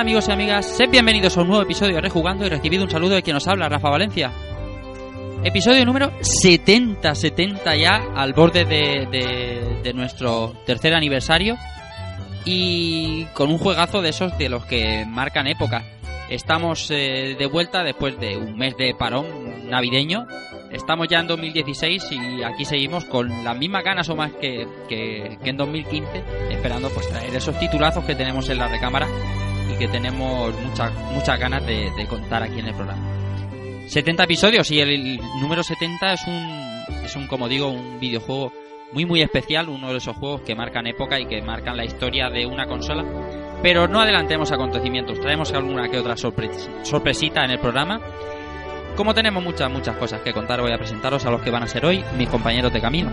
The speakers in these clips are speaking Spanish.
Amigos y amigas? Sed bienvenidos a un nuevo episodio de Rejugando y recibido un saludo de quien nos habla, Rafa Valencia. Episodio número 70, 70 ya, al borde de, de- de nuestro tercer aniversario y con un juegazo de esos de los que marcan época. Estamos eh, de vuelta después de un mes de parón navideño. Estamos ya en 2016 y aquí seguimos con las mismas ganas o más que, que- que en 2015, esperando pues traer esos titulazos que tenemos en la recámara y que tenemos muchas muchas ganas de, de contar aquí en el programa. 70 episodios y el, el número 70 es un, es un, como digo, un videojuego muy muy especial, uno de esos juegos que marcan época y que marcan la historia de una consola. Pero no adelantemos acontecimientos, traemos alguna que otra sorpres- sorpresita en el programa. Como tenemos muchas, muchas cosas que contar, voy a presentaros a los que van a ser hoy mis compañeros de camino.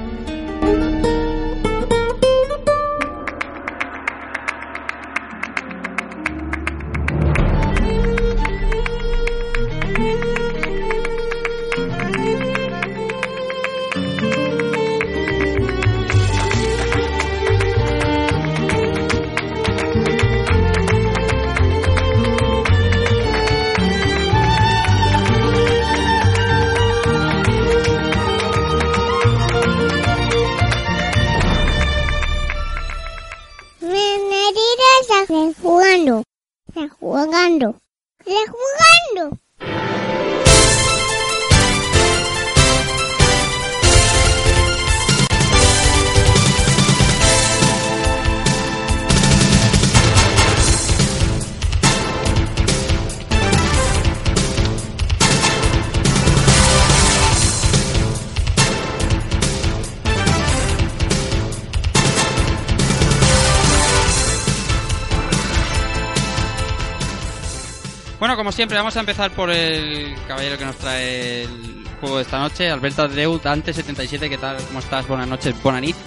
Como siempre, vamos a empezar por el caballero que nos trae el juego de esta noche, Alberto Deut, antes 77, ¿qué tal? ¿Cómo estás? Buenas noches, Bonanit.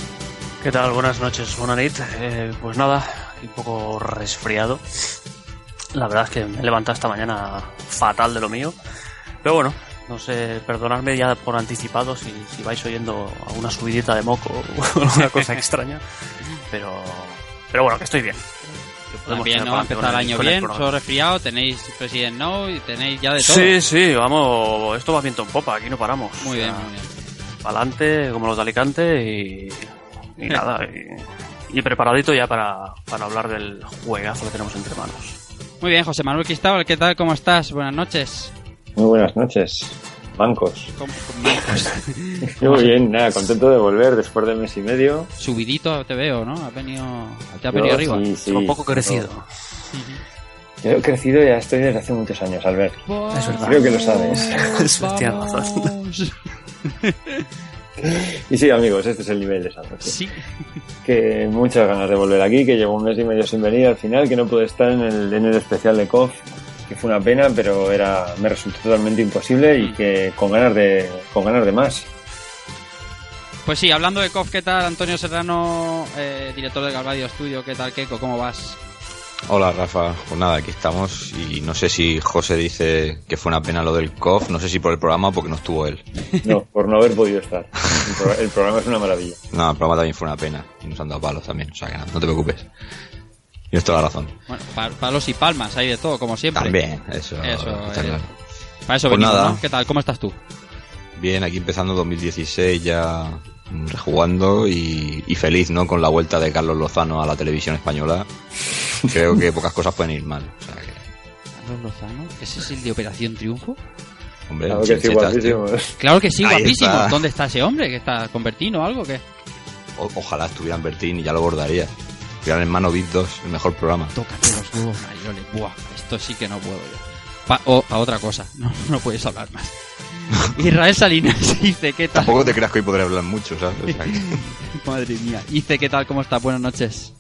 ¿Qué tal? Buenas noches, Bonanit. Eh, pues nada, un poco resfriado. La verdad es que me he levantado esta mañana fatal de lo mío. Pero bueno, no sé, perdonadme ya por anticipado si, si vais oyendo alguna subidita de moco o alguna cosa extraña. Pero, pero bueno, que estoy bien. También, ¿no? para Empezar el año bien, solo resfriado, tenéis President No y tenéis ya de todo. Sí, sí, vamos, esto va viento en popa, aquí no paramos. Muy bien, muy bien. Adelante, como los de Alicante y, y nada, y, y preparadito ya para, para hablar del juegazo que tenemos entre manos. Muy bien, José Manuel Cristóbal, ¿qué tal? ¿Cómo estás? Buenas noches. Muy buenas noches, bancos. ¿Cómo- cómo- Muy bien, nada, contento de volver después de mes y medio. Subidito te veo, ¿no? Has venido, te has venido arriba. sí, sí, un poco crecido. Yo he crecido ya estoy desde hace muchos años, Albert. Es verdad. Creo que lo sabes. Eso tienes razón. Vamos. Y sí, amigos, este es el nivel de esa noche. Sí. Que muchas ganas de volver aquí, que llevo un mes y medio sin venir al final, que no pude estar en el, en el especial de KOF, que fue una pena, pero era me resultó totalmente imposible y Mm. que con ganas de con ganas de más. Pues sí, hablando de KOF, ¿qué tal? Antonio Serrano, eh, director de Galvadio Studio, ¿qué tal, Keiko? ¿Cómo vas? Hola Rafa, pues nada, aquí estamos y no sé si José dice que fue una pena lo del COF, no sé si por el programa o porque no estuvo él. No, por no haber podido estar. El, pro- el programa es una maravilla. No, el programa también fue una pena y nos han dado palos también, o sea que no, no te preocupes. Tienes toda la razón. Bueno, pa- palos y palmas, hay de todo, como siempre. También, eso, Eso, está eh, claro. Para eso Pues venimos, nada. ¿no? ¿Qué tal? ¿Cómo estás tú? Bien, aquí empezando 2016 ya mm, rejugando y, y feliz, ¿no? Con la vuelta de Carlos Lozano a la televisión española. Creo que pocas cosas pueden ir mal. O sea que, Carlos Lozano, ¿ese es el de Operación Triunfo? hombre, Claro que sí, tío. guapísimo. Claro que sí, Ahí guapísimo. está. ¿Dónde está ese hombre? ¿Que está con Bertino o algo? ¿Qué? O- ojalá estuviera en Bertín y ya lo bordaría. Gran Hermano VIP 2, el mejor programa. Tócate los huevos, Marioles. Buah, esto sí que no puedo yo. Pa, o a otra cosa, no, no puedes hablar más. Israel Salinas dice, ¿qué tal? Tampoco te creas que hoy podré hablar mucho, ¿sabes? O sea, que- Madre mía. Dice, ¿qué tal? ¿Cómo estás? Buenas noches.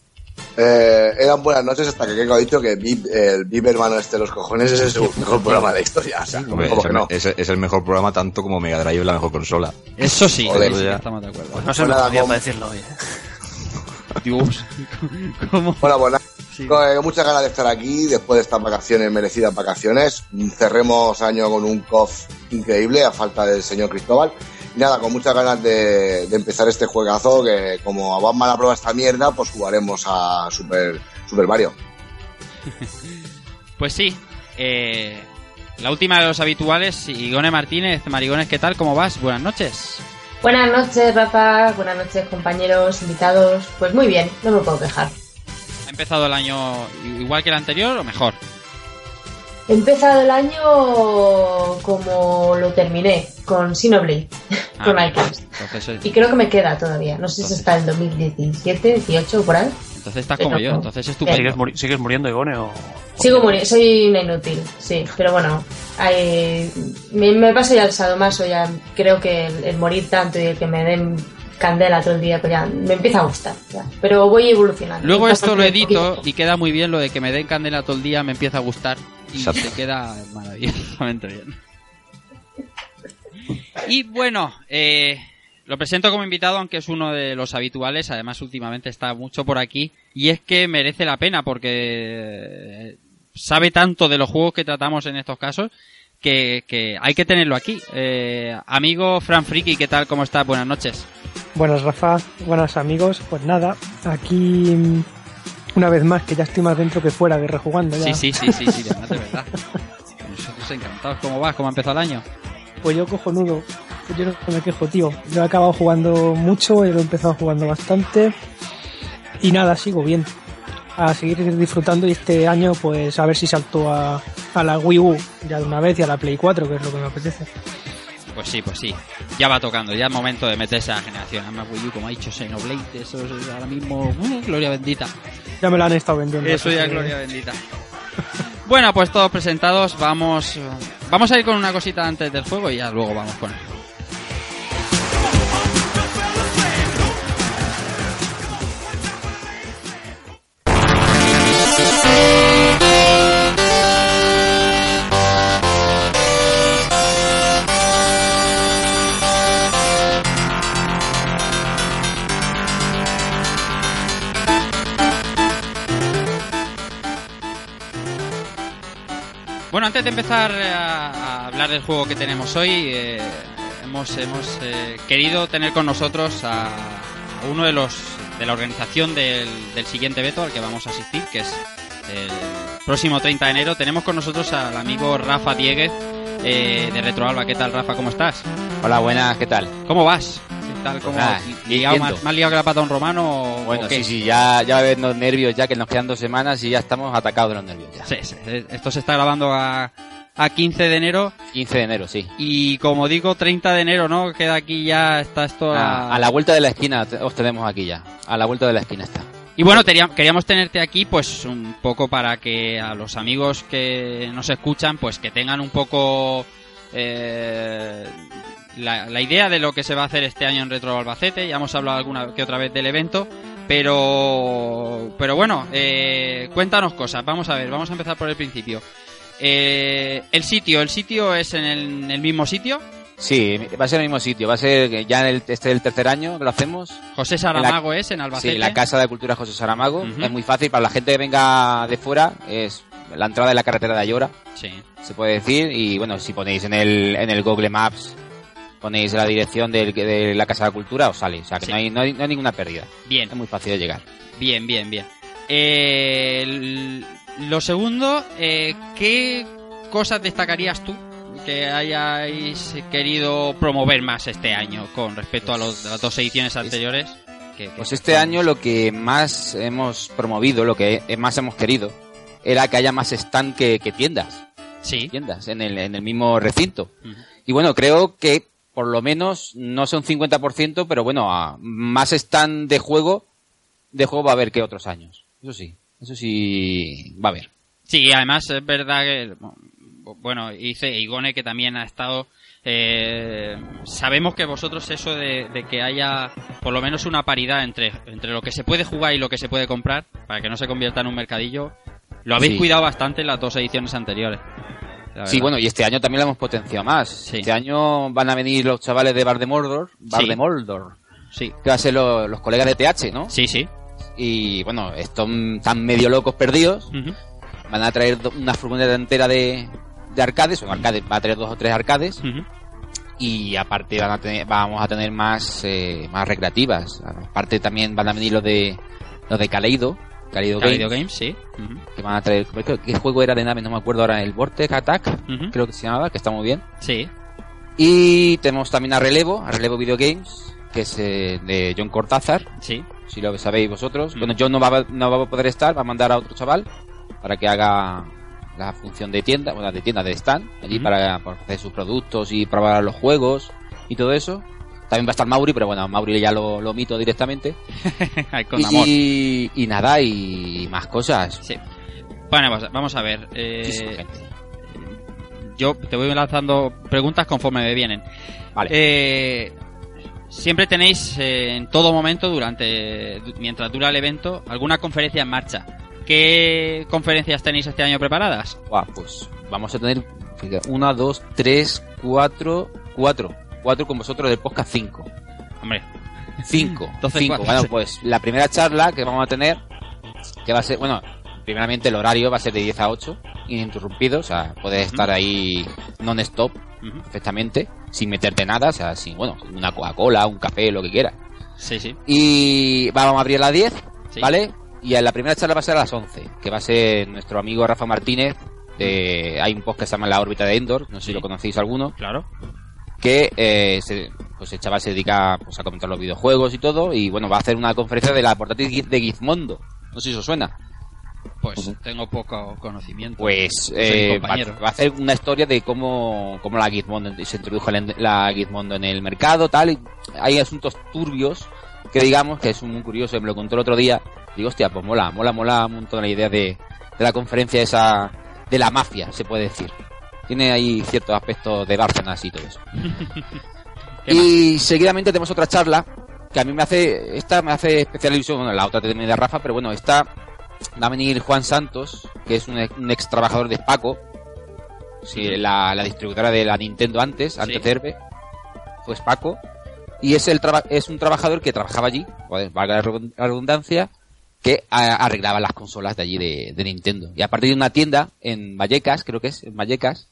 Eh, eran buenas noches hasta que Keiko ha dicho que Vip- el Vip hermano este de los cojones es el mejor programa de la historia. O sea, hombre, ¿cómo es, que el, no? es- es el mejor programa tanto como Mega Drive es la mejor consola. Eso sí, Joder. sí estamos de acuerdo. Pues no sé Pues el nada, mejor día como- para decirlo hoy. Dios, ¿cómo? Bueno, nada, Sí. con- eh, muchas ganas de estar aquí después de estas vacaciones, merecidas vacaciones. Cerremos año con un COF increíble a falta del señor Cristóbal. Y nada, con muchas ganas de, de empezar este juegazo que como a Batman aprueba esta mierda, pues jugaremos a Super, Super Mario. Pues sí, eh, la última de los habituales, Igone Martínez. Marigones, ¿qué tal? ¿Cómo vas? Buenas noches. Buenas noches, Rafa. Buenas noches, compañeros, invitados. Pues muy bien, no me puedo quejar. ¿Ha empezado el año igual que el anterior o mejor? He empezado el año como lo terminé, con Xenoblade, Ah, con. Icons. Entonces, Y creo que me queda todavía. No sé si Entonces. está en 2017, 18 por ahí. entonces estás como yo, entonces es tu ¿Sigues, muri- sigues muriendo, Igone? O... Sigo muriendo, soy una inútil, sí, pero bueno, hay- me, me paso ya el sadomaso, ya creo que el, el morir tanto y el que me den candela todo el día, pues ya me empieza a gustar, ya. pero voy evolucionando. Luego esto lo edito poquito. y queda muy bien lo de que me den candela todo el día, me empieza a gustar y Exacto. se queda maravillosamente bien. Y bueno, eh, lo presento como invitado, aunque es uno de los habituales, además últimamente está mucho por aquí, y es que merece la pena porque eh, sabe tanto de los juegos que tratamos en estos casos que, que hay que tenerlo aquí. Eh, amigo Fran Friki, ¿qué tal? ¿Cómo estás? Buenas noches. Buenas Rafa, buenas amigos. Pues nada, aquí mm, una vez más que ya estoy más dentro que fuera de rejugando ya. Sí, sí, sí, sí, sí, de verdad, de verdad. Nosotros encantados. ¿Cómo vas? ¿Cómo ha empezado el año? Pues yo cojonudo. Yo no me quejo, tío. Yo he acabado jugando mucho, yo lo he empezado jugando bastante. Y nada, sigo bien. A seguir disfrutando y este año pues a ver si salto a, a la Wii U ya de una vez y a la Play 4, que es lo que me apetece. Pues sí, pues sí. Ya va tocando, ya es momento de meterse a la generación. Además, Wii U, como ha dicho Xenoblade, eso es ahora mismo... ¡uh! gloria bendita. Ya me la han estado vendiendo. Eso ya, que- gloria bendita. Bueno, pues todos presentados, vamos... Vamos a ir con una cosita antes del juego y ya luego vamos con él. Bueno, antes de empezar eh, a, a hablar del juego que tenemos hoy, eh, hemos, hemos eh, querido tener con nosotros a, a uno de los de la organización del, del siguiente veto al que vamos a asistir, que es el próximo 30 de enero. Tenemos con nosotros al amigo Rafa Dieguez eh, de Retroalba. ¿Qué tal, Rafa? ¿Cómo estás? Hola, buenas, ¿qué tal? ¿Cómo vas? ¿Qué tal? ¿Cómo, Nada, liado, yendo. más, más liado que la pata un romano? Bueno, sí, sí, ya, ya va a haber los nervios, ya que nos quedan dos semanas y ya estamos atacados de los nervios. Ya. Sí, sí, Esto se está grabando a, a 15 de enero 15 de enero, sí. y como digo 30 de enero, ¿no? Queda aquí ya está esto A, a- a la vuelta de la esquina os tenemos aquí ya. A la vuelta de la esquina está. Y bueno, queríamos tenerte aquí pues un poco para que a los amigos que nos escuchan pues que tengan un poco eh, la, la idea de lo que se va a hacer este año en Retro Albacete. Ya hemos hablado alguna que otra vez del evento, pero pero bueno, eh, cuéntanos cosas. Vamos a ver, vamos a empezar por el principio. Eh, el sitio, el sitio es en el, en el mismo sitio. Sí, va a ser el mismo sitio, va a ser ya en el, este es el tercer año que lo hacemos. José Saramago es en Albacete. Sí, la Casa de Cultura José Saramago. Es muy fácil para la gente que venga de fuera, es la entrada de la carretera de Ayora, Sí. se puede decir. Y bueno, si ponéis en el, en el Google Maps, ponéis la dirección del- de la Casa de Cultura, os sale. O sea que Sí. no, hay, no, hay, no hay ninguna pérdida. Bien. Es muy fácil de llegar. Bien, bien, bien. Eh, lo segundo, eh, ¿qué cosas destacarías tú que hayáis querido promover más este año con respecto a, los, a las dos ediciones anteriores? Que- que- Pues este año lo que más hemos promovido, lo que más hemos querido, era que haya más stand que, que tiendas. Sí. Tiendas en el, en el mismo recinto. Y bueno, creo que por lo menos, no sé un 50%, pero bueno, a más stand de juego, de juego va a haber que otros años. Eso sí, eso sí va a haber. Sí, además es verdad que, bueno, dice Igone que también ha estado Eh, sabemos que vosotros eso de, de que haya por lo menos una paridad entre, entre lo que se puede jugar y lo que se puede comprar, para que no se convierta en un mercadillo, lo habéis Sí. cuidado bastante en las dos ediciones anteriores. La Sí, bueno, y este año también lo hemos potenciado más. Este año van a venir los chavales de Bar de Mordor, Bar Sí. de Mordor, Sí. que va a ser lo- los colegas de TH, ¿no? Sí, sí. Y bueno, están tan medio locos perdidos. Van a traer una furgoneta entera de, de arcades, o arcades, va a traer dos o tres arcades. Y aparte van a tener, vamos a tener más, eh, más recreativas. Aparte también van a venir los de, los de Kaleido. Kaleido Games, Games, sí. Que van a traer, ¿qué, juego era de naves? No me acuerdo ahora, el Vortex Attack, creo que se llamaba, que está muy bien. Sí. Y tenemos también a Relevo, a Relevo Video Games, que es eh, de John Cortázar. Sí. Si lo sabéis vosotros. Bueno, John no va, a- no va a poder estar, va a mandar a otro chaval para que haga la función de tienda, bueno, de tienda de stand, allí para hacer sus productos y probar los juegos y todo eso. También va a estar Mauri, pero bueno, Mauri ya lo, lo mito directamente. Con amor. Y, y nada, y más cosas. Sí. Bueno, pues, vamos a ver. eh, yo te voy lanzando preguntas conforme me vienen. Vale. Eh, siempre tenéis eh, en todo momento, durante mientras dura el evento, alguna conferencia en marcha. ¿Qué conferencias tenéis este año preparadas? Buah, pues vamos a tener una, dos, tres, cuatro, cuatro. Cuatro con vosotros del podcast cinco. Hombre, Cinco. Entonces, cinco. cuatro, Bueno, sí. pues la primera charla que vamos a tener, que va a ser, bueno, primeramente el horario va a ser de 10 a 8, ininterrumpido, o sea, puedes estar ahí non-stop, Ujú. perfectamente, sin meterte nada, o sea, sin, bueno, una Coca-Cola, un café, lo que quieras. sí, sí. Y vamos a abrir a las 10, Sí. ¿vale? Y en la primera charla va a ser a las 11, que va a ser nuestro amigo Rafa Martínez, de, hay un podcast que se llama La órbita de Endor, no sé si lo conocéis alguno, Claro. Que eh, se- pues el chaval se dedica pues, a comentar los videojuegos y todo, y bueno, va a hacer una conferencia de la portátil de Gizmondo, no sé si os suena. Pues tengo poco conocimiento. Pues eh, va a hacer una historia de cómo, cómo la Gizmondo se introdujo la, la Gizmondo en el mercado, tal, y hay asuntos turbios que digamos que es muy curioso, me lo contó el otro día, digo, hostia, pues mola, mola, mola un montón la idea de, de la conferencia esa, de la mafia, se puede decir. Tiene ahí ciertos aspectos de Bárcenas y todo eso. Y seguidamente tenemos otra charla que a mí me hace, esta me hace especial ilusión, bueno, la otra también de Rafa, pero bueno, esta va a venir Juan Santos, que es un, ex- un ex trabajador de Paco, sí, la, la distribuidora de la Nintendo antes, antes Sí. de Herbe, fue Paco, y es, el traba- es un trabajador que trabajaba allí, valga la redund- la redundancia, que arreglaba las consolas de allí de, de Nintendo. Y aparte de una tienda en Vallecas, creo que es, en Vallecas,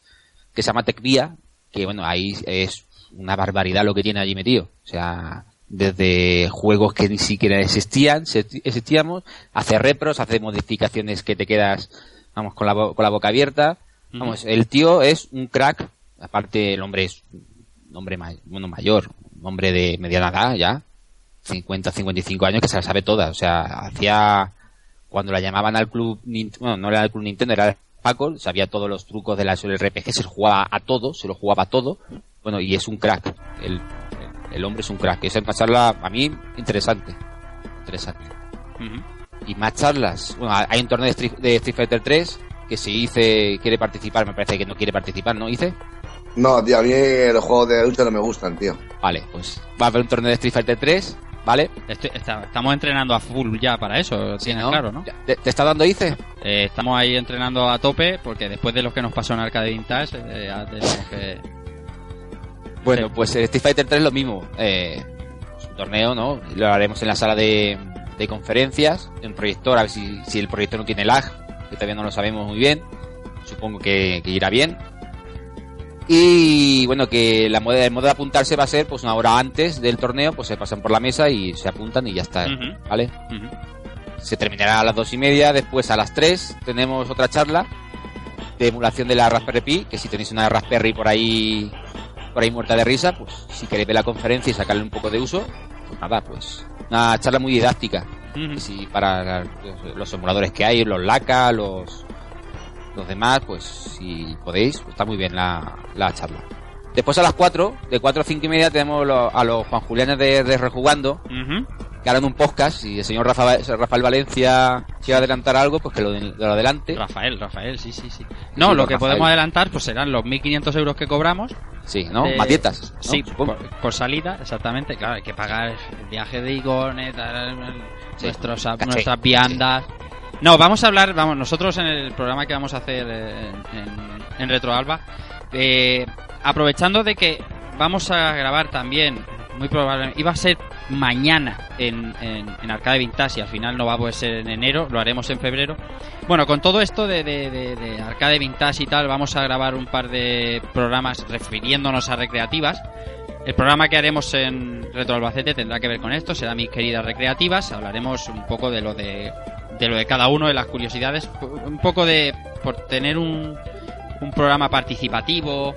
que se llama Tecvía, que bueno, ahí es una barbaridad lo que tiene allí metido. O sea, desde juegos que ni siquiera existían, se- existíamos, hace repros, hace modificaciones que te quedas, vamos, con la, con la boca abierta. Vamos, el tío es un crack, aparte el hombre es un hombre ma- bueno, mayor, un hombre de mediana edad ya, 50, 55 años que se la sabe toda. O sea, hacía, cuando la llamaban al club, bueno, no era el club Nintendo, era Paco, sabía todos los trucos de la RPG, se lo jugaba a todo, se lo jugaba a todo. Bueno, y es un crack. El, el hombre es un crack. Esa es una charla, a mí, interesante. Interesante. Y más charlas. Bueno, hay un torneo de Street, de Street Fighter 3 que si Ice quiere participar, me parece que no quiere participar, ¿no, Ice? No, tío, a mí los juegos de lucha no me gustan, tío. Vale, pues va a haber un torneo de Street Fighter 3, ¿vale? Estoy- está- estamos entrenando a full ya para eso, tienes ¿no? claro, ¿no? ¿Te, te está dando Ice? Eh, estamos ahí entrenando a tope porque después de lo que nos pasó en Arcade Vintage, eh, ya tenemos que... Bueno, Sí. pues el Street Fighter 3 lo mismo. Eh, es un torneo, ¿no? Lo haremos en la sala de, de conferencias, en proyector, a ver si, si el proyector no tiene lag, que todavía no lo sabemos muy bien. Supongo que, que irá bien. Y bueno, que la moda, el modo de apuntarse va a ser pues una hora antes del torneo, pues se pasan por la mesa y se apuntan y ya está. ¿vale? Se terminará a las dos y media, después a las tres tenemos otra charla de emulación de la Raspberry Pi, que si tenéis una Raspberry por ahí por ahí muerta de risa, pues si queréis ver la conferencia y sacarle un poco de uso, pues nada, pues una charla muy didáctica. Que si para los emuladores que hay, los LACA, los los demás, pues si podéis, pues está muy bien la, la charla. Después a las 4, de 4 a 5 y media tenemos lo- a los Juan Julianes de, de Rejugando, que harán un podcast y el señor Rafa, Rafael Valencia quiere adelantar algo, pues que lo, lo adelante. Rafael, Rafael, sí, sí, sí. No, lo que Rafael. podemos adelantar pues serán los 1.500 euros que cobramos. Sí, ¿no? de- Matietas. ¿no? Sí, por, por salida, exactamente. Claro, hay que pagar el viaje de Igone, tal, Sí. nuestros, Caché. nuestras viandas. No, vamos a hablar, vamos, nosotros en el programa que vamos a hacer eh, en, Retroalba, eh, aprovechando de que vamos a grabar también, muy probablemente, iba a ser mañana en, en, Arcade Vintage y al final no va a poder ser en enero, lo haremos en febrero. Bueno, con todo esto de, de, de- de Arcade Vintage y tal, vamos a grabar un par de programas refiriéndonos a recreativas. El programa que haremos en Retro Albacete tendrá que ver con esto, será mis queridas recreativas, hablaremos un poco de lo de, de lo de cada uno, de las curiosidades, un poco de por tener un, un programa participativo,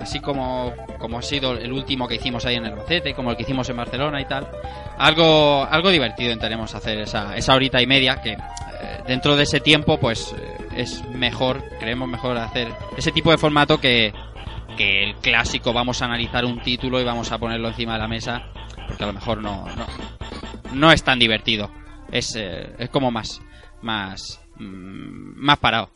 así como, como ha sido el último que hicimos ahí en Albacete, como el que hicimos en Barcelona y tal. Algo, algo divertido intentaremos hacer esa, esa horita y media que eh, dentro de ese tiempo pues eh, es mejor, creemos mejor hacer ese tipo de formato que, que el clásico vamos a analizar un título y vamos a ponerlo encima de la mesa porque a lo mejor no no, no es tan divertido es, eh, es como más más mm, más parado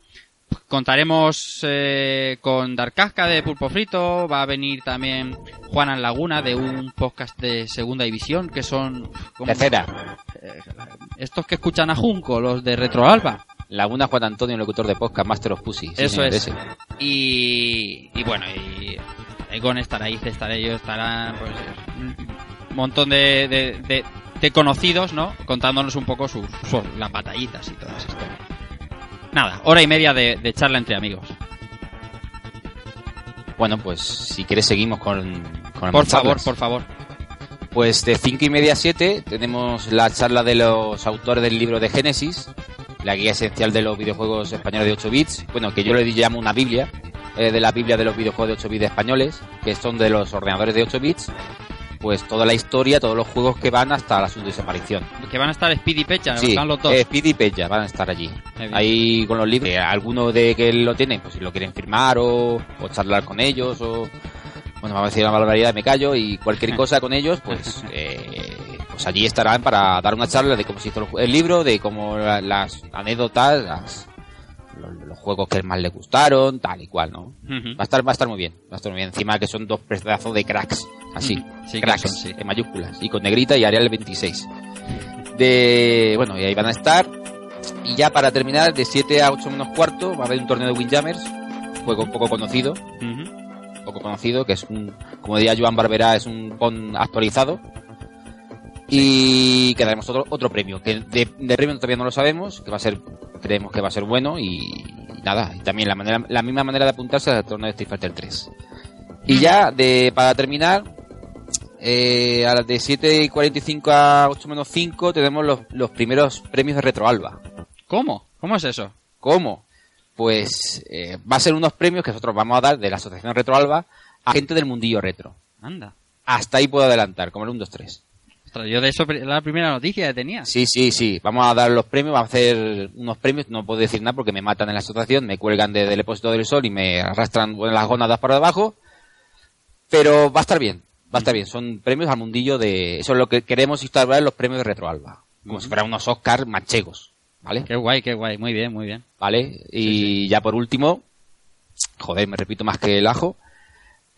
contaremos eh, con Darkasca de Pulpo Frito va a venir también Juanan Laguna de un podcast de segunda división que son como- Tercera. eh, estos que escuchan a Junco los de Retro Alba Laguna Juan Antonio, locutor de podcast, Master of Pussy. Sí, Eso es. ese. Y, y bueno, y Egon estará Ice, estaré yo, estarán pues, un montón de, de, de- de conocidos, ¿no? Contándonos un poco sus, sus- las batallitas y todas estas historias. Nada, hora y media de, de charla entre amigos. Bueno, pues si quieres seguimos con, con Por favor, charlas. por favor. Pues de 5 y media a 7 tenemos la charla de los autores del libro de Génesis, la guía esencial de los videojuegos españoles de 8 bits, bueno, que yo le llamo una Biblia, eh, de la Biblia de los videojuegos de 8 bits españoles, que son de los ordenadores de 8 bits, pues toda la historia, todos los juegos que van hasta la su desaparición. Que van a estar Speedy y Pecha, Sí, están los dos. eh, Speedy y Pecha van a estar allí. Ahí con los libros. Eh, algunos de que lo tienen, pues si lo quieren firmar o, o charlar con ellos o... Bueno, vamos a decir una barbaridad, me callo y cualquier cosa con ellos, pues, eh, pues allí estarán para dar una charla de cómo se hizo el libro, de cómo la- las anécdotas, las, los, los juegos que más les gustaron, tal y cual, ¿no? Va a estar, va a estar muy bien, va a estar muy bien. Encima que son dos pedazos de cracks, así. Sí, cracks, son, sí. en mayúsculas, y con negrita y Arial 26. De, bueno, y ahí van a estar. Y ya para terminar, de 7 a 8 menos cuarto, va a haber un torneo de Windjammers, juego poco conocido, poco conocido, que es un, como diría Joan Barberá, es un PON actualizado. Y que daremos otro, otro premio, que de, de premio todavía no lo sabemos, que va a ser, creemos que va a ser bueno y, y nada, y también la manera, la misma manera de apuntarse al torneo de Street Fighter 3. Y ya, de, para terminar, eh, a las de 7 y 45 a 8 menos 5 tenemos los, los primeros premios de Retroalba. ¿Cómo? ¿Cómo es eso? ¿Cómo? Pues eh, va a ser unos premios que nosotros vamos a dar de la Asociación Retroalba a gente del mundillo retro. Anda. Hasta ahí puedo adelantar, como el 1, 2, 3. Yo de eso la primera noticia que tenía. Sí, sí, sí. Vamos a dar los premios, vamos a hacer unos premios. No puedo decir nada porque me matan en la asociación, me cuelgan de- del depósito del sol y me arrastran las gónadas para abajo. Pero va a estar bien, va a estar bien. Son premios al mundillo de... Eso es lo que queremos instaurar en los premios de Retroalba. Como si fueran unos Oscar manchegos. ¿Vale? Qué guay, qué guay. Muy bien, muy bien. ¿Vale? Y ya por último, joder, me repito más que el ajo.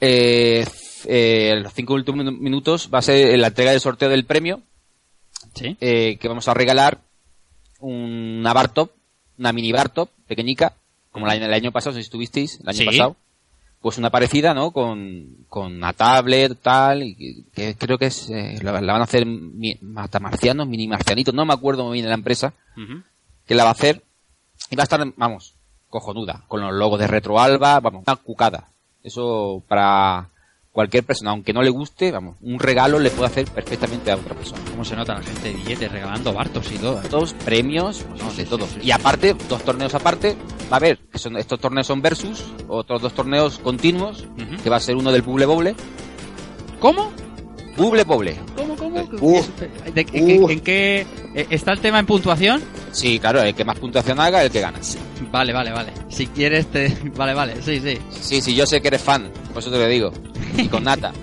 Eh, eh, en los cinco últimos minu- minutos va a ser la entrega del sorteo del premio. Sí. eh, que vamos a regalar una bar top, una mini bar top pequeñica, como el año pasado, si estuvisteis, el año Sí. pasado. Pues una parecida, ¿no? Con, con una tablet, tal, y que, creo que es, eh, la, la van a hacer mi, matamarcianos, mini marcianitos, no me acuerdo muy bien de la empresa, que la va a hacer y va a estar, vamos, cojonuda, con los logos de Retroalba, vamos, una cucada. Eso para cualquier persona, aunque no le guste, vamos, un regalo le puede hacer perfectamente a otra persona. ¿Cómo se nota la gente de billetes regalando bartos y todo? Todos premios, pues, No, de sí, todo. sí, sí. Y aparte, dos torneos aparte, va a haber, que son, estos torneos son versus, otros dos torneos continuos, que va a ser uno del Buble Boble. ¿Cómo? Buble Boble. ¿Cómo, cómo? Uh. ¿De- en, qué- en qué eh, está el tema en puntuación? Sí, claro, el que más puntuación haga, el que gana. Vale, vale, vale. Si quieres te... Vale, vale, sí, sí. Sí, sí, yo sé que eres fan, por eso te lo digo. Y con nata.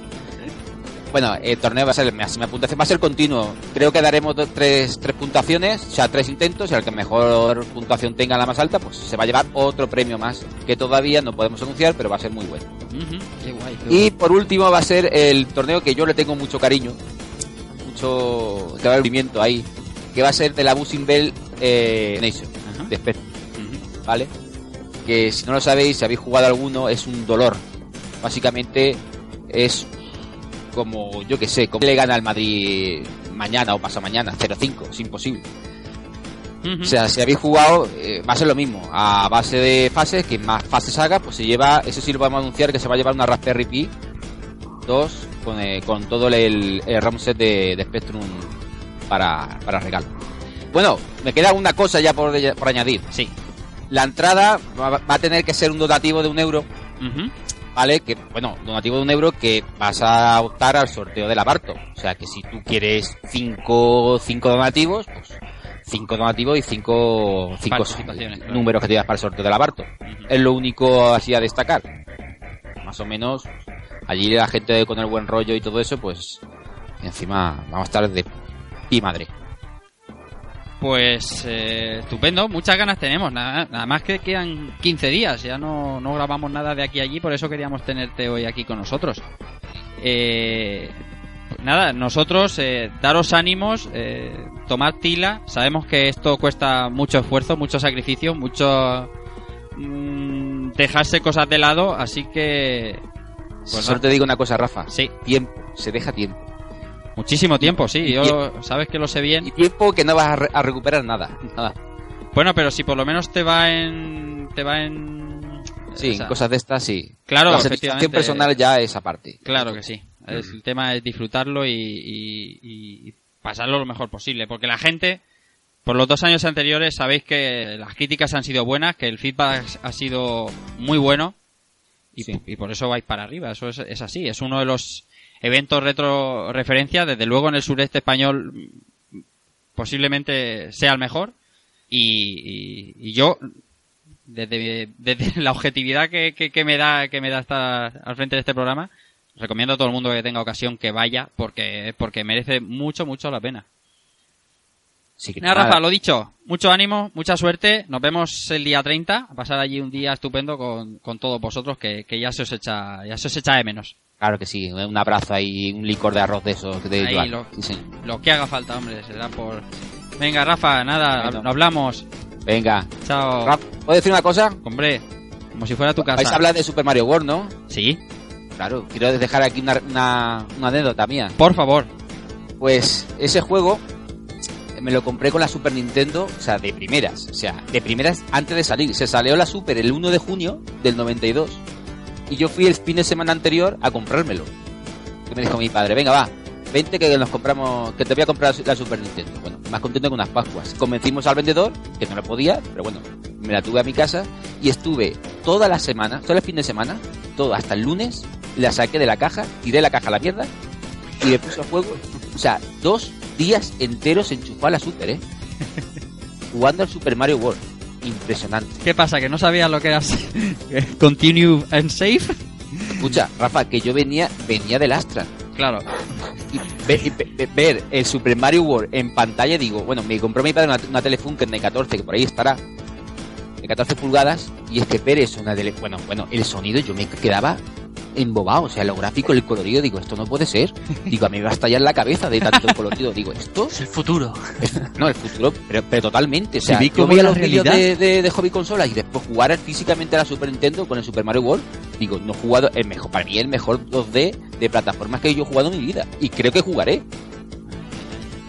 Bueno, el torneo va a ser el máxima puntuación, va a ser continuo. Creo que daremos tres, tres puntuaciones, o sea, tres intentos, y al que mejor puntuación tenga la más alta, pues se va a llevar otro premio más, que todavía no podemos anunciar, pero va a ser muy bueno. Qué guay. qué guay. Y por último va a ser el torneo que yo le tengo mucho cariño, mucho que va a haber movimiento ahí, que va a ser de la Buzzing Bell eh, Nation, de Spectrum, Ujú. ¿vale? Que si no lo sabéis, si habéis jugado alguno, es un dolor. Básicamente es como, yo que sé, como le gana al Madrid mañana o pasa mañana, 0-5, es imposible. O sea, si habéis jugado, eh, va a ser lo mismo. A base de fases, que más fases haga, pues se lleva, eso sí lo vamos a anunciar, que se va a llevar una Raspberry Pi 2 con, eh, con todo el, el ROM set de, de Spectrum para, para regalo. Bueno, me queda una cosa ya por, por añadir. Sí. La entrada va, va a tener que ser un donativo de un euro, Ujú. ¿Vale? Que, bueno, donativo de un euro que vas a optar al sorteo del abarto. O sea, que si tú quieres cinco, cinco donativos, pues cinco donativos y cinco, cinco claro. números que te das para el sorteo del abarto. Es lo único así a destacar. Más o menos, allí la gente con el buen rollo y todo eso, pues encima vamos a estar de pi madre. Pues eh, estupendo, muchas ganas tenemos. Nada, nada más que quedan 15 días, ya no, no grabamos nada de aquí a allí, por eso queríamos tenerte hoy aquí con nosotros. Eh, pues nada, nosotros eh, daros ánimos, eh, tomad tila. Sabemos que esto cuesta mucho esfuerzo, mucho sacrificio, mucho mm, dejarse cosas de lado, así que. Pues Solo nada. te digo una cosa, Rafa. Sí, Tiempo, se deja tiempo. Muchísimo tiempo, sí. Yo sabes que lo sé bien. Y tiempo que no vas a, re- a recuperar nada. Nada. Bueno, pero si por lo menos te va en. Te va en. Sí, o sea, cosas de estas sí. Claro, la satisfacción personal ya es aparte. Claro que sí. El tema es disfrutarlo y, y- y pasarlo lo mejor posible. Porque la gente, por los dos años anteriores, sabéis que las críticas han sido buenas, que el feedback ha sido muy bueno. Y, Sí. y por eso vais para arriba. Eso es, es así. Es uno de los eventos retro referencia. Desde luego en el sureste español posiblemente sea el mejor. Y, y- y yo, desde, desde la objetividad que, que, que me da que me da estar al frente de este programa, recomiendo a todo el mundo que tenga ocasión que vaya porque porque merece mucho mucho la pena. Sí, nada. Rafa, lo dicho, mucho ánimo, mucha suerte, nos vemos el día 30, a pasar allí un día estupendo con, con todos vosotros que, que ya se os echa ya se os echa de menos. Claro que sí, un abrazo ahí, un licor de arroz de esos de Ahí lo- Sí. Lo que haga falta, hombre, será por Venga, Rafa, nada, Bueno. hab- hablamos. Venga. Chao. Rafa, ¿puedo decir una cosa? Hombre, como si fuera tu casa. Vais a hablar de Super Mario World, ¿no? Sí, Claro, quiero dejar aquí una, una, una anécdota mía. por favor. Pues ese juego me lo compré con la Super Nintendo, o sea, de primeras. O sea, de primeras antes de salir. Se salió la Super el 1 de junio del 92. Y yo fui el fin de semana anterior a comprármelo. Y me dijo mi padre, venga, va, vente que nos compramos, que te voy a comprar la Super Nintendo. Bueno, más contento que unas Pascuas. Convencimos al vendedor, que no lo podía, pero bueno, me la tuve a mi casa y estuve toda la semana, todo el fin de semana, todo hasta el lunes, la saqué de la caja, tiré la caja a la mierda y me puse a juego. O sea, dos días enteros enchufada la Super, ¿eh? Jugando al Super Mario World. Impresionante. ¿Qué pasa? ¿Que no sabías lo que era Continue and Save? Escucha, Rafa, que yo venía, venía del Astra. Claro. Y y ver el Super Mario World en pantalla, digo, bueno, me compró mi padre una, una Telefunken de 14, que por ahí estará, de 14 pulgadas, y es que ver eso, una tele, bueno, bueno, el sonido yo me quedaba embobado, o sea, lo gráfico, el colorido, digo, esto no puede ser. Digo, a mí me va a estallar la cabeza de tanto colorido. Digo, esto Es el futuro. No, el futuro, pero, pero totalmente. O Si sea, vi yo veía los vídeos de, de, de hobby consolas y después jugar físicamente a la Super Nintendo con el Super Mario World. Digo, no he jugado el mejor, para mí el mejor 2D de plataformas que yo he jugado en mi vida. Y creo que jugaré.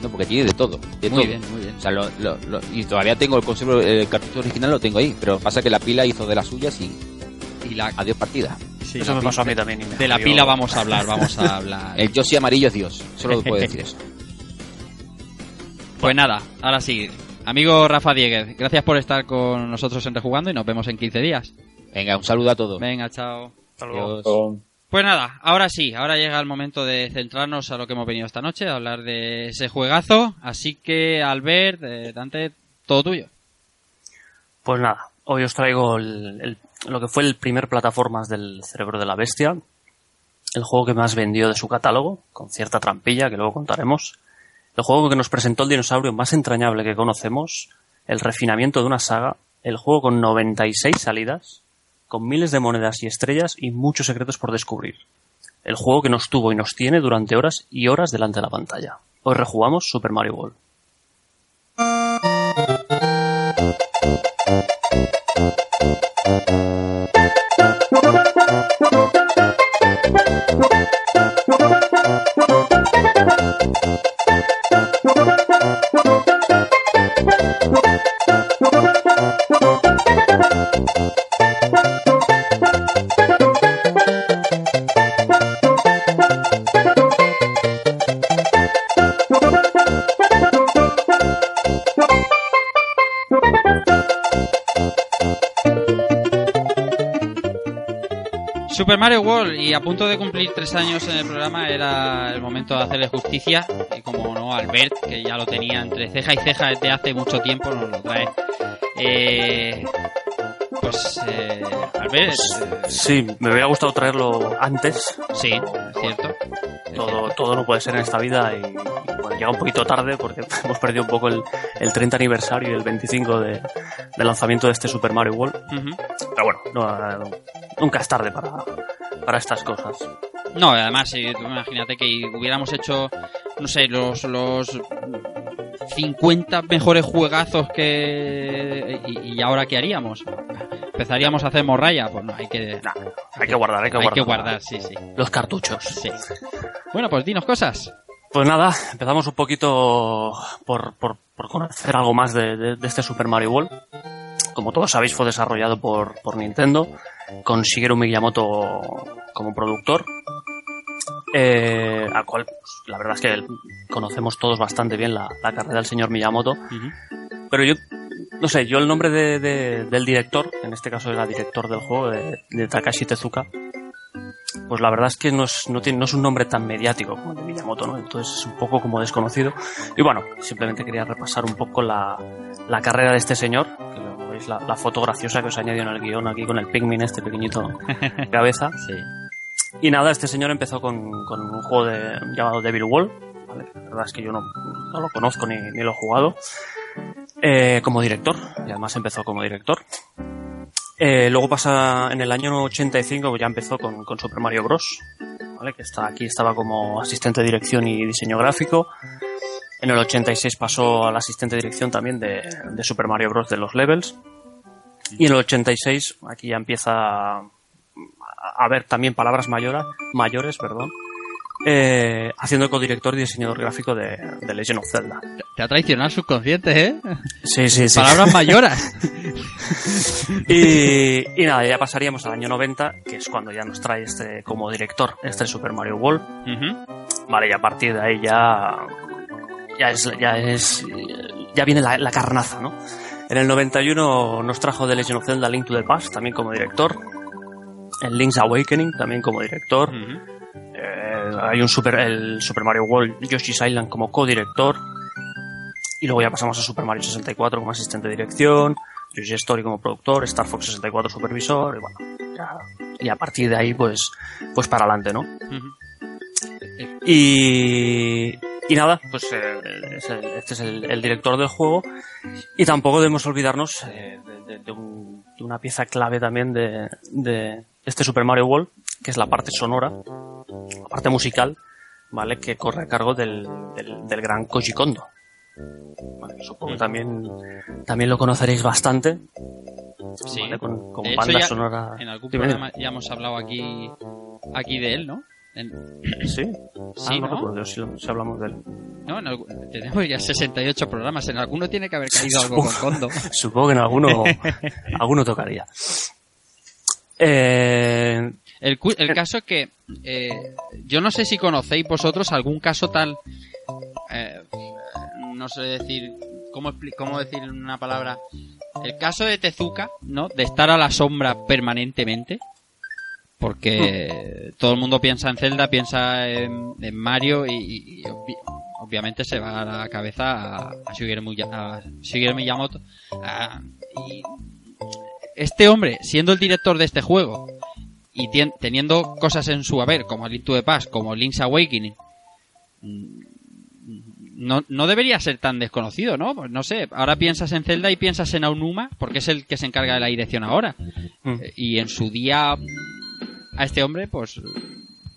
No, porque tiene de todo. De Muy todo. bien, muy bien. O sea, lo, lo- lo- y todavía tengo el conservo, el cartucho original lo tengo ahí, pero pasa que la pila hizo de las suyas y Y la, adiós partida. sí, Eso me pasó a mí también. y me De la jodió. pila vamos a hablar, vamos a hablar. El Yoshi amarillo es Dios, solo puedo decir eso. Pues nada, ahora sí. Amigo Rafa Dieguez, gracias por estar con nosotros en Rejugando y nos vemos en 15 días. Venga, un saludo a todos. Venga, chao. Hasta luego. Adiós. O- Pues nada, ahora sí, ahora llega el momento de centrarnos a lo que hemos venido esta noche, a hablar de ese juegazo. Así que, Albert, eh, Dante, todo tuyo. Pues nada, hoy os traigo el- el- lo que fue el primer plataformas del cerebro de la bestia. el juego que más vendió de su catálogo, con cierta trampilla que luego contaremos, el juego que nos presentó el dinosaurio más entrañable que conocemos, el refinamiento de una saga, el juego con 96 salidas, con miles de monedas y estrellas y muchos secretos por descubrir. El juego que nos tuvo y nos tiene durante horas y horas delante de la pantalla. Hoy rejugamos Super Mario World. Super Mario World y a punto de cumplir tres años en el programa era el momento de hacerle justicia y como no Albert que ya lo tenía entre ceja y ceja desde hace mucho tiempo nos lo trae eh, pues eh, Albert eh, Sí, me hubiera gustado traerlo antes. sí es cierto Todo, todo no puede ser en esta vida y, llega un poquito tarde porque hemos perdido un poco el, el 30 aniversario y el 25 de, de lanzamiento de este Super Mario World. Ujú. Pero bueno, no, nunca es tarde para, para estas cosas. No, además, imagínate que hubiéramos hecho, no sé, los, los 50 mejores juegazos que... ¿Y, y ahora qué haríamos? ¿Empezaríamos a hacer morralla? Pues no, hay que... Hay que guardar, hay que hay guardar. que guardar, sí, sí. Los cartuchos. Sí. Bueno, pues dinos cosas. Pues nada, empezamos un poquito por, por, por conocer algo más de, de- de este Super Mario World. Como todos sabéis, fue desarrollado por, por Nintendo, con Shigeru Miyamoto como productor, eh, al cual pues, la verdad es que conocemos todos bastante bien la, la carrera del señor Miyamoto. Pero yo, no sé, yo el nombre de, de- del director, en este caso era director del juego, de, de Takashi Tezuka, pues la verdad es que no es, no, tiene, no es un nombre tan mediático como el de Miyamoto, ¿no? Entonces es un poco como desconocido. Y bueno, simplemente quería repasar un poco la, la carrera de este señor, que lo veis la, la foto graciosa que os he añadido en el guion aquí con el Pikmin este pequeñito cabeza. Sí. Y nada, este señor empezó con, con un juego de, llamado Devil World. ¿vale? La verdad es que yo no, no lo conozco ni, ni lo he jugado. Eh, como director, y además empezó como director. Eh, luego pasa en el año 85, ya empezó con, Super Mario Bros. ¿vale? Que está, aquí estaba como asistente de dirección y diseño gráfico. En el 86 pasó al asistente de dirección también de, Super Mario Bros. de los levels. Y en el 86, aquí ya empieza a ver también palabras mayores, mayores perdón, eh, haciendo codirector y diseñador gráfico de, de Legend of Zelda. Te ha traicionado el subconsciente, ¿eh? Sí, sí, sí. Palabras mayores. y, y nada, ya pasaríamos al año 90, que es cuando ya nos trae este como director, este Super Mario World. Vale, y a partir de ahí ya ya es ya es ya viene la, la carnaza, ¿no? En el 91 nos trajo The Legend of Zelda Link to the Past también como director. En Link's Awakening también como director. Eh, hay un super el Super Mario World Yoshi's Island como co-director. Y luego ya pasamos a Super Mario 64 como asistente de dirección, Yoshi Story como productor, Star Fox 64 supervisor, y bueno, ya- y a partir de ahí pues, pues para adelante, ¿no? Y, y nada, pues eh, este es el, el director del juego y tampoco debemos olvidarnos eh, de, de- de un- de una pieza clave también de este Super Mario World, que es la parte sonora, la parte musical, ¿vale? Que corre a cargo del, del, del gran Koji Kondo. Vale, supongo que también, también lo conoceréis bastante. Sí. ¿vale? Con, con banda ya sonora. En algún programa ya hemos hablado aquí, aquí de él, ¿no? En- Sí. Sí, Ah, no ¿no? recuerdo si, si hablamos de él. No, en algu- tenemos ya 68 programas. En alguno tiene que haber caído algo con Kondo. Supongo que en alguno, alguno tocaría. Eh, El, el caso es que eh, yo no sé si conocéis vosotros algún caso tal, eh, no sé decir, ¿cómo, cómo decir en una palabra? El caso de Tezuka, ¿no? De estar a la sombra permanentemente. Porque todo el mundo piensa en Zelda, piensa en, en Mario y, y- y obvi- obviamente se va a la cabeza a, a Shigeru, a Shigeru Miyamoto. Ah, y este hombre, siendo el director de este juego, y teniendo cosas en su haber, como Link to the Past, como Link's Awakening, mm, no, no debería ser tan desconocido, ¿no? Pues no sé, ahora piensas en Zelda y piensas en Aonuma, porque es el que se encarga de la dirección ahora. Mm. Eh, Y en su día a este hombre, pues,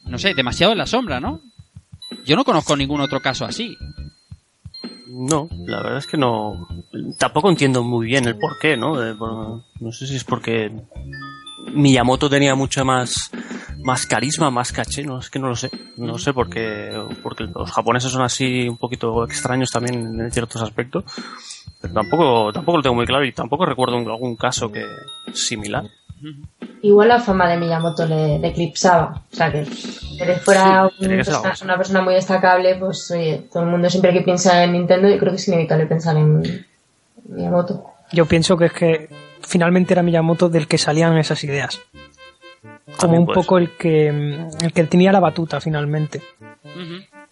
no sé, demasiado en la sombra, ¿no? Yo no conozco ningún otro caso así. No, la verdad es que no. Tampoco entiendo muy bien el porqué, ¿no? De- por- no sé si es porque Miyamoto tenía mucha más más carisma, más caché, no es que no lo sé. No sé por qué, porque los japoneses son así un poquito extraños también en ciertos aspectos. Pero tampoco, tampoco lo tengo muy claro y tampoco recuerdo algún caso que similar. Igual la fama de Miyamoto le, le eclipsaba. O sea, que él fuera Sí, un persona- una persona muy destacable, pues oye, todo el mundo siempre que piensa en Nintendo, yo creo que es inevitable pensar en Miyamoto. Yo pienso que es que finalmente era Miyamoto del que salían esas ideas. Como un poco el que, el que tenía la batuta finalmente.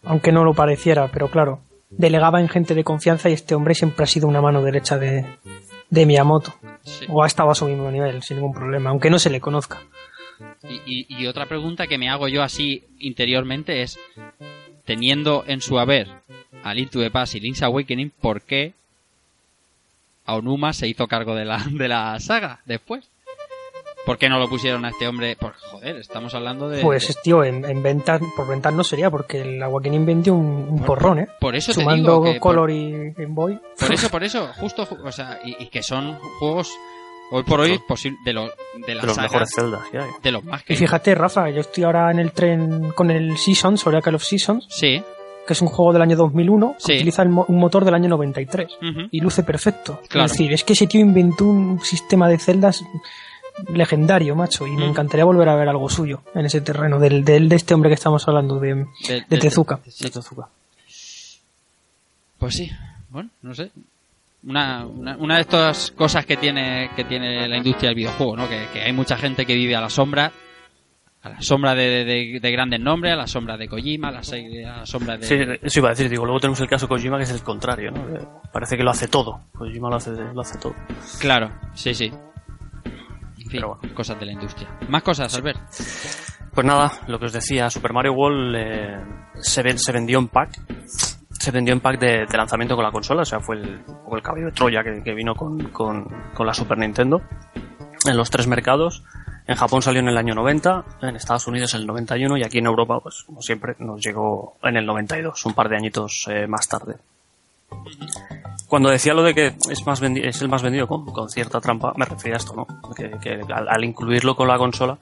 Aunque no lo pareciera, pero claro, delegaba en gente de confianza y este hombre siempre ha sido una mano derecha de, de Miyamoto. Sí. O ha estado a su mismo nivel, sin ningún problema, aunque no se le conozca. Y, y- y otra pregunta que me hago yo así interiormente es, teniendo en su haber a Link to the Past y Link's Awakening, ¿por qué Aonuma se hizo cargo de la, de la saga después? ¿Por qué no lo pusieron a este hombre? Por joder, estamos hablando de... Pues, tío, en, en ventas, por ventas no sería, porque el Awakening vendió un, un porrón, ¿eh? por eso te Sumando digo que por- Color y Game Boy. Por eso, por eso, justo, ju- o sea, y, y que son juegos hoy por hoy de, los de la De los saga, mejores Zelda que hay. de los más Y que fíjate, Rafa, yo estoy ahora en el tren con el Seasons, Oracle of Seasons, sí, que es un juego del año 2001, Sí. que utiliza el mo- un motor del año 93 ujú, y luce perfecto. Claro. Es decir, es que ese tío inventó un sistema de celdas legendario, macho, y me Mm. encantaría volver a ver algo suyo en ese terreno, del, del- de este hombre que estamos hablando, de, de, de de- Tezuka. sí. Pues sí, bueno, no sé. Una, una, una de estas cosas que tiene que tiene la industria del videojuego, ¿no? Que, que hay mucha gente que vive a la sombra, a la sombra de, de- de grandes nombres, a la sombra de Kojima, a la, a la sombra de... Sí, eso iba a decir, digo, luego tenemos el caso Kojima que es el contrario, ¿no? Que Parece que lo hace todo. Kojima lo hace, lo hace todo. Claro, sí, sí. En fin, Pero bueno. cosas de la industria. Más cosas, Albert. Pues nada, lo que os decía, Super Mario World eh, se, ven- se vendió en pack. Se vendió en pack de, de lanzamiento con la consola, o sea, fue el, el caballo de Troya que, que vino con, con, con la Super Nintendo. En los tres mercados. En Japón salió en el año 90, en Estados Unidos en el 91 y aquí en Europa, pues como siempre, nos llegó en el 92, un par de añitos eh, más tarde. Cuando decía lo de que es, más es el más vendido con, cierta trampa, me refería a esto, ¿no? Que, al, incluirlo con la consola,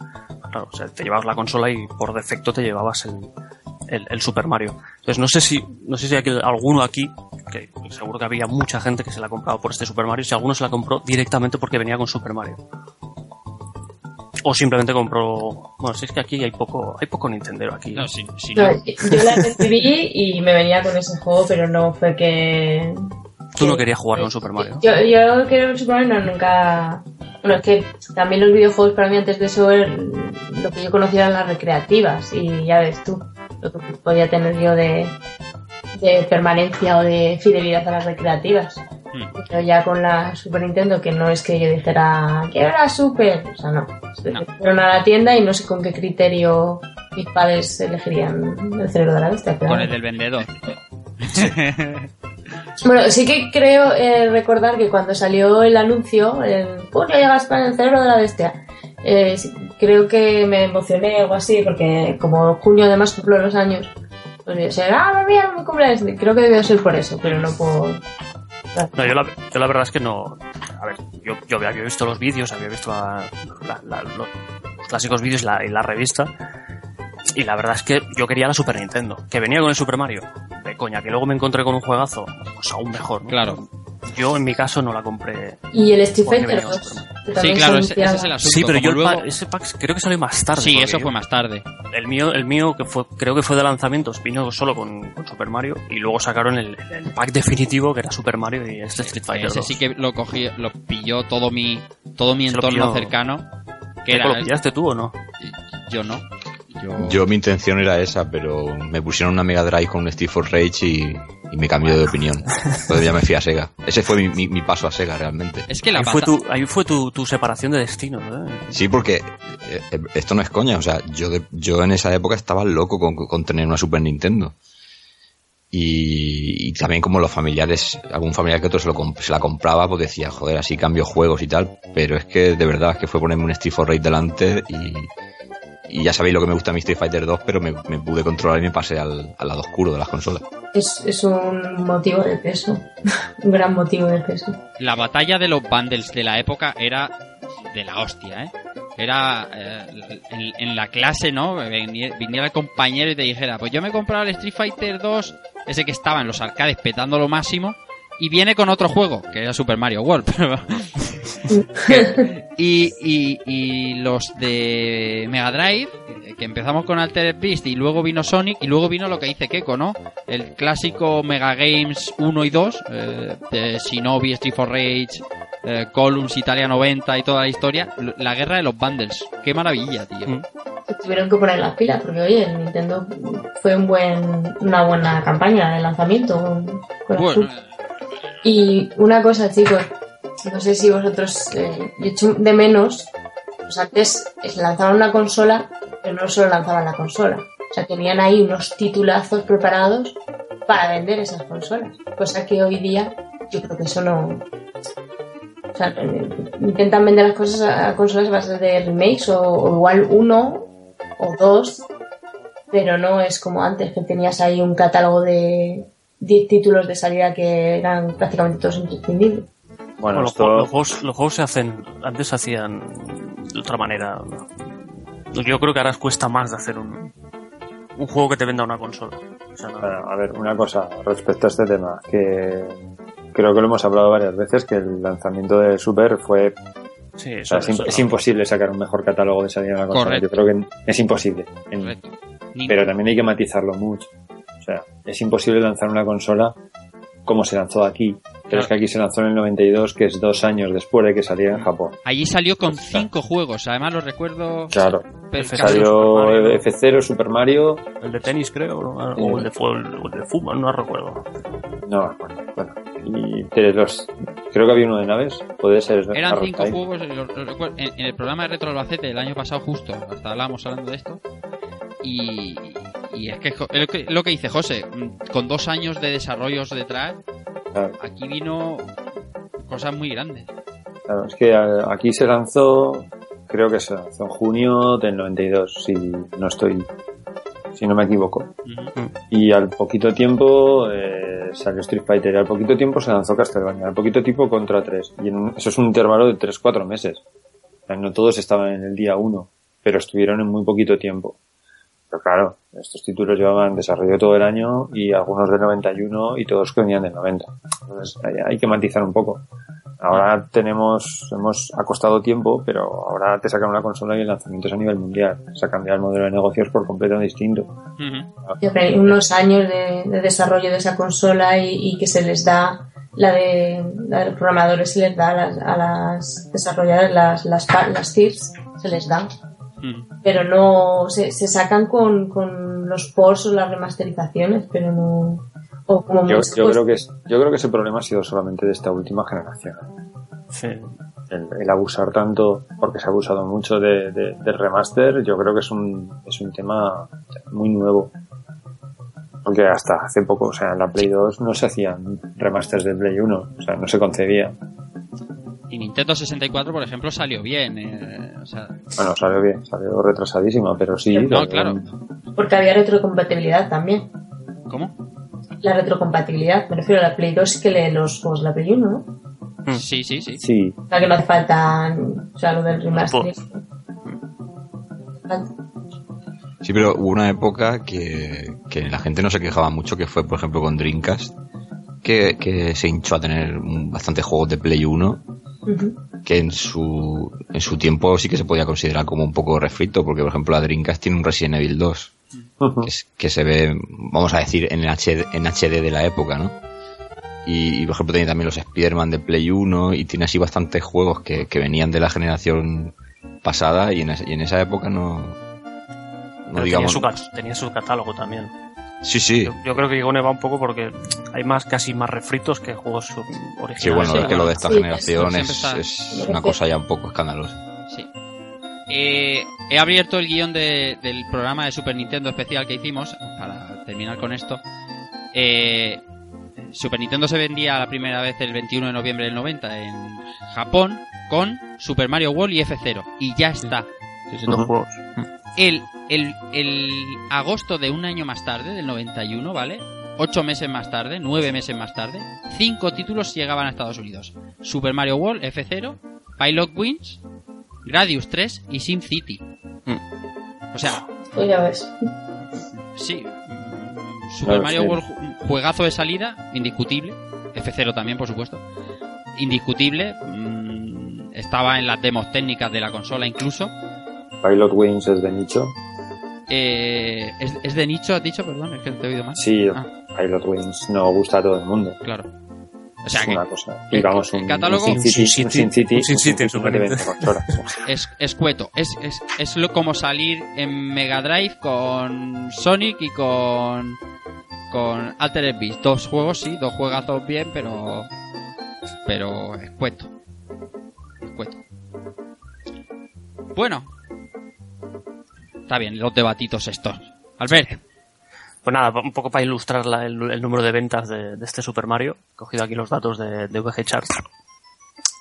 claro, te llevabas la consola y por defecto te llevabas el, Super Mario. Entonces no sé si, no sé si aquel- alguno aquí, que seguro que había mucha gente que se la ha comprado por este Super Mario, si alguno se la compró directamente porque venía con Super Mario. O simplemente compró, bueno, si es que aquí hay poco, hay poco Nintendero aquí. No, No, no, yo la recibí y me venía con ese juego, pero no fue que... Tú no que- querías jugar con Super Mario. Yo, yo quiero Super Mario no, nunca... Bueno, es que también los videojuegos para mí antes de eso el- lo que yo conocía eran las recreativas y ya ves tú lo que podía tener yo de, de permanencia o de fidelidad a las recreativas. Pero ya con la Super Nintendo, que no es que yo dijera, quiero la Super, o sea, no. No. Fueron a la tienda y no sé con qué criterio mis padres elegirían el cerebro de la bestia. pero- con el del vendedor. bueno, sí que creo eh, recordar que cuando salió el anuncio, el ¡Pum! ya llegas para el cerebro de la bestia! eh, creo que me emocioné o algo así, porque como junio además cumplo los años, pues yo sé, ¡ah, mira, mi cumpleaños! Creo que debió ser por eso, pero no por... No, yo la, yo la verdad es que no. A ver, yo, había visto los vídeos, había visto la- los, clásicos vídeos y la revista. Y la verdad es que yo quería la Super Nintendo, que venía con el Super Mario. De coña, que luego me encontré con un juegazo, pues aún mejor. ¿no? Claro. Yo en mi caso no la compré. Y el Street Fighter venía con 2. Super Mario. que Sí, claro, se ese, ese es el asunto. Sí, pero yo el luego- pa- ese pack creo que salió más tarde. Sí, eso fue más tarde. El mío, el mío que fue, creo que fue de lanzamientos, vino solo con, con Super Mario y luego sacaron el, el pack definitivo que era Super Mario y este Street Fighter. Ese 2. sí que lo cogí, lo pilló todo mi, todo mi Se entorno pilló. cercano. Que ¿Eco, era, ¿Lo pillaste tú o no? yo no. Yo, Yo mi intención era esa, pero me pusieron una Mega Drive con un Steve for Rage y, y me cambió de opinión. Entonces ya me fui a Sega. Ese fue mi, mi- mi paso a Sega realmente. Es que la Ahí fue, tu, ahí fue tu, tu separación de destino, ¿eh? Sí, porque eh, eh, esto no es coña. O sea, yo, de- yo en esa época estaba loco con, con tener una Super Nintendo. Y, y también como los familiares, algún familiar que otro se, lo, comp- se la compraba, pues decía, joder, así cambio juegos y tal. Pero es que de verdad es que fue ponerme un Street for Rage delante y, y ya sabéis lo que me gusta a mi Street Fighter 2, pero me, me pude controlar y me pasé al, al lado oscuro de las consolas. Es, es un motivo de peso. un gran motivo de peso. la batalla de los bundles de la época era de la hostia, ¿eh? Era eh, en, en la clase, ¿no? Viniera el compañero y te dijera, pues yo me he comprado el Street Fighter 2, ese que estaba en los arcades petando lo máximo, y viene con otro juego, que era Super Mario World. pero- y, y, y los de Mega Drive, que empezamos con Altered Beast y luego vino Sonic y luego vino lo que dice Keiko, ¿no? El clásico Mega Games 1 y 2, eh, de Shinobi, Street for Rage, eh, Columns, Italia 90 y toda la historia. La guerra de los bundles. Qué maravilla, tío. Mm. Tuvieron que poner las pilas porque, oye, el Nintendo fue un buen, una buena campaña de lanzamiento. con- Bueno. Y una cosa, chicos, no sé si vosotros, eh, yo de menos, pues antes eh, lanzaban una consola, pero no solo lanzaban la consola. O sea, tenían ahí unos titulazos preparados para vender esas consolas. Cosa que hoy día yo creo que eso no... O sea, eh, intentan vender las cosas a consolas a base de remakes o, o igual uno o dos, pero no es como antes que tenías ahí un catálogo de 10 títulos de salida que eran prácticamente todos imprescindibles. Bueno, los, esto- juegos- los juegos, los juegos se hacen, antes se hacían de otra manera. Yo creo que ahora cuesta más de hacer un, un juego que te venda una consola. O sea, no- Bueno, a ver, una cosa respecto a este tema, que creo que lo hemos hablado varias veces, que el lanzamiento de Super fue... sí, o eso, sea, es, eso no. imposible sacar un mejor catálogo de salida de la consola. Correcto. Yo creo que es imposible. Correcto. Pero también hay que matizarlo mucho. Sea, es imposible lanzar una consola como se lanzó aquí. Pero es que aquí se lanzó en el 92, que es dos años después de que saliera en Japón. Allí salió con cinco juegos, además lo recuerdo. Claro. Salió Mario. F0, Super Mario... El de tenis, creo, ¿no? o el de, el de fútbol, no recuerdo. No, bueno, bueno. Y los... Creo que había uno de naves. Puede ser... Eran Arrow cinco Time. juegos, lo- lo recuerdo, en, en el programa de Retro Albacete del año pasado justo, hasta hablábamos hablando de esto, y, y es que lo que, dice José, mm, con dos años de desarrollos detrás, Claro. aquí vino cosas muy grandes. Claro, es que aquí se lanzó, creo que se lanzó en junio del 92, si no estoy, si no me equivoco. Y al poquito tiempo eh, salió Street Fighter, y al poquito tiempo se lanzó Castlevania, al poquito tiempo Contra 3. Y en un- eso es un intervalo de 3-4 meses. O sea, no todos estaban en el día 1, pero estuvieron en muy poquito tiempo. Pero claro, estos títulos llevaban desarrollo todo el año y algunos del 91 y todos que venían del 90. Entonces hay, hay que matizar un poco. Ahora tenemos, hemos acostado tiempo, pero ahora te sacan una consola y el lanzamiento es a nivel mundial. Se ha cambiado el modelo de negocios por completo distinto. Ujú. Yo creo que unos años de, de desarrollo de esa consola y, y que se les da la de, la de los programadores se les da a las, a las desarrolladoras las las, las TIRs se les da Pero no se, se sacan con, con los ports o las remasterizaciones pero no o como Yo, yo pues, creo que es, yo creo que ese problema ha sido solamente de esta última generación. Sí. El, el abusar tanto, porque se ha abusado mucho de, de- del remaster, yo creo que es un, es un tema muy nuevo. Porque hasta hace poco, o sea, en la Play 2 no se hacían remasters del Play 1, o sea, no se concebía. Y Nintendo 64, por ejemplo, salió bien. eh, o sea, Bueno, salió bien, salió retrasadísima, pero sí. no, lo- claro. porque había retrocompatibilidad también ¿Cómo? la retrocompatibilidad me refiero a la Play 2 que lee los juegos de la Play 1 ¿no? Sí, sí, sí. Sí, o sea que no hace falta o sea lo del remaster Sí, pero hubo una época que, que la gente no se quejaba mucho, que fue, por ejemplo, con Dreamcast, que, que se hinchó a tener un- bastantes juegos de Play 1, Que en su, en su tiempo sí que se podía considerar como un poco refrito, porque, por ejemplo, la Dreamcast tiene un Resident Evil 2, que, es- que se ve, vamos a decir, en, el HD, en HD de la época, ¿no? Y, y, por ejemplo, tiene también los Spider-Man de Play 1 y tiene así bastantes juegos que, que venían de la generación pasada y en, es- y en esa época no... No Pero digamos... tenía, su, tenía su catálogo también. Sí, sí. Yo, yo creo que Igone va un poco porque hay más casi más refritos que juegos originales. Sí, bueno, sí, es que lo de esta sí, generación es, está- es una cosa ya un poco escandalosa. Sí. Eh, he abierto el guion de- del programa de Super Nintendo especial que hicimos, para terminar con esto. Eh, Super Nintendo se vendía la primera vez el 21 de noviembre del 90 en Japón con Super Mario World y F0. Y ya está. Sí, juegos. El, el, el agosto de un año más tarde, del 91, ¿vale? Ocho meses más tarde, nueve meses más tarde, cinco títulos llegaban a Estados Unidos. Super Mario World, F0, Pilot Wings, Gradius 3 y Sim City. O sea, Pues ya ves. sí. mm, Super Claro, Mario sí. World, ju- juegazo de salida, indiscutible. F0 también, por supuesto. Indiscutible. mm, estaba en las demos técnicas de la consola incluso. Pilot Wings es de nicho. Eh, ¿es, es de nicho, has dicho? Perdón, es que te he oído mal. Sí, Ah. Pilot Wings no gusta a todo el mundo. Claro. O sea es que una cosa. Y el- vamos, el un, catálogo- un Sin City, un Sin City, un Sin un es, es cueto. Es, es, es lo como salir en Mega Drive con Sonic y con con Altered Beast. Dos juegos, sí, dos juegazos bien, pero pero es cueto. Es cueto. Bueno. Está bien, los debatitos estos. Albert, Pues nada, un poco para ilustrar la- el, el número de ventas de, de este Super Mario. He cogido aquí los datos de, de VG Charts.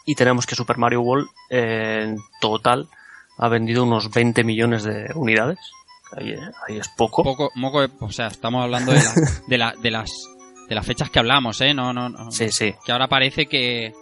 Y tenemos que Super Mario World eh, en total ha vendido unos 20 millones de unidades. Ahí, ahí es poco. poco, moco, o sea, estamos hablando de, la- de, la- de las de las fechas que hablamos, ¿eh? No, no, no. Sí, sí. Que ahora parece que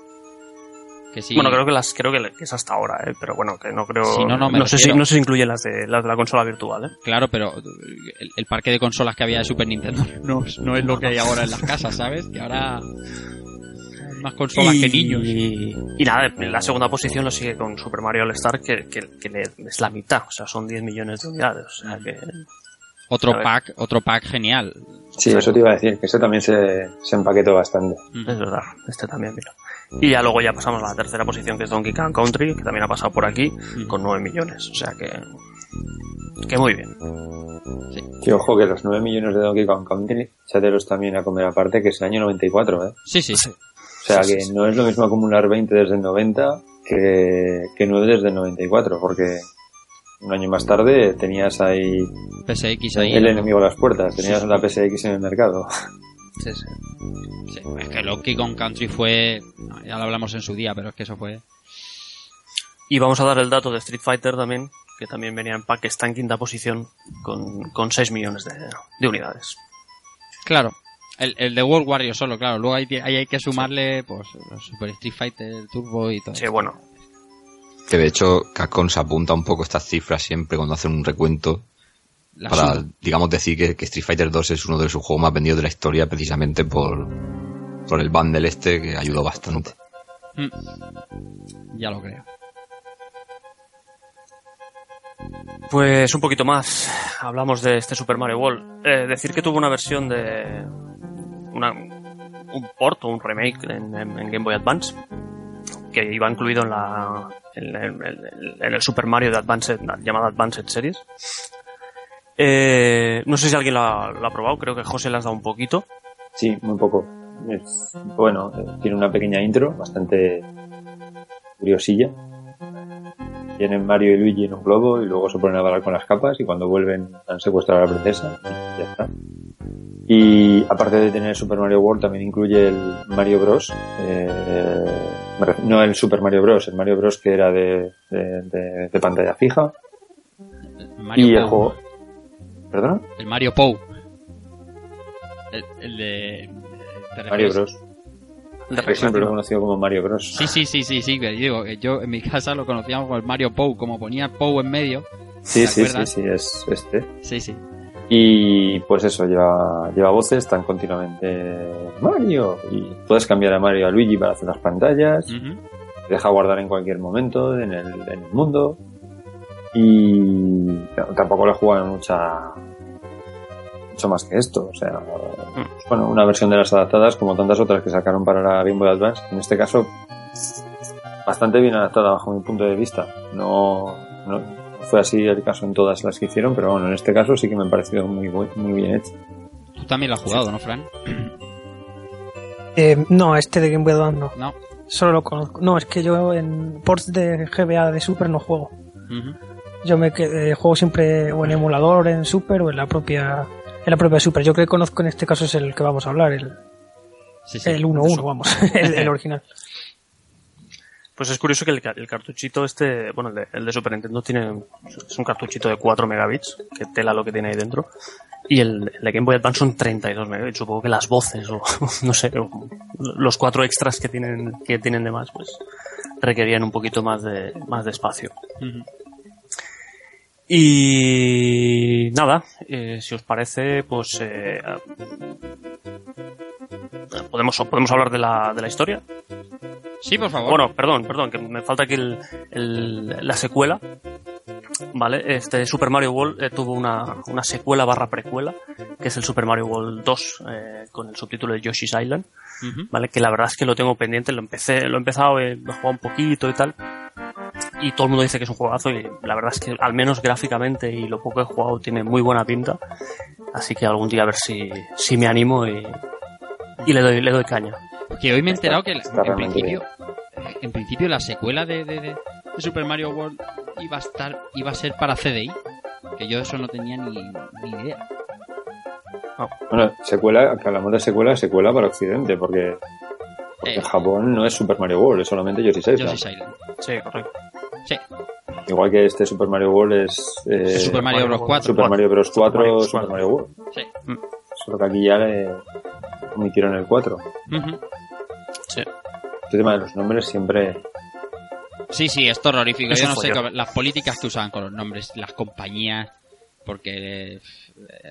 que sí. Bueno, creo que las creo que es hasta ahora, ¿eh? pero bueno, que no creo. Sí, no, no, me sé si refiero. no sé si incluye las de las de la consola virtual, ¿eh? Claro, pero el, el parque de consolas que había de Super Nintendo no, es- no es lo que hay ahora en las casas, ¿sabes? Que ahora hay más consolas que niños. Y nada, en la segunda posición lo sigue con Super Mario All Star, que, que, que le- es la mitad, o sea, son 10 millones de unidades. O sea que. Otro pack, otro pack genial. Sí, eso te iba a decir, que eso también se, se empaquetó bastante. Es verdad, este también, mira. Y ya luego ya pasamos a la tercera posición, que es Donkey Kong Country, que también ha pasado por aquí, con 9 millones. O sea que. Que muy bien. Y ojo que los 9 millones de Donkey Kong Country, échatelos también a comer aparte, que es el año 94, ¿eh? Sí, sí. O sea Sí, que sí, sí. no es lo mismo acumular 20 desde el 90 que, que 9 desde el 94, porque un año más tarde tenías ahí PSX ahí. el ¿no? enemigo a las puertas, tenías la PSX en el mercado. Sí, sí. Sí, es que Donkey Kong Country fue. no, ya lo hablamos en su día, pero es que eso fue. Y vamos a dar el dato de Street Fighter también, que también venía en pack, que está en quinta posición con, con 6 millones de, de unidades. Claro. El, el de World Warrior solo, claro. Luego ahí, ahí hay que sumarle, pues, los Super Street Fighter, Turbo y todo. Sí, bueno, Que de hecho Capcom se apunta un poco estas cifras siempre cuando hacen un recuento La para, suma. digamos, decir que, que Street Fighter 2 es uno de sus juegos más vendidos de la historia precisamente por, por el bundle este que ayudó bastante. Ya lo creo. Pues un poquito más. Hablamos de este Super Mario World. Eh, decir que tuvo una versión de. Una, un port o un remake en, en- en Game Boy Advance. Que iba incluido en la. En, en- el Super Mario de Advanced, llamado Advanced Series. Eh, no sé si alguien lo ha, lo ha probado, creo que José le has dado un poquito. Sí, muy poco. Es, bueno, eh, tiene una pequeña intro, bastante curiosilla. Vienen Mario y Luigi en un globo y luego se ponen a bailar con las capas y cuando vuelven han secuestrado a la princesa y ya está. Y aparte de tener Super Mario World también incluye el Mario Bros. eh, no el Super Mario Bros, el Mario Bros que era de, de- de- de pantalla fija. Mario y el juego... ¿Perdona? El Mario Pou. El, el de. ¿te Mario? Bros. Siempre lo he conocido como Mario Bros. Sí, sí, sí, sí, sí, digo, yo en mi casa lo conocíamos como el Mario Pou, como ponía Pou en medio. Sí, ¿Te sí, sí, sí, es este. Sí, sí. Y pues eso, lleva, lleva voces, están continuamente Mario. Y puedes cambiar a Mario a Luigi para hacer las pantallas. Te deja guardar en cualquier momento en el, en el mundo. Y no, tampoco le juegan mucha mucho más que esto. O sea, bueno, una versión de las adaptadas como tantas otras que sacaron para la Game Boy Advance. En este caso, bastante bien adaptada bajo mi punto de vista. No, no fue así el caso en todas las que hicieron, pero bueno, en este caso sí que me ha parecido muy, muy bien hecho. también lo has jugado, ¿no, Fran? Eh, no, este de Game Boy Advance no. No. Solo lo conozco. No, es que yo en ports de GBA de Super no juego. Ujú. Yo me eh, juego siempre o en emulador en Super o en la propia en la propia Super. Yo creo que conozco en este caso es el que vamos a hablar, el, Sí, sí. el 1-1, vamos, el, el original. Pues es curioso que el, ca- el cartuchito este, bueno, el de, el de Super Nintendo tiene, es un cartuchito de 4 megabits, que tela lo que tiene ahí dentro. Y el, el de Game Boy Advance son 32 megabits. Supongo que las voces o, no sé, o los cuatro extras que tienen, que tienen de más, pues requerían un poquito más de, más de espacio. Y nada, eh, si os parece, pues eh, podemos podemos hablar de la, de la historia. Sí, por favor. Bueno, perdón, perdón, que me falta aquí el, el- la secuela. Vale, este Super Mario World eh, tuvo una, una secuela barra precuela, que es el Super Mario World 2, eh, con el subtítulo de Yoshi's Island. ¿vale? Que la verdad es que lo tengo pendiente, lo empecé, lo he empezado, eh, lo he jugado un poquito y tal. Y todo el mundo dice que es un juegazo y la verdad es que al menos gráficamente y lo poco que he jugado tiene muy buena pinta. Así que algún día a ver si, si me animo y, y le doy, le doy caña. Que hoy me he enterado que Está en principio, en principio la secuela de, de- de- de Super Mario World iba a estar, iba a ser para CDI. Que yo eso no tenía ni, ni idea. Bueno, secuela, que hablamos de secuela, secuela para Occidente, porque, porque Eh. Japón no es Super Mario World, es solamente Yoshi's Island. Yoshi's Island. Sí, correcto. Sí. Igual que este Super Mario World es eh, Super Mario Bros. 4. Super Mario Bros. 4, Super Mario Bros. Super Mario World. Sí. Solo que aquí ya le omitieron el 4. Ujú. Sí. Este tema de los nombres siempre... Sí, sí, esto es horrorífico. Es Yo no sé las políticas que usaban con los nombres, las compañías, porque eh,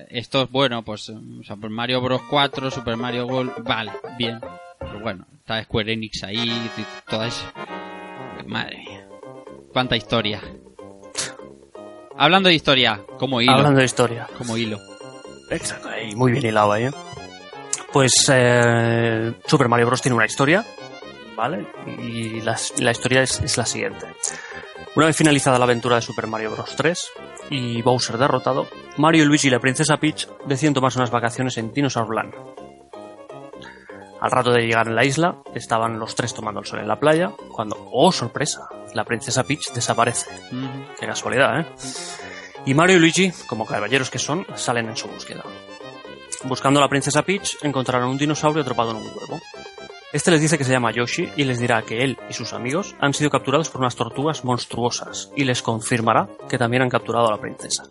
esto es bueno, pues eh, Super Mario Bros 4, Super Mario World, vale, bien. Pero bueno, está Square Enix ahí, toda eso. Madre mía. Cuánta historia. Hablando de historia, como hilo. Hablando de historia. Como hilo. Exacto, ahí, muy bien hilado ahí. ¿eh? Pues eh, Super Mario Bros. tiene una historia, ¿vale? Y la, la historia es, es la siguiente. Una vez finalizada la aventura de Super Mario Bros. 3 y Bowser derrotado, Mario, Luigi y la princesa Peach deciden tomarse unas vacaciones en Dinosaur Land. Al rato de llegar en la isla, estaban los tres tomando el sol en la playa, cuando, ¡oh sorpresa! La princesa Peach desaparece. Qué casualidad, ¿eh? Y Mario y Luigi, como caballeros que son, salen en su búsqueda. Buscando a la princesa Peach, encontrarán un dinosaurio atrapado en un huevo. Este les dice que se llama Yoshi y les dirá que él y sus amigos han sido capturados por unas tortugas monstruosas y les confirmará que también han capturado a la princesa.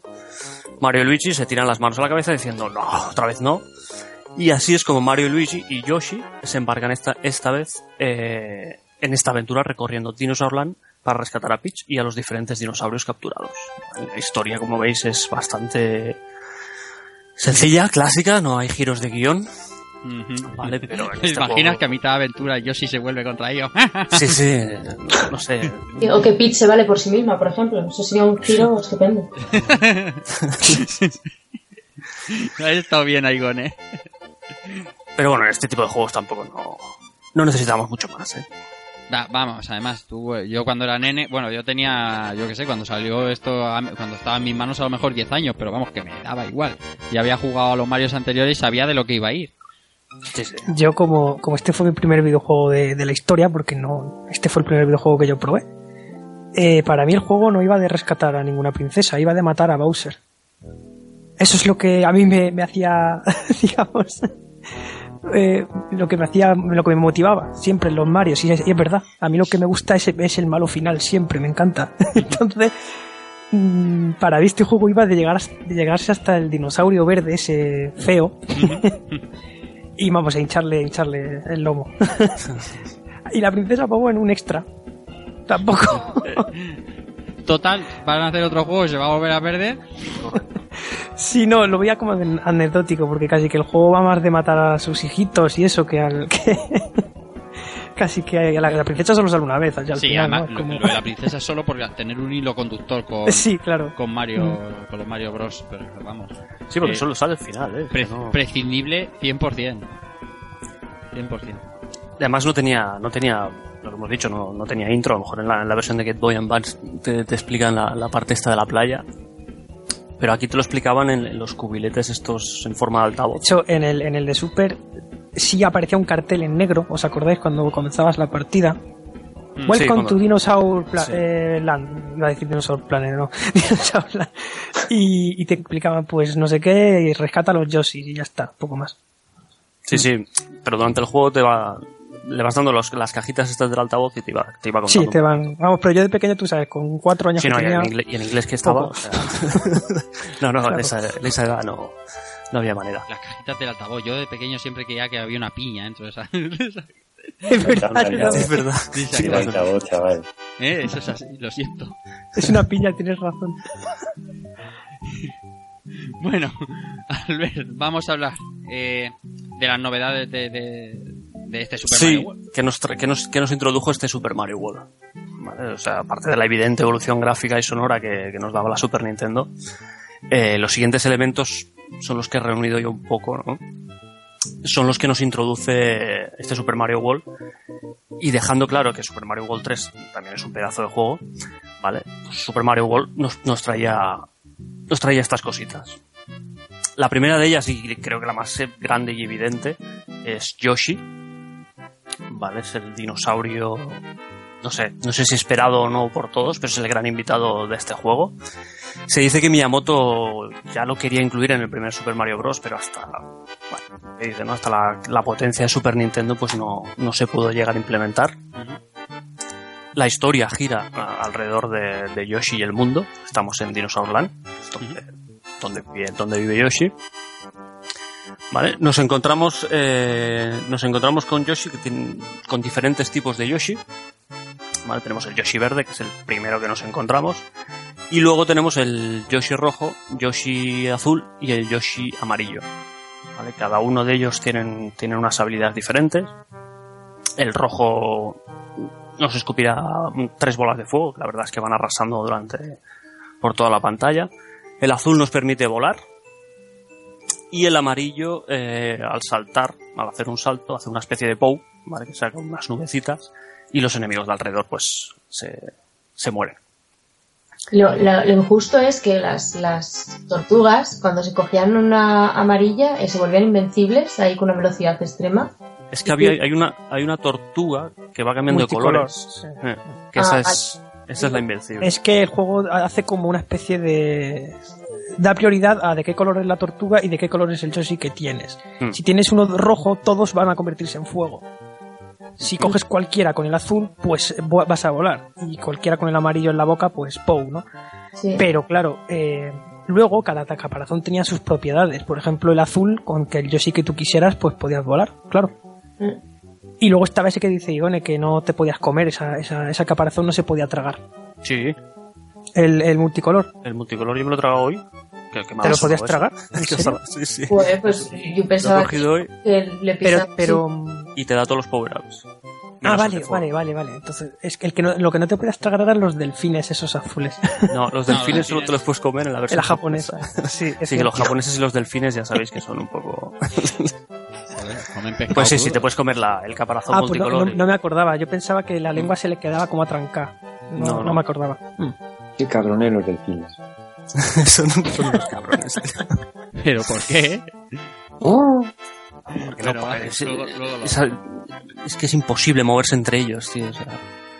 Mario y Luigi se tiran las manos a la cabeza diciendo no, otra vez no. Y así es como Mario Luigi y Yoshi se embarcan esta, esta vez eh, en esta aventura recorriendo Dinosaurland para rescatar a Peach y a los diferentes dinosaurios capturados. La historia, como veis, es bastante sencilla, clásica, no hay giros de guion. Vale, pero ¿Te este imaginas juego- que a mitad de aventura Yoshi se vuelve contra ellos? Sí, sí, no sé. O que Peach se vale por sí misma, por ejemplo. Eso sería un giro estupendo. ha estado bien ahí, Gon, ¿eh? Pero bueno, en este tipo de juegos tampoco no, no necesitamos mucho más, ¿eh? Va- vamos, además, tú, eh, yo cuando era nene, bueno, yo tenía, yo qué sé, cuando salió esto, cuando estaba en mis manos a lo mejor 10 años, pero vamos, que me daba igual. Ya había jugado a los Marios anteriores y sabía de lo que iba a ir. Sí, sí. Yo como, como este fue mi primer videojuego de, de la historia, porque no, este fue el primer videojuego que yo probé, eh, para mí el juego no iba de rescatar a ninguna princesa, iba de matar a Bowser. Eso es lo que a mí me, me hacía, digamos, eh, lo que me hacía, lo que me motivaba siempre en los Marios, y es, y es verdad, a mí lo que me gusta es, es el malo final, siempre, me encanta. Entonces, mm, para mí este juego iba de, llegar, hasta- de llegarse hasta el dinosaurio verde, ese feo, y vamos a hincharle, hincharle el lomo. y la princesa, pues bueno, un extra. Tampoco. Total, van a hacer otro juego y se va a volver a perder. Sí, no, lo veía como an- anecdótico, porque casi que el juego va más de matar a sus hijitos y eso que al que. casi que a la, la princesa solo sale una vez. Al Sí, final, además, ¿no? lo, Como- lo de la princesa es solo por tener un hilo conductor con, Sí, claro. con Mario, Mm. con los Mario Bros. Pero vamos. Sí, porque Eh, solo sale al final, ¿eh? pre- No- Prescindible 100%. 100%. Además no tenía, no tenía, lo que hemos dicho, no, no tenía intro. A lo mejor en la, en la versión de Get Boy Advance te, te explican la, la parte esta de la playa. Pero aquí te lo explicaban en, en los cubiletes estos en forma de De altavoz. hecho, en el, en el de Super sí aparecía un cartel en negro, ¿os acordáis cuando comenzabas la partida? Mm, Welcome sí, cuando- to Dinosaur Pla- Sí. eh, Land. Iba a decir Dinosaur Planet, no. Dinosaur Land. Y, y te explicaban, pues no sé qué, y rescata a los Yoshi y ya está, poco más. Sí, sí, pero durante el juego te va le vas dando los- las cajitas estas del altavoz y te iba, te iba contando. Sí, te van. Vamos, pero yo de pequeño, tú sabes, con cuatro años Sí, no, que y en, tenía. inglés, y en inglés que estaba. Poco. o sea, no, no, Claro. en esa, en esa edad no, no había manera. Las cajitas del altavoz. Yo de pequeño siempre creía que había una piña dentro de esa. Es verdad, Es verdad. Sí, la altavoz, chaval. ¿Eh? Eso es así, lo siento. es una piña, tienes razón. Bueno, Albert, vamos a hablar eh, de las novedades de, de, de este Super Sí, Mario World. que nos, que, nos, que nos introdujo este Super Mario World. Vale, O sea, aparte de la evidente evolución gráfica y sonora que, que nos daba la Super Nintendo, eh, los siguientes elementos son los que he reunido yo un poco, ¿no? Son los que nos introduce este Super Mario World y dejando claro que Super Mario World 3 también es un pedazo de juego, ¿vale? Pues Super Mario World nos, nos traía nos traía estas cositas. La primera de ellas, y creo que la más grande y evidente, es Yoshi. Vale, es el dinosaurio. No sé, no sé si esperado o no por todos, pero es el gran invitado de este juego. Se dice que Miyamoto ya lo quería incluir en el primer Super Mario Bros., pero hasta. Bueno, ¿qué dice, no? Hasta la, la potencia de Super Nintendo, pues no, no se pudo llegar a implementar. La historia gira a- alrededor de, de Yoshi y el mundo. Estamos en Dinosaur Land, donde vive Yoshi. Vale, nos encontramos, eh, nos encontramos con Yoshi, con diferentes tipos de Yoshi. Vale, tenemos el Yoshi verde, que es el primero que nos encontramos. Y luego tenemos el Yoshi rojo, Yoshi azul y el Yoshi amarillo. Vale, cada uno de ellos tienen, tienen unas habilidades diferentes. El rojo nos escupirá tres bolas de fuego, la verdad es que van arrasando durante por toda la pantalla. El azul nos permite volar. Y el amarillo, eh, al saltar, al hacer un salto, hace una especie de POW, ¿vale? que saca unas nubecitas, y los enemigos de alrededor, pues, se, se mueren. Lo, lo- lo injusto es que las, las tortugas, cuando se cogían una amarilla, eh, se volvían invencibles ahí con una velocidad extrema. Es que había, hay una, hay una tortuga que va cambiando de colores. sí. Eh, que esa Ah, es, esa es la invencible. Es que el juego hace como una especie de. Da prioridad a de qué color es la tortuga y de qué color es el Yoshi que tienes. Hmm. Si tienes uno rojo, todos van a convertirse en fuego. Si coges cualquiera con el azul, pues vas a volar. Y cualquiera con el amarillo en la boca, pues POW, ¿no? Sí. Pero claro, eh, luego cada caparazón tenía sus propiedades. Por ejemplo, el azul, con que el Yoshi que tú quisieras, pues podías volar, claro. Mm. Y luego estaba ese que dice Ione, que no te podías comer, esa, esa, esa caparazón no se podía tragar. Sí, El, el multicolor. el multicolor yo me lo he tragado hoy. Que, que ¿Te lo podías eso. tragar? Es ¿En que sí, sí. Joder, pues yo Lo he pensaba que hoy le Pero, pero. y te da todos los power-ups. Ah, vale, vale, vale, vale. Entonces, es que, el que no- lo que no te podías tragar eran los delfines esos azules. No, los No, delfines solo te los puedes comer en la En versión la japonesa. Sí, es Sí, que los japoneses y los delfines ya sabéis que son un poco... Pues sí, sí, te puedes comer la, el caparazón Ah, pues no, multicolor. no- no me acordaba. Yo pensaba que la lengua se le quedaba como atrancada. No, No, no, no. me acordaba. Mm. Qué cabrones los delfines. son, son unos cabrones. ¿Pero por qué? Porque no, Pero vale, es, luego- luego lo- es- es que es imposible moverse entre ellos, tío. o sea.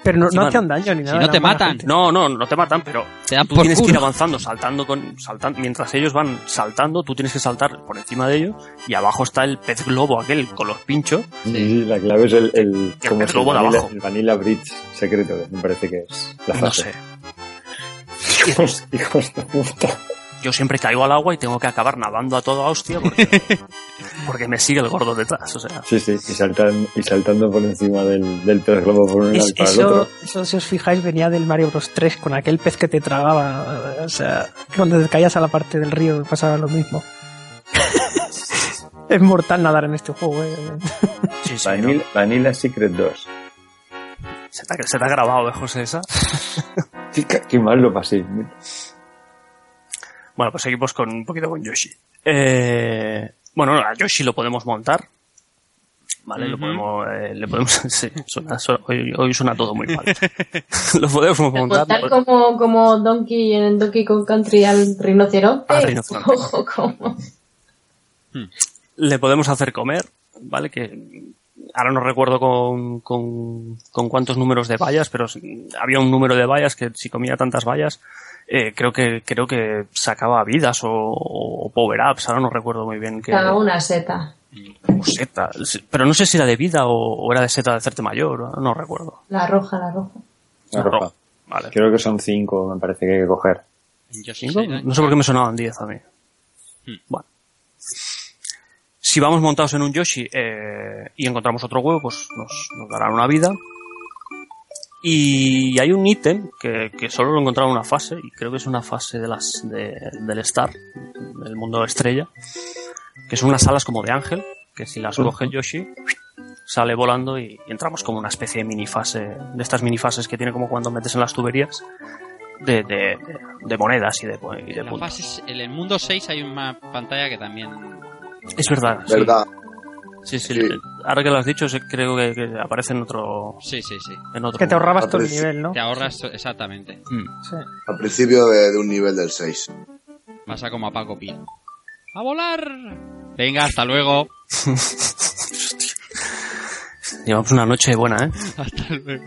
Pero no, no hacían daño ni nada. no eran te matan. No, no, no te matan, pero Te dan tú tienes que ir avanzando, saltando con, saltando, mientras ellos van saltando, tú tienes que saltar por encima de ellos y abajo está el pez globo aquel con los pinchos. Sí, sí, la clave es el, el, como el el globo de vanilla, abajo. el vanilla Bridge secreto, que me parece que es la No sé. Hijos, hijos de puta. Yo siempre caigo al agua y tengo que acabar nadando a toda hostia porque, porque me sigue el gordo detrás. O sea, Sí, sí, y, saltan, y saltando por encima del, del pez globo por un Es- y para el eso, otro. eso, si os fijáis, venía del Mario Bros 3 con aquel pez que te tragaba. O sea, cuando te caías a la parte del río pasaba lo mismo. es mortal nadar en este juego, eh. sí, sí, Vanilla, ¿no? Vanilla Secret 2. se, te, ha- se te ha grabado, ¿eh, José, esa? Qué, qué mal lo pasé. Bueno, pues seguimos con un poquito con Yoshi. Eh, bueno, a Yoshi lo podemos montar. ¿vale? Lo podemos, eh, le podemos, sí, suena- suena- hoy, hoy suena todo muy mal. lo podemos montar. Montar como, como Donkey en Donkey Kong Country al rinoceronte. Al rinoceronte. Ojo, como. le podemos hacer comer, ¿vale? Que ahora no recuerdo con, con, con cuántos números de vallas, pero había un número de vallas que si comía tantas vallas, eh, creo que creo que sacaba vidas o, o power ups, ahora no recuerdo muy bien qué Cada una seta. o seta, pero no sé si era de vida o, o era de seta de hacerte mayor, no recuerdo. La roja, la roja. La roja. Vale. Creo que son cinco, me parece que hay que coger. Yo sí ¿Cinco? sé, No sé por qué me sonaban 10 a mí. Bueno. Si vamos montados en un Yoshi eh, y encontramos otro huevo, pues nos, nos darán una vida. Y hay un ítem que, que solo lo he encontrado en una fase, y creo que es una fase de las de- del Star, del mundo estrella, que son unas alas como de ángel, que si las coge Yoshi, sale volando y, y entramos como una especie de minifase, de estas minifases que tiene como cuando metes en las tuberías, de, de, de- de monedas y de, y de puntos. fase- en el mundo 6 hay una pantalla que también... Es verdad. sí. ¿Verdad? Sí, sí, Sí. Ahora que lo has dicho, creo que, que aparece en otro. Sí, sí, sí. En otro Que te ahorrabas Al todo el nivel, ¿no? Te ahorras exactamente. Mm. Sí. Al principio de, de un nivel del 6. Pasa como a Paco Pi. ¡A volar! Venga, hasta luego. Llevamos una noche buena, ¿eh? Hasta luego.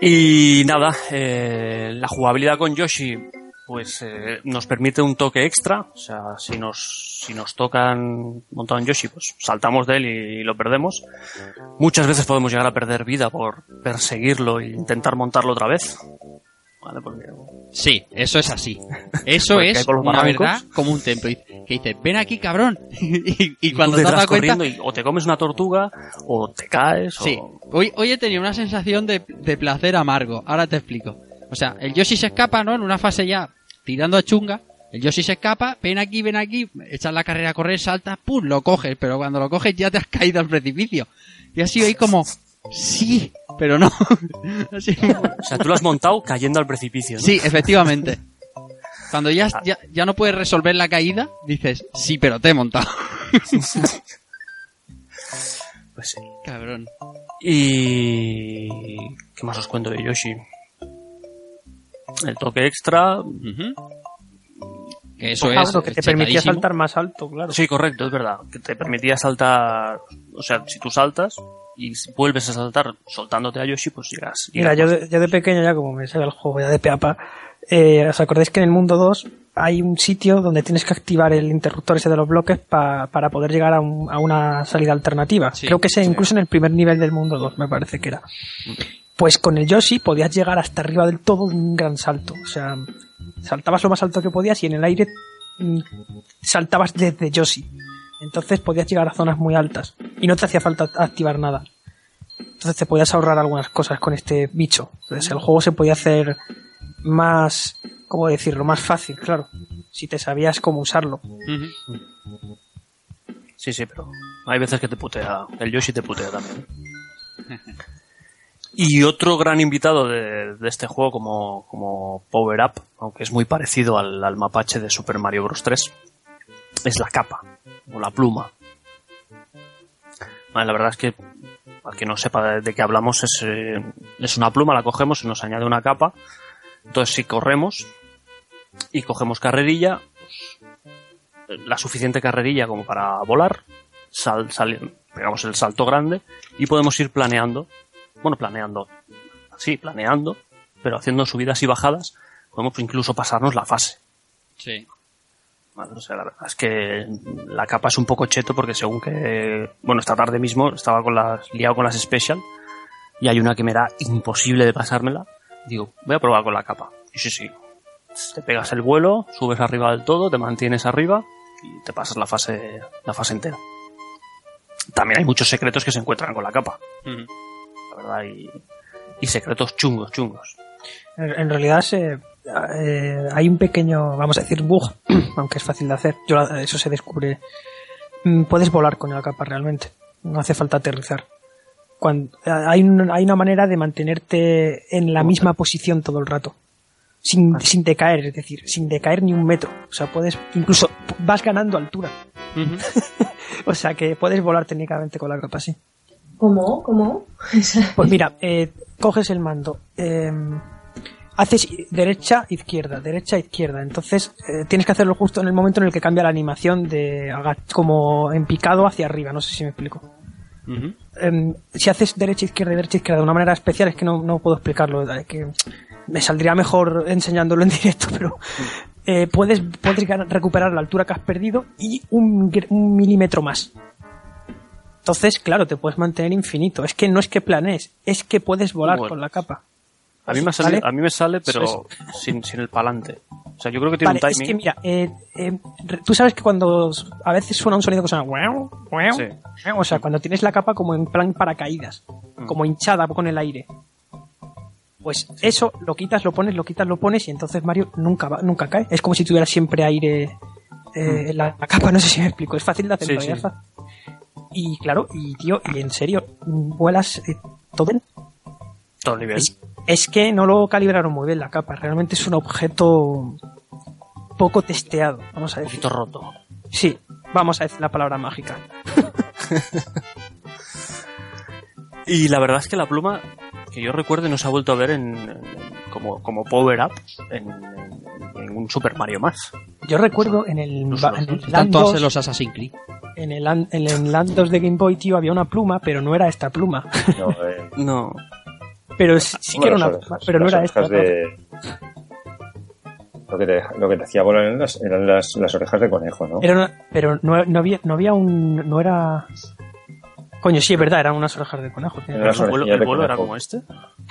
Y nada, eh, la jugabilidad con Yoshi, pues eh, nos permite un toque extra. O sea, si nos, si nos tocan montado en Yoshi, pues saltamos de él y, lo perdemos. Muchas veces podemos llegar a perder vida por perseguirlo e intentar montarlo otra vez. Vale, porque Sí, eso es así. Eso es una verdad como un templo. Que dices, ven aquí, cabrón. y, cuando te dado cuenta... corriendo y o te comes una tortuga o te caes Sí, o... hoy, hoy he tenido una sensación de, de placer amargo. Ahora te explico. O sea, el Yoshi se escapa, ¿no? En una fase ya tirando a chunga. El Yoshi se escapa, ven aquí, ven aquí, echas la carrera a correr, saltas, pum, lo coges. Pero cuando lo coges ya te has caído al precipicio. Y así hoy como, sí, pero no. Así, O sea, tú lo has montado cayendo al precipicio. ¿no? sí, efectivamente. Cuando ya, ya, ya no puedes resolver la caída, dices, sí, pero te he montado. Pues sí. Cabrón. Y... ¿Qué más os cuento de Yoshi? El toque extra... Que eso es. bueno, que te permitía saltar más alto, claro. Sí, correcto, es verdad. Que te permitía saltar... O sea, si tú saltas y vuelves a saltar soltándote a Yoshi, pues llegas... Mira, yo de, yo de pequeño ya, como me sabía el juego ya de peapa, eh, ¿os acordáis que en el mundo 2 hay un sitio donde tienes que activar el interruptor ese de los bloques pa- para poder llegar a, un- a una salida alternativa? Sí, Creo que es incluso en el primer nivel del mundo 2, me parece que era. Pues con el Yoshi podías llegar hasta arriba del todo de un gran salto. O sea, saltabas lo más alto que podías y en el aire mm, saltabas desde Yoshi. Entonces podías llegar a zonas muy altas y no te hacía falta activar nada. Entonces te podías ahorrar algunas cosas con este bicho. Entonces el juego se podía hacer más, ¿cómo decirlo? Más fácil, claro. Si te sabías cómo usarlo. Sí, sí, pero hay veces que te putea. El Yoshi te putea también. Y otro gran invitado de, este juego como, como Power Up, aunque es muy parecido al, al mapache de Super Mario Bros. 3, es la capa o la pluma. La verdad es que, para que no sepa de, de qué hablamos, es, eh, es una pluma, la cogemos y nos añade una capa. Entonces, si corremos y cogemos carrerilla, pues, la suficiente carrerilla como para volar, sal, sal- pegamos el salto grande y podemos ir planeando, bueno, planeando, sí, planeando, pero haciendo subidas y bajadas, podemos incluso pasarnos la fase. Sí. O sea, la verdad es que la capa es un poco cheto porque según que, bueno, esta tarde mismo estaba con las, liado con las special y hay una que me da imposible de pasármela. Digo, voy a probar con la capa. Y sí, sí. Te pegas el vuelo, subes arriba del todo, te mantienes arriba y te pasas la fase, la fase entera. También hay muchos secretos que se encuentran con la capa, la verdad, y, y secretos chungos, chungos. En, en realidad se, eh, hay un pequeño, vamos a decir, bug, aunque es fácil de hacer. Yo, la- eso se descubre. Mm, Puedes volar con la capa realmente. No hace falta aterrizar. Cuando, hay, un- hay una manera de mantenerte en la misma posición todo el rato. Sin, sin decaer, es decir, sin decaer ni un metro. O sea, puedes, incluso vas ganando altura. o sea que puedes volar técnicamente con la capa, sí. ¿Cómo? ¿Cómo? Pues mira, eh, coges el mando, eh, haces derecha, izquierda, derecha, izquierda. Entonces eh, tienes que hacerlo justo en el momento en el que cambia la animación de como en picado hacia arriba. No sé si me explico. Em, si haces derecha, izquierda derecha, izquierda de una manera especial, es que no, no puedo explicarlo. eh, que me saldría mejor enseñándolo en directo, pero eh, puedes, puedes recuperar la altura que has perdido y un, un milímetro más. Entonces, claro, te puedes mantener infinito. Es que no es que planees, es que puedes volar Bueno. con la capa. A mí me, ¿Vale? a mí me sale, pero sin, sin el palante. O sea, yo creo que tiene Vale, un es timing. que mira, eh, eh, tú sabes que cuando a veces suena un sonido que suena o sea, cuando tienes la capa como en plan paracaídas, Mm. como hinchada con el aire. Pues eso lo quitas, lo pones, lo quitas, lo pones y entonces Mario nunca va, nunca cae. Es como si tuviera siempre aire eh, en la, la capa, no sé si me explico. Es fácil de hacer, Mm. Sí, Y claro, y tío, y en serio, vuelas eh, todo el Todo el nivel. es, es que no lo calibraron muy bien la capa. Realmente es un objeto poco testeado, vamos a Un decir. poquito roto. Sí, vamos a decir la palabra mágica. Y la verdad es que la pluma, que yo recuerde, no se ha vuelto a ver en, en- como, como power-up en, en- en ningún Super Mario más. Yo recuerdo en el, Los- ba- los- en el Land todos 2, en los Assassin's Creed. en el, Land- en el Land 2 de Game Boy, tío, había una pluma, pero no era esta pluma. No, eh, No. Pero sí, sí que era una pluma, pero no era esta. de... Lo que, te, lo que te hacía volar eran las, eran las, las orejas de conejo, ¿no? Era una- pero no, no había, no había un... No era... Coño, sí, es verdad, eran unas orejas de conejo. ¿El vuelo, el de vuelo era como este?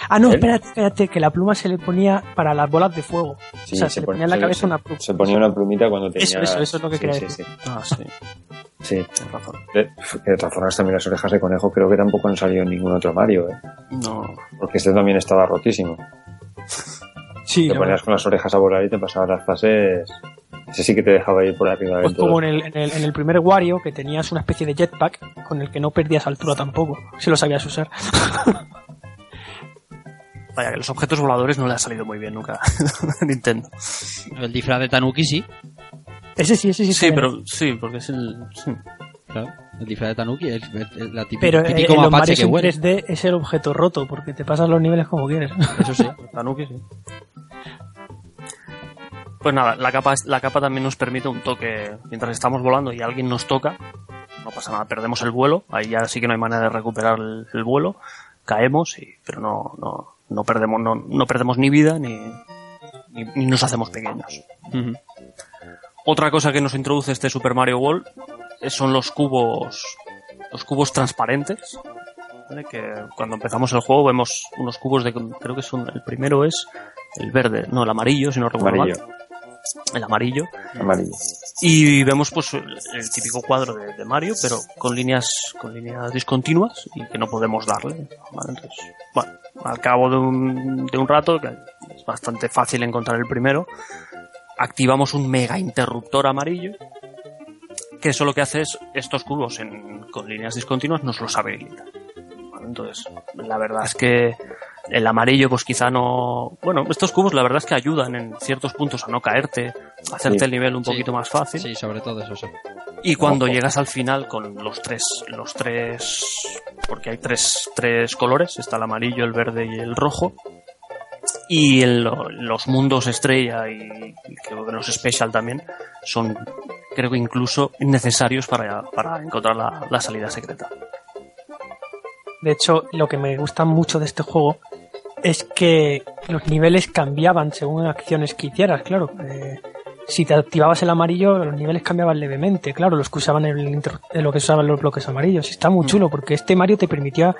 Ah, no, ¿Él? espérate, espérate, que la pluma se le ponía para las bolas de fuego. Sí, o sea, se se, le pon- ponía en la cabeza se- una pluma. Se ponía una plumita cuando tenía... Eso, eso, eso es lo que sí, quería sí, decir. Sí, Ah, sí. sí. Tienes razón. De, que de todas formas también las orejas de conejo creo que tampoco han salido en ningún otro Mario, ¿eh? No. Porque este también estaba rotísimo. Sí, te ponías con las orejas a volar y te pasabas las fases... Ese sí que te dejaba ir por arriba Pues como en el, en, el, en el primer Wario, que tenías una especie de jetpack con el que no perdías altura tampoco, si lo sabías usar. Vaya, que los objetos voladores no le ha salido muy bien nunca a Nintendo. El disfraz de Tanuki sí. Ese sí, ese sí. Sí, está bien. pero sí, porque es el. sí. Claro. El disfraz de Tanuki es el, el- la típica, Pero eh, típico en los mapache que en huele. 3D es el objeto roto, porque te pasas los niveles como quieres. Eso sí. Tanuki, sí. Pues nada, la capa, la capa también nos permite un toque mientras estamos volando y alguien nos toca. No pasa nada, perdemos el vuelo. Ahí ya sí que no hay manera de recuperar el, el vuelo. Caemos, y, pero no, no, no, perdemos, no, no perdemos ni vida ni, ni, ni nos hacemos pequeños. Otra cosa que nos introduce este Super Mario World son los cubos, los cubos transparentes. ¿vale? Que cuando empezamos el juego vemos unos cubos de, creo que son, el primero es el verde, no, el amarillo, si no recuerdo Amarillo. mal. El amarillo. Amarillo. Y vemos pues el, el típico cuadro de, de Mario, pero con líneas, con líneas discontinuas y que no podemos darle. ¿vale? Entonces, bueno, al cabo de un, de un rato, que es bastante fácil encontrar el primero, activamos un mega interruptor amarillo que eso lo que hace es estos cubos en- con líneas discontinuas nos los habilita. Entonces, la verdad es que el amarillo pues quizá no... Bueno, estos cubos la verdad es que ayudan en ciertos puntos a no caerte, a hacerte Sí. el nivel un Sí. poquito más fácil. Sí, sobre todo eso. sí. Y cuando Ojo. llegas al final con los tres, los tres, porque hay tres, tres colores, está el amarillo, el verde y el rojo. Y el- los mundos estrella y, y creo que los special también son, creo que incluso necesarios para, para encontrar la, la salida secreta. De hecho, lo que me gusta mucho de este juego es que los niveles cambiaban según acciones que hicieras, claro. Eh, si te activabas el amarillo, los niveles cambiaban levemente, claro, los que usaban el eh, lo que usaban los bloques amarillos. Está muy chulo porque este Mario te permitía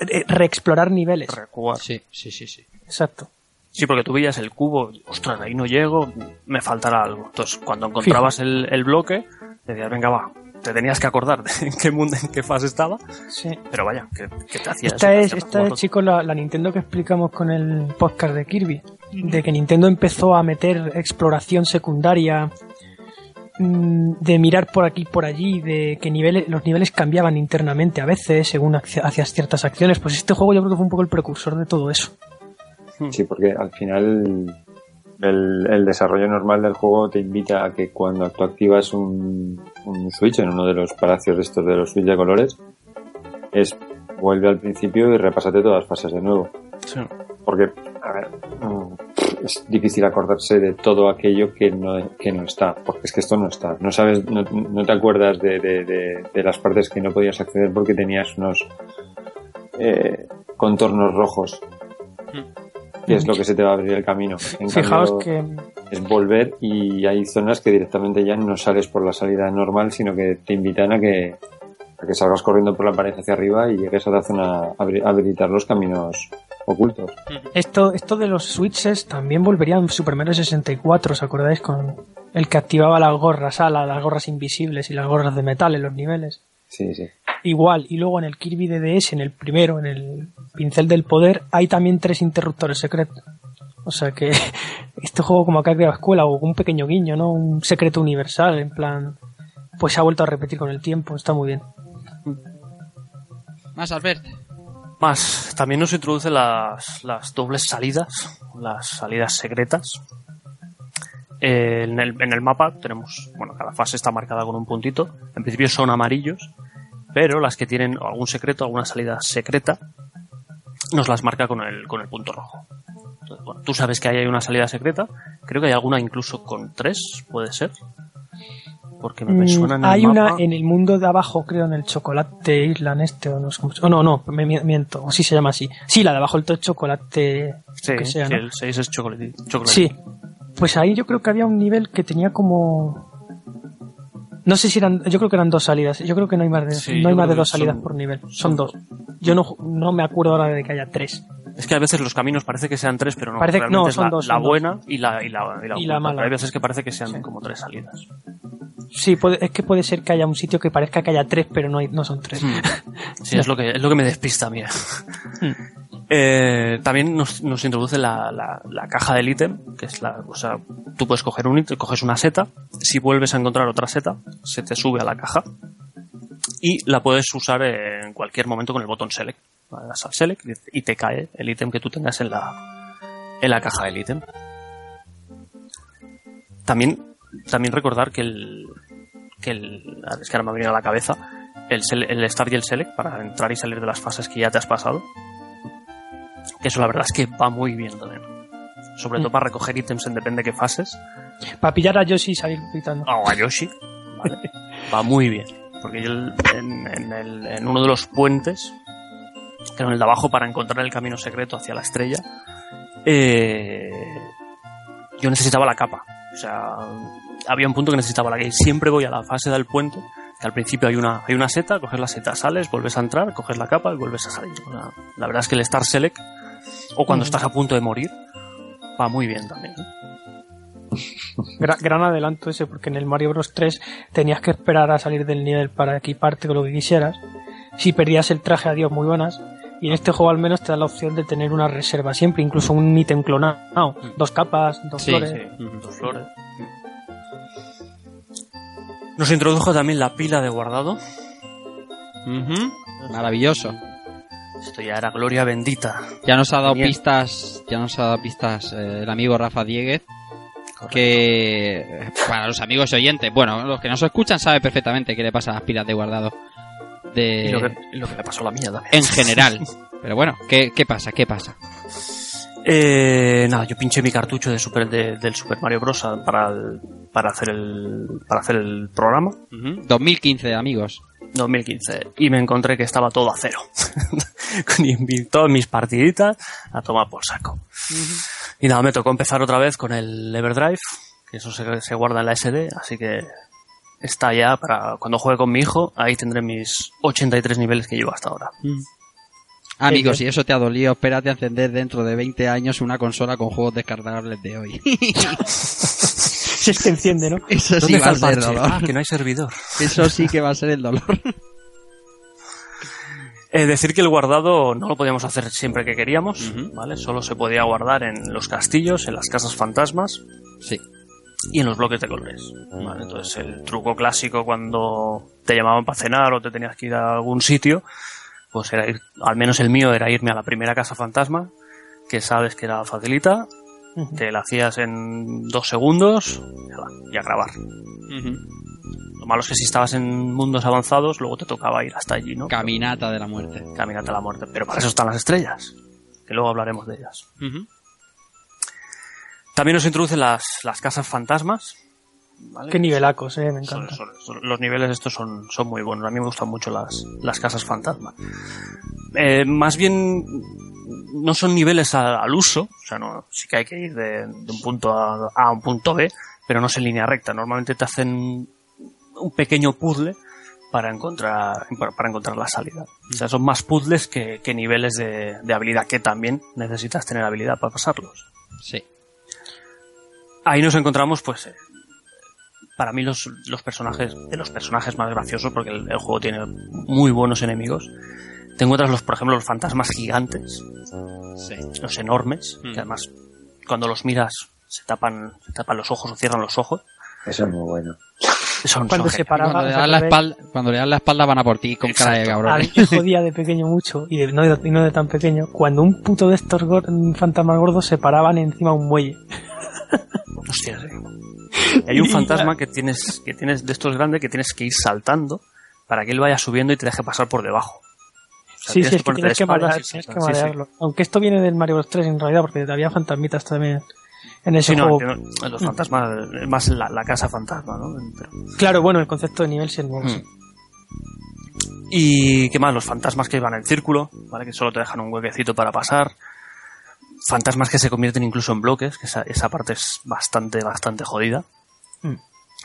eh, reexplorar niveles. Recuar. Sí, sí, sí, sí. Exacto. Sí, porque tú veías el cubo, ostras, ahí no llego, me faltará algo. Entonces, cuando encontrabas el, el bloque, decías, venga, va, te tenías que acordar de en qué mundo, en qué fase estaba, Sí. pero vaya, que, que te hacía Esta eso, es, esta es, chicos, la, la Nintendo que explicamos con el podcast de Kirby. De que Nintendo empezó a meter exploración secundaria, mm, de mirar por aquí y por allí, de que niveles, los niveles cambiaban internamente a veces según hacías ciertas acciones. Pues este juego yo creo que fue un poco el precursor de todo eso. Sí, porque al final el, el desarrollo normal del juego te invita a que cuando tú activas un, un switch en uno de los palacios de estos de los switch de colores, es vuelve al principio y repásate todas las fases de nuevo. Sí. Porque, a ver, mm, es difícil acordarse de todo aquello que no, que no está, porque es que esto no está. No sabes, no, no te acuerdas de, de, de, de las partes que no podías acceder porque tenías unos eh, contornos rojos. Que es lo que se te va a abrir el camino. En Fijaos cambio, que es volver y hay zonas que directamente ya no sales por la salida normal, sino que te invitan a que, a que salgas corriendo por la pared hacia arriba y llegues a la zona a habilitar los caminos ocultos. esto, esto de los switches también volvería en Super Mario 64, ¿os acordáis? Con el que activaba las gorras ala, las gorras invisibles y las gorras de metal en los niveles. Sí, sí. Igual, y luego en el Kirby DDS, en el primero, en el pincel del poder, hay también tres interruptores secretos. O sea que este juego como acá creado escuela o un pequeño guiño, ¿no? Un secreto universal, en plan, pues se ha vuelto a repetir con el tiempo, está muy bien. Más Albert. Más, también nos introduce las, las dobles salidas, las salidas secretas. Eh, en, el, en el mapa tenemos, bueno, cada fase está marcada con un puntito. En principio son amarillos, pero las que tienen algún secreto, alguna salida secreta, nos las marca con el, con el punto rojo. Entonces, bueno, tú sabes que ahí hay una salida secreta. Creo que hay alguna incluso con tres, puede ser. Porque me, me Mm, suena en el hay una mapa. en el mundo de abajo, creo, en el chocolate Island este, o no sé cómo oh, no, no, me mi- miento, o sí se llama así. Sí, la de abajo, el chocolate, Sí, que sea, sí, ¿no? el 6 es chocolate. chocolate. Sí, pues ahí yo creo que había un nivel que tenía como... No sé si eran, yo creo que eran dos salidas, yo creo que no hay más de, Sí, no hay más de dos salidas son- por nivel, son, dos. Yo no, no me acuerdo ahora de que haya tres. Es que a veces los caminos parece que sean tres, pero no. Parece que- realmente no, es son la, dos, la son dos. buena y la, y la, y la, Y la oculta, mala. hay veces que parece que sean como tres salidas. Sí, puede- es que puede ser que haya un sitio que parezca que haya tres, pero no, hay, no son tres. Sí, es lo que, es lo que me despista a mí. Eh, también nos, introduce la, la, caja del ítem, que es la, o sea, tú puedes coger un ítem, coges una seta, si vuelves a encontrar otra seta, se te sube a la caja y la puedes usar en cualquier momento con el botón select. Al select y te cae el ítem que tú tengas en la, en la caja del ítem. También, también recordar que el, que el, es que ahora me ha venido a la cabeza, el, el start y el select para entrar y salir de las fases que ya te has pasado. Que eso la verdad es que va muy bien también. Sobre todo para recoger ítems en depende de qué fases. Para pillar a Yoshi y salir gritando. O a Yoshi. ¿vale? va muy bien. Porque yo en, en el- en uno de los puentes, que era en el de abajo para encontrar el camino secreto hacia la estrella, eh, yo necesitaba la capa. O sea, había un punto que necesitaba la que siempre voy a la fase del puente, al principio hay una, hay una seta, coges la seta, sales, vuelves a entrar, coges la capa y vuelves a salir. O sea, la verdad es que el Star Select, o cuando Mm. estás a punto de morir, va muy bien también. Gra- gran adelanto ese, porque en el Mario Bros 3 tenías que esperar a salir del nivel para equiparte con lo que quisieras. Si perdías el traje, adiós, muy buenas. Y en este juego al menos te da la opción de tener una reserva siempre, incluso un ítem clonado. Dos capas, dos Sí, flores. sí, dos flores. Nos introdujo también la pila de guardado. Maravilloso. Esto ya era gloria bendita. Ya nos ha dado Genial. pistas, ya nos ha dado pistas eh, el amigo Rafa Dieguez. Que eh, para los amigos oyentes, bueno, los que nos escuchan saben perfectamente qué le pasa a las pilas de guardado. De... Y lo que, y lo que le pasó a la mía también. En general. Pero bueno, ¿qué, qué pasa? ¿Qué pasa? Eh, nada, yo pinché mi cartucho de Super, de- del Super Mario Bros. para, el- para, hacer el, para hacer el programa. 2015, amigos. 2015. Y me encontré que estaba todo a cero. Todas mis partiditas a tomar por saco. Y nada, me tocó empezar otra vez con el Everdrive, que eso se, se guarda en la SD, así que está ya para cuando juegue con mi hijo, ahí tendré mis 83 niveles que llevo hasta ahora. Amigos, si eso te ha dolido, espérate a encender dentro de 20 años una consola con juegos descargables de hoy. Si es que enciende, ¿no? Eso sí ¿Dónde va a el ser parche? dolor. Ah, que no hay servidor. Eso sí que va a ser el dolor. Eh, decir que el guardado no lo podíamos hacer siempre que queríamos, ¿vale? Solo se podía guardar en los castillos, en las casas fantasmas. Sí. Y en los bloques de colores. ¿vale? Entonces, el truco clásico cuando te llamaban para cenar o te tenías que ir a algún sitio, pues era ir, al menos el mío era irme a la primera casa fantasma, que sabes que era facilita, Te la hacías en dos segundos y a grabar. Lo malo es que si estabas en mundos avanzados, luego te tocaba ir hasta allí, ¿no? Caminata de la muerte. Caminata a la muerte. Pero para eso están las estrellas, que luego hablaremos de ellas. También nos introducen las, las casas fantasmas. ¿Vale? Qué nivelacos, eh, me encanta. son- son- los niveles estos son, son muy buenos. A mí me gustan mucho las, las casas fantasma. Eh, más bien, no son niveles a- al uso. O sea, no, sí que hay que ir de, de un punto a, a un punto B, pero no es en línea recta. Normalmente te hacen un pequeño puzzle para encontrar, para, para encontrar la salida. O sea, son más puzzles que, que niveles de, de habilidad, que también necesitas tener habilidad para pasarlos. Sí. Ahí nos encontramos, pues, eh, para mí los, los personajes, de los personajes más graciosos, porque el, el juego tiene muy buenos enemigos. Te encuentras los, por ejemplo, los fantasmas gigantes, Sí. los enormes, Mm. que además cuando los miras se tapan, se tapan los ojos o cierran los ojos. Eso es muy bueno. Son, Cuando son se paraba, Cuando le, ¿os das la espalda, cuando le das la espalda van a por ti con cara de Exacto. cabrón. A mí me jodía de pequeño mucho, y, de- no, de, y no de tan pequeño, cuando un puto de estos fantasmas gordos se paraban encima de un muelle. Hostia, sí. Y hay un fantasma que tienes, que tienes de estos grandes que tienes que ir saltando para que él vaya subiendo y te deje pasar por debajo. O sea, Sí, sí, es que tienes que, marear- y tienes que saltar. Sí, sí. marearlo. Aunque esto viene del Mario Bros 3 en realidad, porque había fantasmitas también en ese Sí, no, juego. entiendo. los fantasmas, más la, la casa fantasma, ¿no? Pero- Claro, bueno, el concepto de nivel sí es nuevo. sí. Y qué más, los fantasmas que van en círculo, ¿vale? Que solo te dejan un huequecito para pasar. Fantasmas que se convierten incluso en bloques, que esa, esa parte es bastante, bastante jodida. Mm.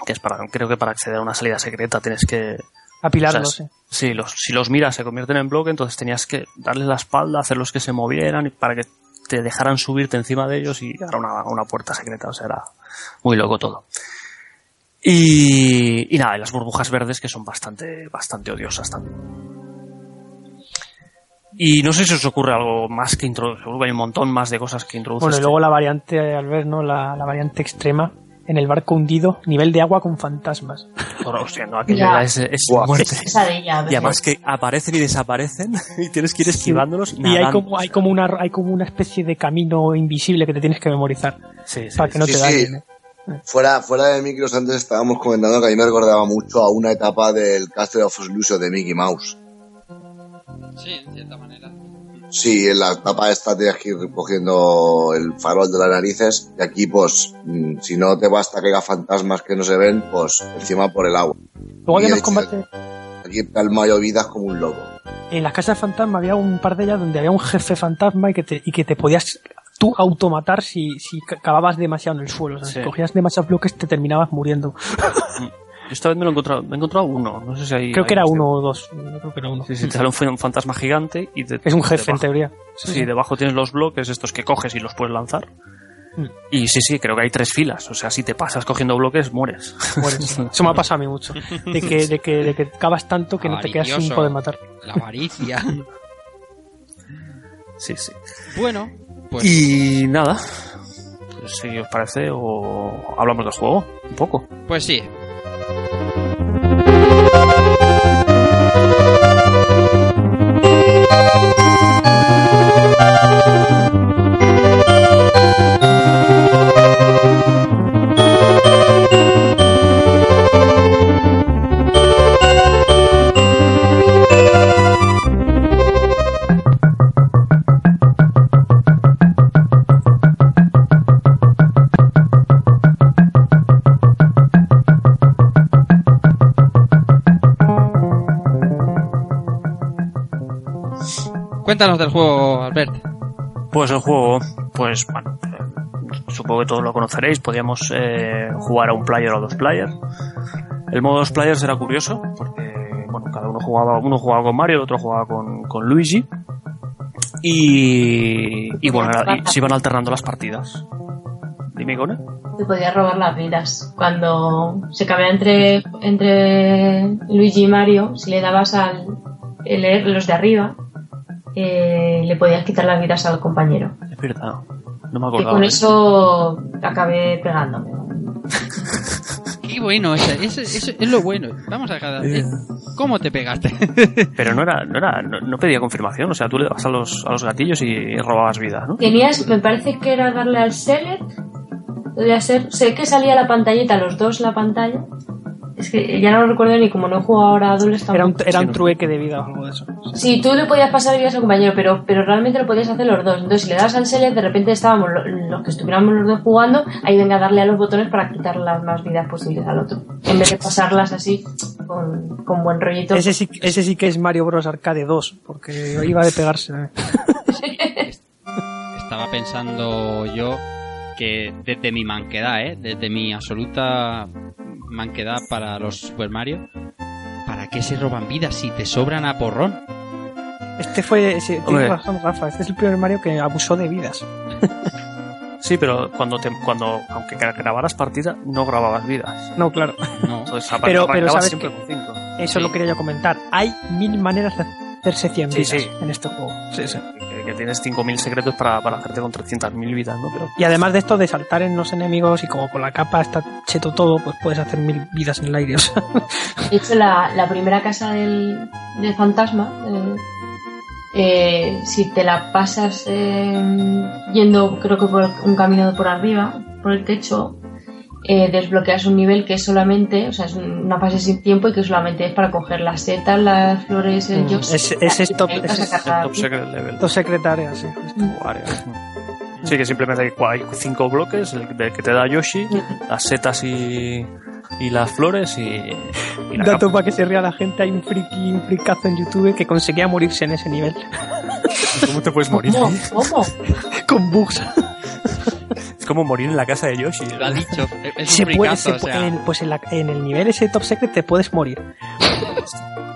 Que es para, creo que para acceder a una salida secreta tienes que. Apilarlos, o sea, sí. Los, si los miras se convierten en bloque, entonces tenías que darles la espalda, hacerlos que se movieran y para que te dejaran subirte encima de ellos y llegar a una, una puerta secreta. O sea, era muy loco todo. Y, y nada, y las burbujas verdes que son bastante, bastante odiosas también. Y no sé si os ocurre algo más que que hay un montón más de cosas que introduces. Bueno, y luego la variante, al ver, ¿no? La, la variante extrema, en el barco hundido, nivel de agua con fantasmas. Hostia, no, aquello Ya. ya es, es muerte. Esa de ella, Y además que aparecen y desaparecen y tienes que ir esquivándolos. Y hay como, hay como una, hay como una especie de camino invisible que te tienes que memorizar Sí, sí, para que no te sí. dañen. ¿eh? Fuera, fuera de micros antes estábamos comentando que a mí me recordaba mucho a una etapa del Castle of Illusion de Mickey Mouse. Sí, en cierta manera. Sí, en la etapa esta tienes que ir cogiendo el farol de las narices y aquí pues mm, si no te basta que haya fantasmas que no se ven, pues encima por el agua. Luego había Y unos combates, Aquí calma vidas como un lobo. en las casas fantasma había un par de ellas donde había un jefe fantasma y que te, y que te podías tú automatar si, si ca- cavabas demasiado en el suelo. O sea, Sí. si cogías demasiados bloques te terminabas muriendo. Esta vez me lo he encontrado, me he encontrado uno. No sé si hay. Creo que hay- era uno o dos. Yo creo que era uno. Sí, sí, te sale un, fantasma gigante y Es un jefe, en teoría. Sí, debajo tienes los bloques estos que coges y los puedes lanzar. Mm. Y sí, sí, creo que hay tres filas. O sea, si te pasas cogiendo bloques, mueres. Mueres. Eso me ha pasado a mí mucho. De que, de que, de que cavas tanto que no te quedas sin poder matar. La avaricia. Sí, sí. bueno, pues Y nada. Si os parece, o hablamos del juego un poco. Pues sí. Thank you. Cuéntanos del juego, Albert. Pues el juego, pues bueno, eh, supongo que todos lo conoceréis. Podíamos eh, jugar a un player o a dos players. El modo dos players era curioso porque bueno, cada uno jugaba, uno jugaba con Mario, el otro jugaba con, con Luigi. Y, y bueno, era- y se iban alternando las partidas. Dime, Gone. Te podía robar las vidas. Cuando se cambiaba entre, entre Luigi y Mario, si le dabas al el- los de arriba, eh, le podías quitar las vidas al compañero. Es verdad. No me Y acordaba. con de eso acabé pegándome. Qué bueno, ese, ese- ese es lo bueno. Vamos a dejar de... ¿Cómo te pegaste? Pero no era, no era, no, no pedía confirmación, o sea, tú le dabas a los, a los gatillos y robabas vida, ¿no? Tenías, me parece que era darle al select. Podría ser. Sé que salía la pantallita, los dos la pantalla. Es que ya no lo recuerdo ni como no he jugado ahora a dobles Era un, tampoco. era un trueque de vida o algo de eso. Sí, tú le podías pasar vidas a un compañero, pero, pero realmente lo podías hacer los dos. Entonces, si le das al select, de repente estábamos lo- los que estuviéramos los dos jugando, ahí venga a darle a los botones para quitar las más vidas posibles al otro. En vez de pasarlas así, con, con buen rollito. Ese sí, ese sí que es Mario Bros. Arcade 2, porque iba de pegarse. ¿eh? Estaba pensando yo que desde mi manquedad, ¿eh? Desde mi absoluta manquedad para los Super Mario, ¿para qué se roban vidas si te sobran a porrón? Este fue, ese, razón, Rafa, este es el primer Mario que abusó de vidas. Sí, pero cuando, te, cuando aunque grabaras partida, no grababas vidas. No, claro. No. Entonces, Pero, sabes siempre que con cinco. eso lo quería yo comentar. Hay mil maneras de hacerse 100 Sí, vidas sí. en este juego. Sí, sí. Que, tienes 5.000 secretos para, para hacerte con 300.000 vidas, ¿no? Pero Y además de esto de saltar en los enemigos y como con la capa está cheto todo, pues puedes hacer mil vidas en el aire. o sea. De hecho, la, la primera casa del, del fantasma, eh, eh, si te la pasas eh, yendo, creo que por un camino por arriba, por el techo, eh, desbloqueas un nivel que es solamente, o sea, es una fase sin tiempo y que solamente es para coger las setas, las flores, el Mm, ese es top- es sacar top secret level. Sí. áreas. Sí, que simplemente hay, cinco bloques, el de que te da Yoshi, las setas y, y las flores y, y la Dato capa. para que se ría la gente, hay un friki, un fricazo en YouTube que conseguía morirse en ese nivel. ¿Cómo te puedes morir? ¿Cómo? ¿Cómo? Con bugs. Es como morir en la casa de Yoshi. Lo ha dicho. Es Se un puede, fricazo, se o sea, puede- en- pues en, la- en el nivel ese top secret te puedes morir.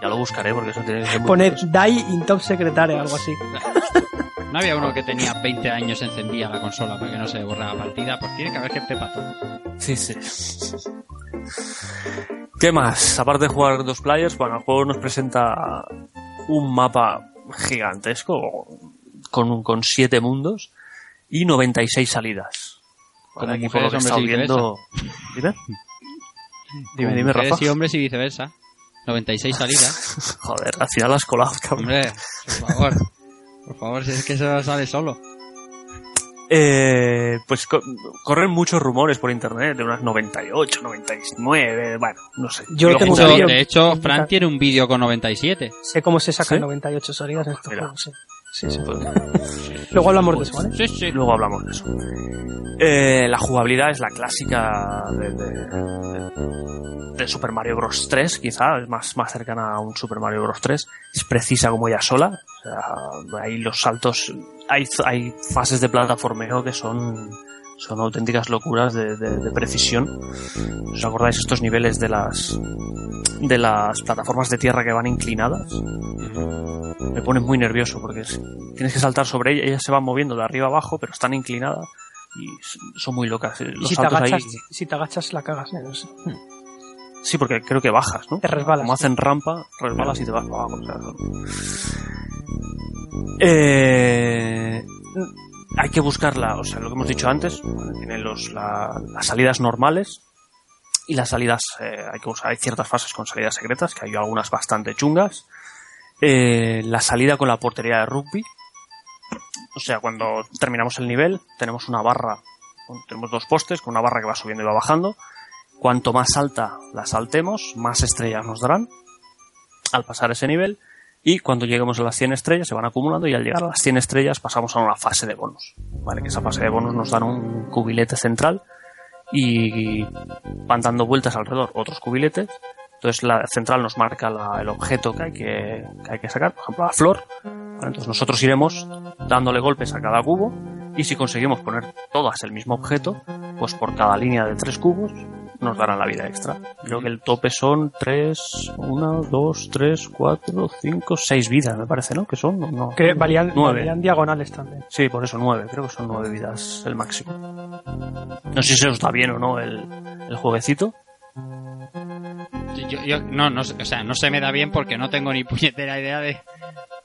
Ya lo buscaré porque eso tiene que ser Poner die in top secretary o algo así. No había uno que tenía 20 años encendía la consola para que no se borrara partida. Pues tiene que haber gente para todo. Sí, sí. ¿Qué más? Aparte de jugar dos players, bueno, el juego nos presenta un mapa gigantesco con, con siete mundos y 96 salidas. Como aquí por lo mujeres, que hombres viendo- Dime. Dime, dime, mujeres Rafa. y hombres y viceversa. 96 salidas. Joder, al final has colado, cabrón. Hombre, por favor. Por favor, si es que eso sale solo. Eh, pues co- corren muchos rumores por internet de unas 98, 99, bueno, no sé. Yo Digo, tengo De hecho, vídeo- de hecho, Fran tiene un vídeo con 97. Sé cómo se sacan ¿Sí? 98 salidas en estos juegos, sí. Sí, sí. Pues- Luego hablamos de eso, ¿vale? Sí, sí. Luego hablamos de eso. Eh, la jugabilidad es la clásica de, de- de Super Mario Bros. 3, quizá, es más, más cercana a un Super Mario Bros. 3. Es precisa como ella sola. O sea, hay los saltos, hay, hay fases de plataformeo que son, son auténticas locuras de, de- de precisión. ¿Os acordáis estos niveles de las, de las plataformas de tierra que van inclinadas? Me pone muy nervioso porque es- tienes que saltar sobre ella, ellas se van moviendo de arriba abajo, pero están inclinadas y son muy locas. eh, Los si te, agachas, ahí. si te agachas, la cagas. ¿eh? No. Sí, porque creo que bajas, ¿no? Te resbalas. Como hacen rampa, resbalas y te vas para abajo. Eh, que buscarla, o sea, lo que hemos dicho antes, tiene los, la- las salidas normales y las salidas, eh, hay que usar, hay ciertas fases con salidas secretas, que hay algunas bastante chungas. Eh, la salida con la portería de rugby, o sea, cuando terminamos el nivel, tenemos una barra, tenemos dos postes con una barra que va subiendo y va bajando. Cuanto más alta la saltemos, más estrellas nos darán al pasar ese nivel. Y cuando lleguemos a las 100 estrellas se van acumulando y al llegar a las 100 estrellas pasamos a una fase de bonus. Vale, que esa fase de bonus nos dan un cubilete central y van dando vueltas alrededor otros cubiletes. Entonces la central nos marca la- el objeto que hay que, que hay que sacar, por ejemplo la flor. Vale, entonces nosotros iremos dándole golpes a cada cubo y si conseguimos poner todas el mismo objeto, pues por cada línea de tres cubos nos darán la vida extra. Creo que el tope son tres, una, dos, tres, cuatro, cinco, seis vidas, me parece, ¿no? Que son, no, no. Que valían, Nueve. valían diagonales también. Sí, por eso nueve, creo que son nueve vidas el máximo. No sé si se os da bien o no el, el jueguecito. Yo, yo- no, no, sé- o sea, no se me da bien porque no tengo ni puñetera idea de.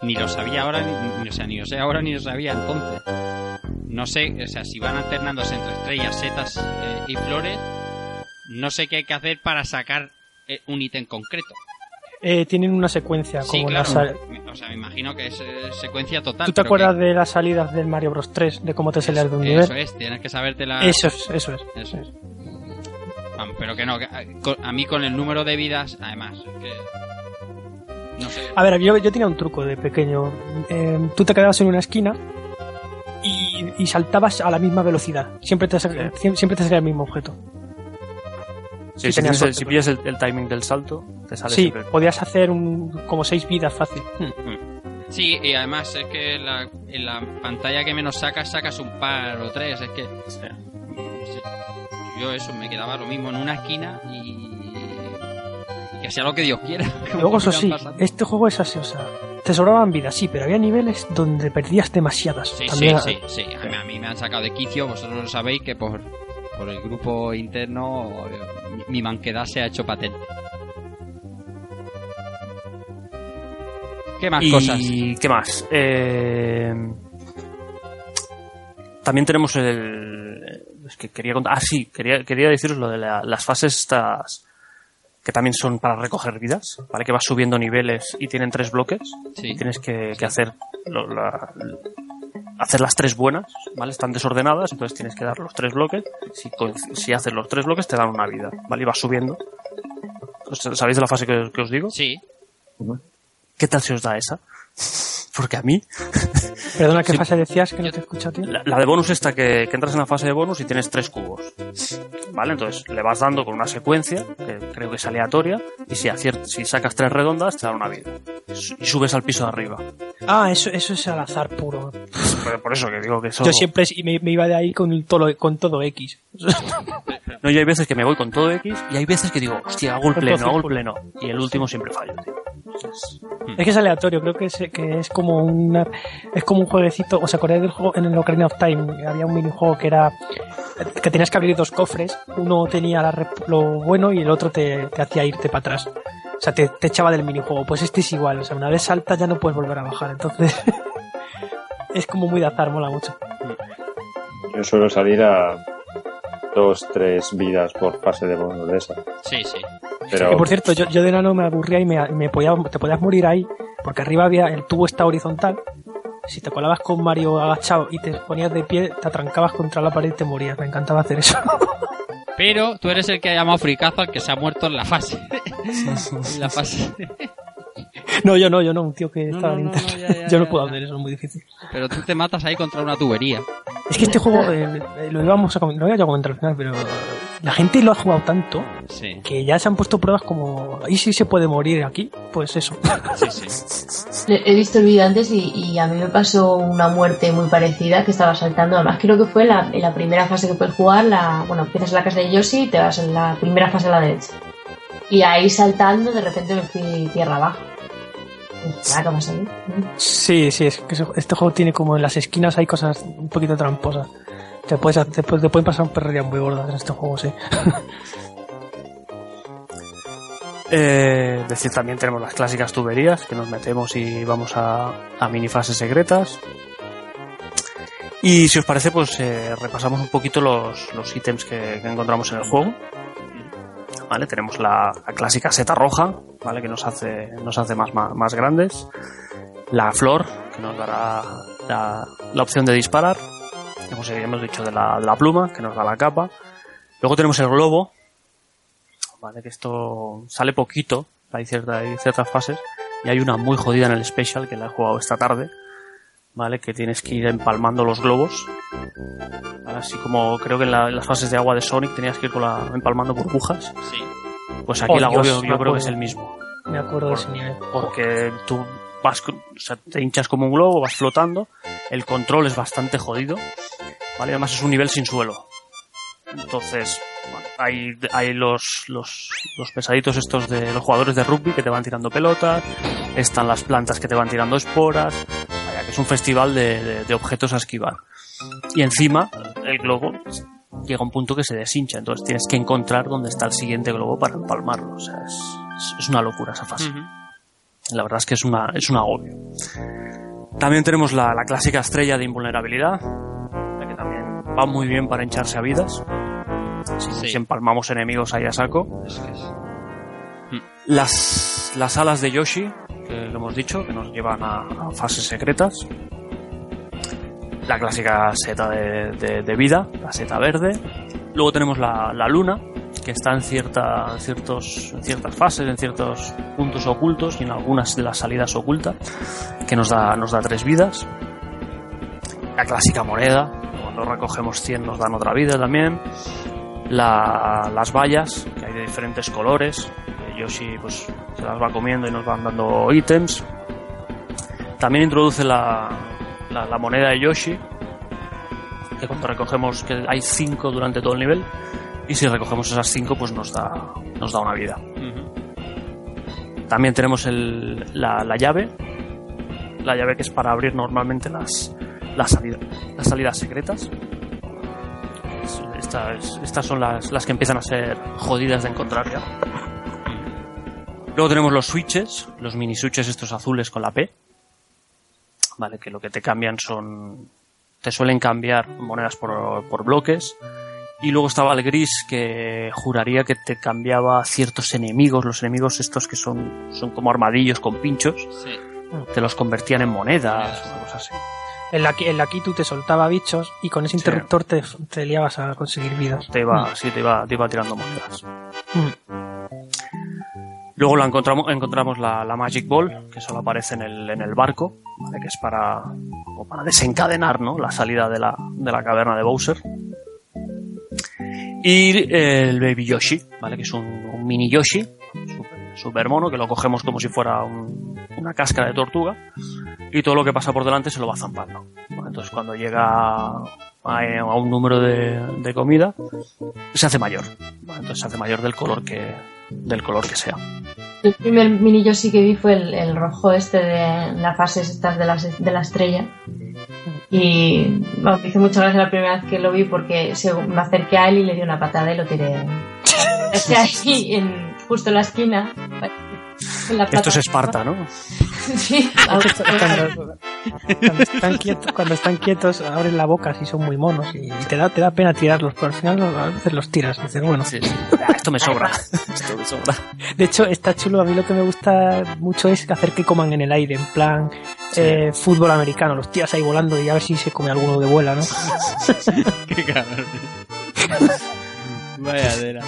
Ni lo sabía ahora, ni, ni- o sea, ni lo sé ahora ni lo sabía entonces. No sé, o sea, si van alternándose entre estrellas, setas eh, y flores, no sé qué hay que hacer para sacar eh, un ítem concreto. Eh, tienen una secuencia Sí, como claro. la O sea, me imagino que es eh, secuencia total. ¿Tú te acuerdas que- de las salidas del Mario Bros 3? De cómo te salías de un Eso nivel. es, tienes que saberte la... Eso es, eso es. Eso es. Vamos, pero que no, que a, con- a mí con el número de vidas, además, que... No sé. A ver, yo, yo tenía un truco de pequeño. Eh, tú te quedabas en una esquina y, y saltabas a la misma velocidad. Siempre te, siempre te salía el mismo objeto. Sí, si, tenías tienes si pillas el, el timing del salto, te sale Sí, siempre. podías hacer un, como seis vidas fácil. Sí, y además es que la- en la pantalla que menos sacas, sacas un par o tres. Es que. sí. Yo eso, me quedaba lo mismo en una esquina y. y que sea lo que Dios quiera. Luego, eso sí, pasando. este juego es así, o sea, te sobraban vidas, sí, pero había niveles donde perdías demasiadas. Sí, También- sí, sí, sí. A mí, a mí me han sacado de quicio, vosotros lo sabéis que por, por el grupo interno mi, mi manquedad se ha hecho patente. ¿Qué más y cosas? qué más Eh, también tenemos el es que quería contar ah sí quería quería deciros lo de la- las fases estas que también son para recoger vidas vale que vas subiendo niveles y tienen tres bloques Sí. y tienes que, que hacer lo- la- hacer las tres buenas vale están desordenadas entonces tienes que dar los tres bloques si, si haces los tres bloques te dan una vida vale y vas subiendo ¿Sabéis de la fase que, que os digo? Sí. ¿Qué tal se os da esa? Porque a mí, Perdona, ¿qué Sí. fase decías que no te he escuchado, tío? la, la de bonus esta que, que entras en la fase de bonus y tienes tres cubos. ¿Vale? Entonces le vas dando con una secuencia, que creo que es aleatoria, y si, aciert- si sacas tres redondas te dan una vida. Y subes al piso de arriba. Ah, eso, eso es al azar puro. Pero por eso que digo que eso... Yo siempre me, me iba de ahí con, todo, con todo X. No, yo hay veces que me voy con todo X y hay veces que digo, hostia, hago el pleno, hago el pleno. Y el último siempre fallo, tío. Es que es aleatorio, creo que es, que es como es como un jueguecito, ¿os acordáis del juego en el Ocarina of Time? Había un minijuego que era que tenías que abrir dos cofres, uno tenía lo bueno y el otro te, hacía irte para atrás. O sea, te, te echaba del minijuego. Pues este es igual, o sea, una vez saltas ya no puedes volver a bajar, entonces es como muy de azar, mola mucho. Yo suelo salir a dos, tres vidas por fase de bonus de esa. Sí, sí. Pero Que por cierto, yo, yo de enano me aburría y me, me podía- te podías morir ahí, porque arriba había, el tubo está horizontal. Si te colabas con Mario agachado y te ponías de pie, te atrancabas contra la pared y te morías. Me encantaba hacer eso. Pero tú eres el que ha llamado fricazo al que se ha muerto en la fase. en la fase. No, yo no, yo no, un tío que No, estaba no, en internet. no, ya, ya, yo no puedo hacer eso, es muy difícil. Pero tú te matas ahí contra una tubería. Es que este juego, eh, eh, lo íbamos a comentar, no voy a comentar al final, pero la gente lo ha jugado tanto Sí. que ya se han puesto pruebas como, ¿y si se puede morir aquí? Pues eso. Sí, sí. He visto el vídeo antes y, y a mí me pasó una muerte muy parecida que estaba saltando. Además, creo que fue la, en la primera fase que puedes jugar. La, bueno, empiezas en la casa de Yoshi y te vas en la primera fase a la derecha. Y ahí saltando, de repente me fui tierra abajo. ¿Qué pasa ahí? Sí, sí, es que este juego tiene como en las esquinas hay cosas un poquito tramposas. Te, puedes, te, pu- te pueden pasar perrerías muy gordas en este juego, sí. Eh, es decir, también tenemos las clásicas tuberías que nos metemos y vamos a, a minifases secretas. Y si os parece, pues eh, repasamos un poquito los, los ítems que, que encontramos en el juego. ¿Vale? Tenemos la, la clásica seta roja, ¿vale? Que nos hace, nos hace más, más, más grandes. La flor, que nos dará la, la opción de disparar. Hemos, hemos dicho de la, pluma, que nos da la capa. Luego tenemos el globo, ¿vale? Que esto sale poquito, hay, cierta, hay ciertas fases, y hay una muy jodida en el Special que la he jugado esta tarde, ¿vale? Que tienes que ir empalmando los globos, ¿vale? Así como creo que en, la- en las fases de agua de Sonic tenías que ir con la, empalmando burbujas, Sí. pues aquí Oh, el agobio Dios, yo creo que es el mismo, Me acuerdo de ese nivel. porque tú vas, con- o sea, te hinchas como un globo, vas flotando, el control es bastante jodido, ¿vale? Además es un nivel sin suelo. Entonces, bueno, hay, hay los, los, los pesaditos estos de los jugadores de rugby que te van tirando pelotas, están las plantas que te van tirando esporas, es un festival de, de- de objetos a esquivar. Y encima, el globo llega a un punto que se deshincha, entonces tienes que encontrar dónde está el siguiente globo para empalmarlo. O sea, es, una locura esa fase. La verdad es que es, una, es un agobio. También tenemos la, la clásica estrella de invulnerabilidad, que también va muy bien para hincharse a vidas. Si, Sí. si empalmamos enemigos ahí a saco. Es. Las, las alas de Yoshi, que lo hemos dicho, que nos llevan a, fases secretas. La clásica seta de, vida, la seta verde. Luego tenemos la, luna, que está en, cierta, ciertos, en ciertas fases, en ciertos puntos ocultos y en algunas de las salidas oculta, que nos da, nos da tres vidas. La clásica moneda, cuando recogemos 100 nos dan otra vida también. La- las vallas, que hay de diferentes colores. Yoshi pues, se las va comiendo y nos van dando ítems. También introduce la, la, la moneda de Yoshi, que cuando recogemos, que hay 5 durante todo el nivel, y si recogemos esas 5 pues nos da, nos da una vida. También tenemos el- la, la llave, la llave que es para abrir normalmente las, las, salida- las salidas secretas. Es- Estas, estas son las, las que empiezan a ser jodidas de encontrar ya. Luego tenemos los switches, los mini switches estos azules con la P. Vale, que lo que te cambian son. Te suelen cambiar monedas por, por bloques. Y luego estaba el gris que juraría que te cambiaba ciertos enemigos, los enemigos estos que son, son como armadillos con pinchos, Sí. te los convertían en monedas o cosas así. En la, en la Kitu te soltaba bichos y con ese Sí. interruptor te, te liabas a conseguir vidas. Te iba, sí, te iba, te iba tirando monedas. Mm. Luego la encontramos, encontramos la, la Magic Ball, que solo aparece en el, en el barco, ¿vale? que es para, para desencadenar ¿no? la salida de la, de la caverna de Bowser. Y el Baby Yoshi, ¿vale? que es un, mini Yoshi, super, mono, que lo cogemos como si fuera un- una cáscara de tortuga, y todo lo que pasa por delante se lo va zampando. Entonces cuando llega a, un número de, de comida, se hace mayor. Entonces se hace mayor del color que, del color que sea. El primer mini Yoshi que vi fue el, el rojo este de las fases estas de la, de la estrella. Y bueno, me hizo mucha gracia la primera vez que lo vi porque se- me acerqué a él y le di una patada y lo tiré. Es que ahí, en, justo en la esquina. Esto es. Esparta, ¿no? Sí, Cuando, cuando están quietos, cuando están quietos abren la boca si son muy monos y te da, te da pena tirarlos, pero al final a veces los tiras. Dices, bueno. Ah, Esto me sobra. Esto me sobra. De hecho, está chulo. A mí lo que me gusta mucho es hacer que coman en el aire, en plan eh, fútbol americano. Los tiras ahí volando y a ver si se come alguno de vuela, ¿no? Qué cabrón. Vayadera.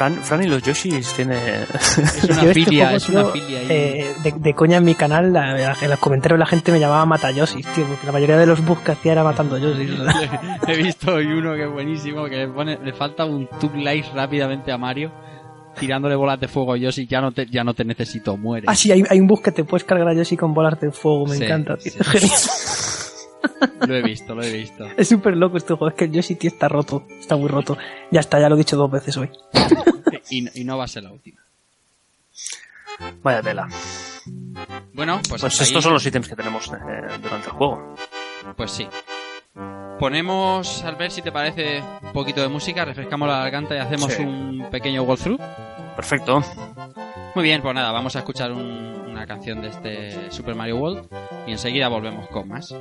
Fran, Fran y los Yoshis tiene... Es una Yo este filia, juego, es una tío, filia ahí. eh, de, de coña en mi canal, la- la- en los comentarios la gente me llamaba Matayosis, tío, porque la mayoría de los bugs que hacía era matando Yosis. He visto hoy uno que es buenísimo, que le, pone, le falta un tube light rápidamente a Mario, tirándole bolas de fuego. Yo sí, ya no te, ya no te necesito, muere. Ah, sí, hay, hay un bug que te puedes cargar a Yoshi con bolas de fuego, me Sí, encanta, tío. sí. Lo he visto, lo he visto. Es súper loco este juego, es que el Yoshi tío está roto, está muy roto. Ya está, ya lo he dicho dos veces hoy. Y, y no va a ser la última. Vaya tela. Bueno, pues, Pues, estos ahí. son los ítems que tenemos eh, durante el juego. Pues sí. Ponemos, al ver si te parece, un poquito de música, refrescamos la garganta y hacemos Sí. un pequeño walkthrough. Perfecto. Muy bien, pues nada, vamos a escuchar un- una canción de este Super Mario World y enseguida volvemos con más.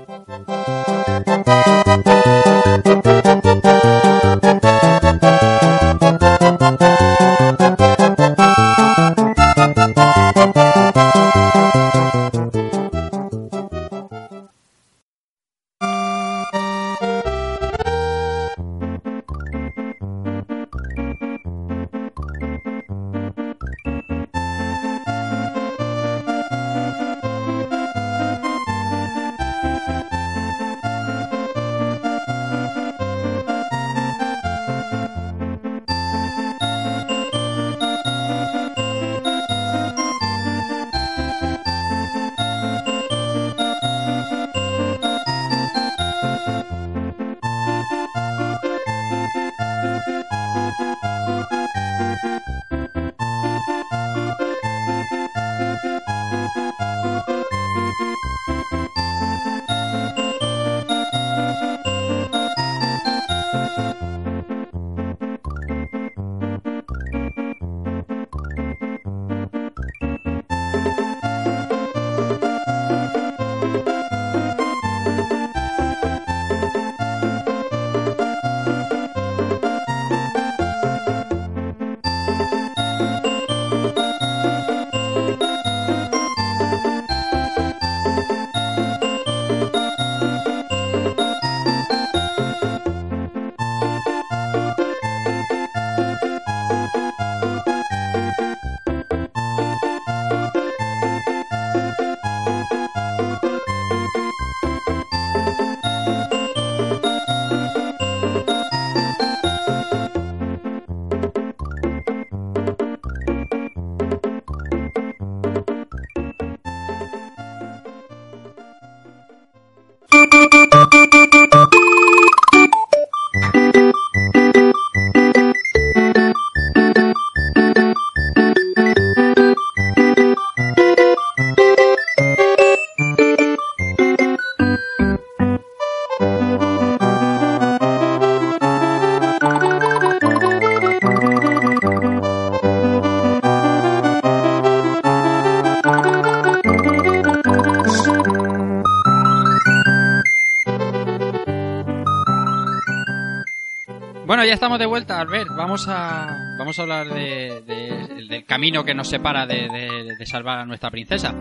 Ya estamos de vuelta, Albert. Vamos a, vamos a hablar de, de- del camino que nos separa de, salvar a nuestra princesa.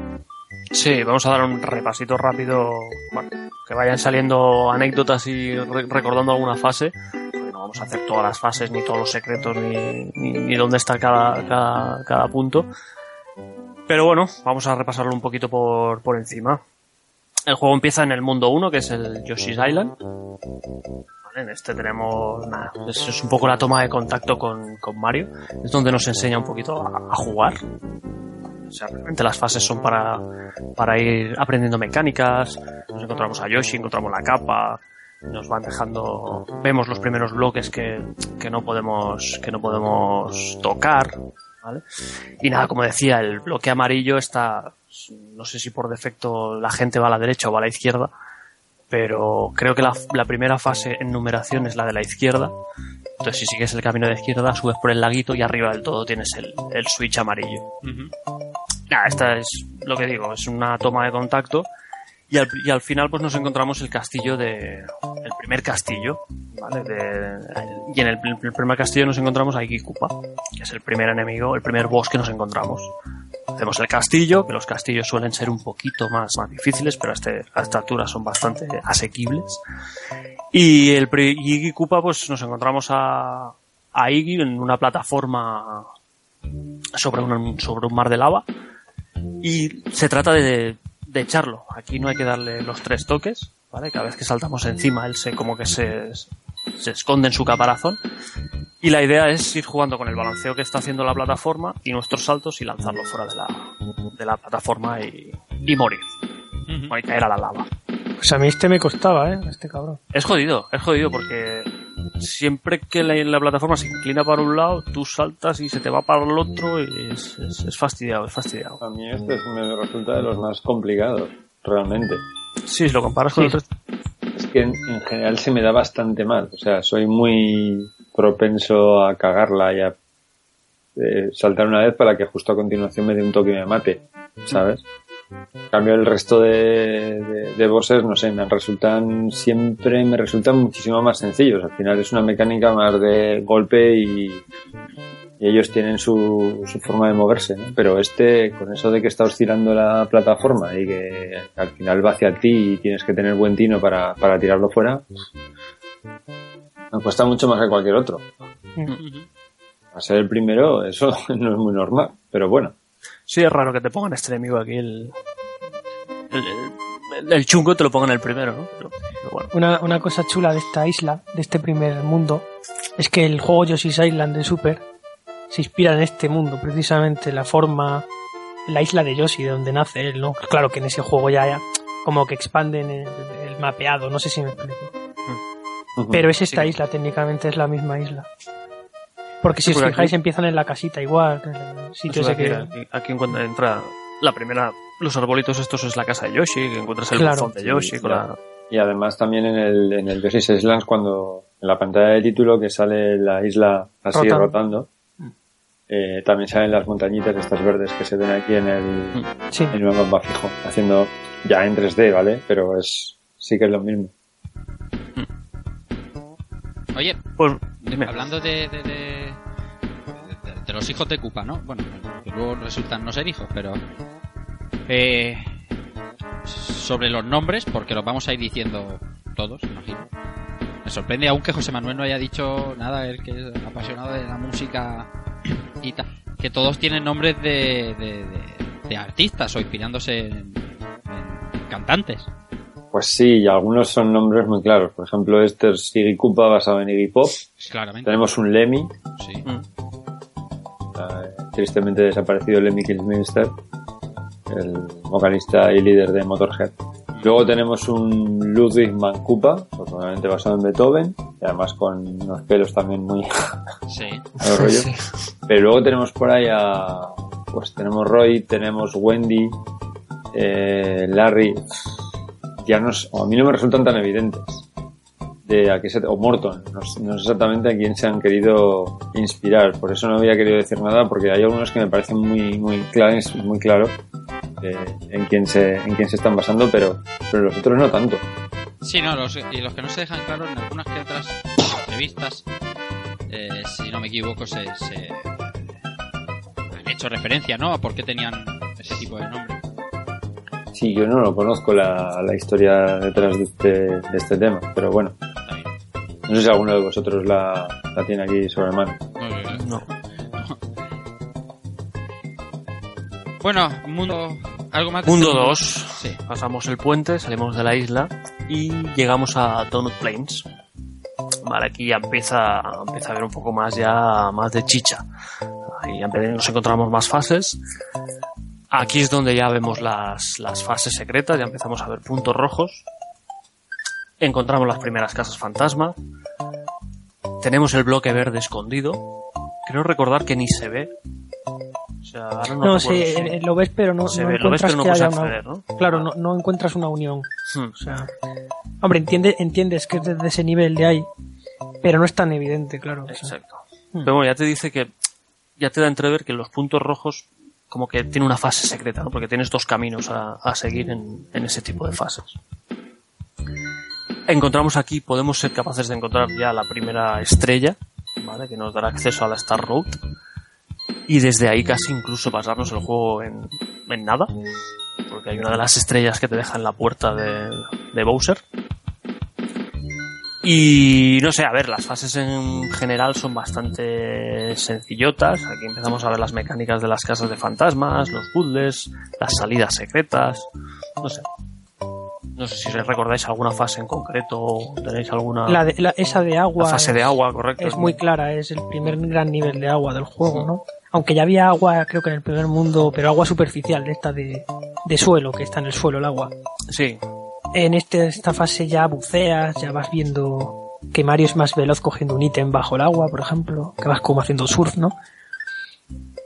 Sí, vamos a dar un repasito rápido. Bueno, que vayan saliendo anécdotas y re- recordando alguna fase. No vamos a hacer todas las fases, ni todos los secretos, ni, dónde está cada, cada, cada punto. Pero bueno, vamos a repasarlo un poquito por, por encima. El juego empieza en el mundo 1, que es el Yoshi's Island. En este tenemos, nada, es, un poco la toma de contacto con, con Mario. Es donde nos enseña un poquito a, a jugar. O sea, realmente las fases son para, para ir aprendiendo mecánicas. Nos encontramos a Yoshi, encontramos la capa, nos van dejando, vemos los primeros bloques que, que no podemos, que no podemos tocar, ¿vale? Y nada, como decía, el bloque amarillo está, no sé si por defecto la gente va a la derecha o va a la izquierda, pero creo que la, la primera fase en numeración es la de la izquierda. Entonces, si sigues el camino de izquierda, subes por el laguito y arriba del todo tienes el, el switch amarillo. Nada, esta es lo que digo, es una toma de contacto. Y al, y al final pues nos encontramos el castillo de... El primer castillo, ¿vale? De- y en el, el primer castillo nos encontramos a Koopa, que es el primer enemigo, el primer boss que nos encontramos. Hacemos el castillo, que los castillos suelen ser un poquito más, más difíciles, pero a, este, a esta altura son bastante asequibles. Y el Iggy Koopa pues nos encontramos a, a Iggy en una plataforma sobre un, sobre un mar de lava y se trata de, de echarlo. Aquí no hay que darle los tres toques, ¿vale? Cada vez que saltamos encima él se como que se, se esconde en su caparazón y la idea es ir jugando con el balanceo que está haciendo la plataforma y nuestros saltos y lanzarlo fuera de la, de la plataforma y, y morir. O y caer a la lava. Pues a mí este me costaba, ¿eh? Este cabrón. Es jodido, es jodido porque siempre que la, la plataforma se inclina para un lado, tú saltas y se te va para el otro y es, es, es fastidiado, es fastidiado. A mí este es- me resulta de los más complicados, realmente. Sí, si lo comparas con el resto. Es que en, en general se me da bastante mal. O sea, soy muy propenso a cagarla y a eh, saltar una vez para que justo a continuación me dé un toque y me mate, ¿sabes? En cambio, el resto de, bosses, no sé, me resultan siempre, me resultan muchísimo más sencillos. Al final es una mecánica más de golpe y, y ellos tienen su, su forma de moverse, ¿no? Pero este, con eso de que está oscilando la plataforma y que al final va hacia ti y tienes que tener buen tino para, para tirarlo fuera, me cuesta mucho más que cualquier otro. A ser el primero, eso no es muy normal, pero bueno. Sí, es raro que te pongan este enemigo aquí, el, el, el- el chungo te lo pongan el primero, ¿no? Pero, pero bueno. Una, una cosa chula de esta isla, de este primer mundo, es que el juego Yoshi's Island de Super se inspira en este mundo, precisamente la forma, la isla de Yoshi, de donde nace él, ¿no? Claro que en ese juego ya, ya como que expanden el, el mapeado, no sé si me explico. Pero es esta isla, técnicamente es la misma isla. Porque si Sí, os porque fijáis aquí- empiezan en la casita igual, el sitio ese que... aquí, aquí encuentra, entra la primera, los arbolitos estos es la casa de Yoshi, que encuentras el Claro. buzón de Yoshi Sí, con claro. la... Y además también en el, en el Yoshi's Island cuando en la pantalla de título que sale la isla así Rotando. rotando, eh, también salen las montañitas estas verdes que se ven aquí en el, Sí. en el mapa fijo, haciendo ya en 3D, ¿vale? Pero es sí que es lo mismo. Oye, Pues, dime. hablando de, de, de, de- de los hijos de Koopa, ¿no? Bueno, que luego resultan no ser hijos, pero... Eh, sobre los nombres, porque los vamos a ir diciendo todos, imagino. Me sorprende aún que José Manuel no haya dicho nada, él que es apasionado de la música y tal, que todos tienen nombres de, de, de- de artistas o inspirándose en, en cantantes. Pues sí, y algunos son nombres muy claros. Por ejemplo, este es Iggy Koopa basado en Iggy Pop. Claramente. Tenemos un Lemmy, Sí. eh, tristemente desaparecido Lemmy Kilmister, el vocalista y líder de Motorhead. Luego tenemos un Ludwig Mancupa, pues obviamente basado en Beethoven, y además con unos pelos también muy Sí. al rollo. Pero luego tenemos por ahí a, pues tenemos Roy, tenemos Wendy, eh, Larry, ya no es- o a mí no me resultan tan evidentes. De a qué se, o Morton, no, sé- exactamente a quién se han querido inspirar, por eso no había querido decir nada, porque hay algunos que me parecen muy, muy claros, muy claro eh, en quién se, en quién se están basando, pero, pero los otros no tanto. Sí, no, los, y los que no se dejan claro en algunas que otras entrevistas, eh, si no me equivoco, se, se han hecho referencia, ¿no? A por qué tenían ese tipo de nombre. Sí, yo no lo conozco la, la historia detrás de este, de este tema, pero bueno. No sé si alguno de vosotros la, la tiene aquí sobre mano. No. Bueno, mundo. ¿Algo más? Mundo este 2. Sí. Pasamos el puente, salimos de la isla y llegamos a Donut Plains. Vale, aquí ya empieza, empieza a haber un poco más ya más de chicha. Ahí ya nos encontramos más fases. Aquí es donde ya vemos las, las fases secretas, ya empezamos a ver puntos rojos. Encontramos las primeras casas fantasma. Tenemos el bloque verde escondido. Creo recordar que ni se ve. O sea, ahora no, No, sí, si- eh, lo ves, pero no, Se no ve, lo ves, encuentras pero no que haya. Claro, no, no encuentras una unión. Hmm. O sea, hombre, entiende, entiendes que es desde ese nivel de ahí, pero no es tan evidente, claro. o sea. Exacto. Hmm. Pero bueno, ya te dice que ya te da entrever que los puntos rojos como que tiene una fase secreta, ¿no? Porque tienes dos caminos a, a seguir en, en ese tipo de fases. Encontramos aquí, podemos ser capaces de encontrar ya la primera estrella, ¿vale? Que nos dará acceso a la Star Road. Y desde ahí casi incluso pasarnos el juego en, en nada. Porque hay una de las estrellas que te deja en la puerta de, de Bowser. Y no sé, a ver, las fases en general son bastante sencillotas. Aquí empezamos a ver las mecánicas de las casas de fantasmas, los puzzles, las salidas secretas. No sé. No sé si recordáis alguna fase en concreto o tenéis alguna. La de- la- esa de agua. La fase de agua, correcto. Es muy clara, es el primer gran nivel de agua del juego, ¿no? Aunque ya había agua, creo que en el primer mundo, pero agua superficial, de esta de, de suelo, que está en el suelo el agua. Sí, En este, esta fase ya buceas, ya vas viendo que Mario es más veloz cogiendo un ítem bajo el agua, por ejemplo, que vas como haciendo surf, ¿no?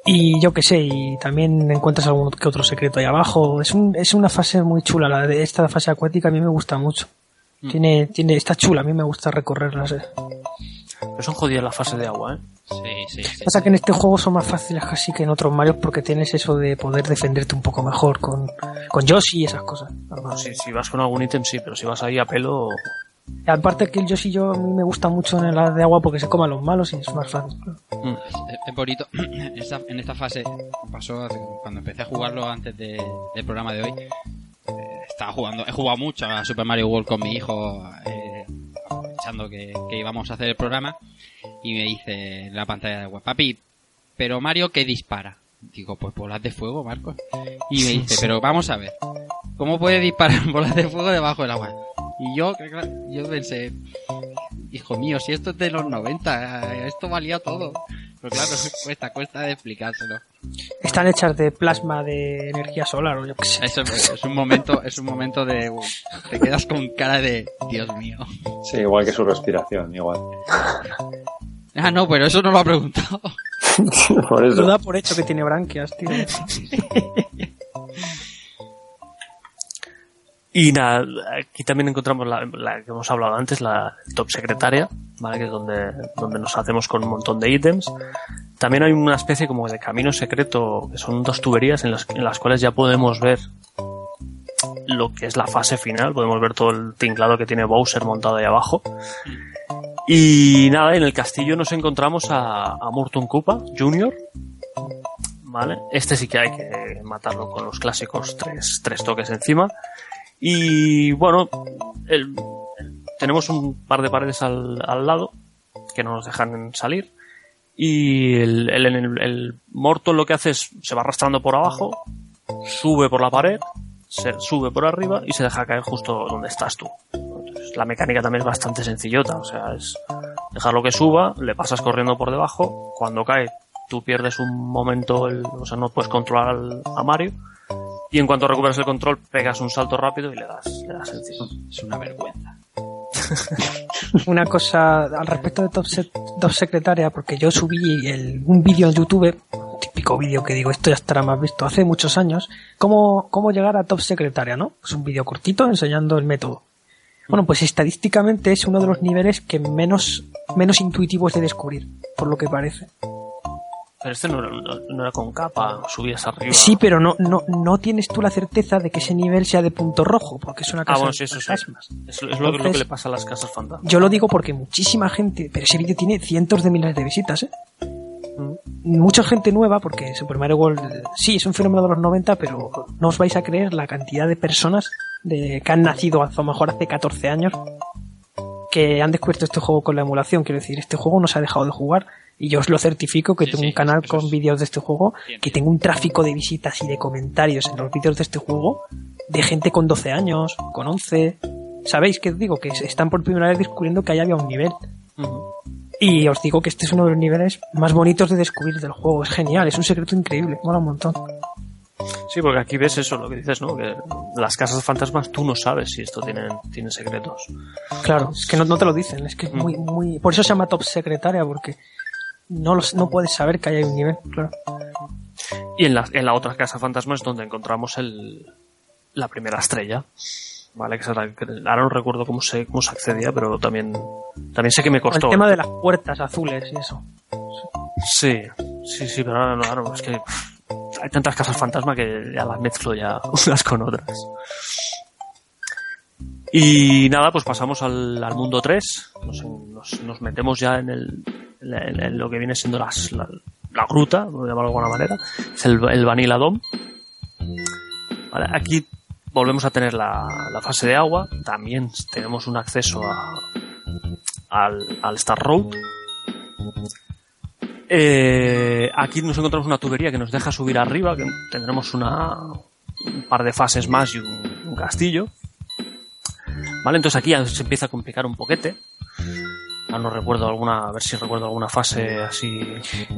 Y yo qué sé, y también encuentras algún que otro secreto ahí abajo. Es, un, es una fase muy chula, la de esta fase acuática a mí me gusta mucho. Tiene, tiene, está chula, a mí me gusta recorrerlas. eh. pero son jodidas las fases de agua, ¿eh? Sí, sí. Pasa que en este juego son más fáciles casi que en otros Mario porque tienes eso de poder defenderte un poco mejor con, con Yoshi y esas cosas. Si, si vas con algún ítem, sí, pero si vas ahí a pelo. Y aparte que el Yoshi yo a mí me gusta mucho en la de agua porque se come a los malos y es más fácil. Es, es bonito. En esta, en esta fase pasó cuando empecé a jugarlo antes de- del programa de hoy. eh, estaba jugando, he jugado mucho a Super Mario World con mi hijo, eh, aprovechando que, que íbamos a hacer el programa. Y me dice en la pantalla de web, papi, pero Mario que dispara. Digo, pues bolas de fuego, Marcos. Y me dice, pero vamos a ver, ¿cómo puede disparar bolas de fuego debajo del agua? Y yo, yo pensé, hijo mío, si esto es de los 90, eh, esto valía todo. Pero claro, cuesta, cuesta de explicárselo. Están hechas de plasma de energía solar o yo qué sé. Eso es, es un momento, es un momento de, uh, te quedas con cara de, Dios mío. Sí, igual que su respiración, igual. Ah, no, pero eso no lo ha preguntado. Por Lo eso. da por hecho que tiene branquias, tío. Y nada, aquí también encontramos la, que hemos hablado antes, la top secretaria, ¿vale? Que es donde, donde nos hacemos con un montón de ítems. También hay una especie como de camino secreto, que son dos tuberías en las, en las cuales ya podemos ver lo que es la fase final, podemos ver todo el tinglado que tiene Bowser montado ahí abajo. Y nada, en el castillo nos encontramos a, a Morton Koopa Jr., ¿vale? Este sí que hay que matarlo con los clásicos tres, tres toques encima. Y bueno, tenemos un par de paredes al, al lado que no nos dejan salir. Y el, el, Morton lo que hace es se va arrastrando por abajo, sube por la pared, se sube por arriba y se deja caer justo donde estás tú. Entonces, la mecánica también es bastante sencillota, o sea, es dejarlo que suba, le pasas corriendo por debajo, cuando cae tú pierdes un momento, el, o sea, no puedes controlar al- a Mario Y en cuanto recuperas el control, pegas un salto rápido y le das, encima. Es una vergüenza. Una cosa al respecto de Top, Se- Top Secretaria, porque yo subí el- un vídeo en YouTube, un típico vídeo que digo, esto ya estará más visto hace muchos años, cómo, cómo llegar a Top Secretaria, ¿no? Pues un vídeo cortito enseñando el método. Bueno, pues estadísticamente es uno de los niveles que menos, menos intuitivo es de descubrir, por lo que parece. Pero este no era, no, no era con capa, subías arriba. Sí, pero no, no, no tienes tú la certeza de que ese nivel sea de punto rojo, porque es una Ah, casa bueno, de sí, eso sí. fantasmas. Es, es lo, que- lo que le pasa a las casas fantasmas. Yo lo digo porque muchísima gente, pero ese vídeo tiene cientos de miles de visitas, ¿eh? Mucha gente nueva, porque Super Mario World sí es un fenómeno de los 90, pero no os vais a creer la cantidad de personas de, que han nacido a lo mejor hace 14 años que han descubierto este juego con la emulación. Quiero decir, este juego no se ha dejado de jugar y yo os lo certifico que Sí, tengo sí, un canal con es- vídeos de este juego, Bien, que bien. tengo un tráfico de visitas y de comentarios en los vídeos de este juego de gente con 12 años, con 11. ¿Sabéis qué os digo? Que están por primera vez descubriendo que ahí había un nivel. Y os digo que este es uno de los niveles más bonitos de descubrir del juego. Es genial, es un secreto increíble, mola un montón. Sí, porque aquí ves eso, lo que dices, ¿no? Que las casas fantasmas tú no sabes si esto tiene, tiene secretos. Claro, es que no, no te lo dicen, es que es muy, muy. Por eso se llama top secretaria, porque no, los, no puedes saber que hay un nivel, claro. Y en la, en la otra casa fantasma es donde encontramos el, la primera estrella. Vale, que será- ahora no recuerdo cómo se, cómo se accedía, pero también, también sé que me El costó. tema de las puertas azules y eso. Sí, sí, sí, pero ahora no, ahora no, es que hay tantas casas fantasma que ya las mezclo ya unas con otras. Y nada, pues pasamos al, al mundo 3, nos, nos- nos metemos ya en, el, lo que viene siendo la, gruta, por llamarlo de alguna manera, es el, Vanilla Dome. Aquí volvemos a tener la, fase de agua, también tenemos un acceso a, al, Star Road, eh, aquí nos encontramos una tubería que nos deja subir arriba, que tendremos una, un par de fases más y un, castillo. Vale, entonces aquí se empieza a complicar un poquete. Ah, no recuerdo alguna, a ver si recuerdo alguna fase así.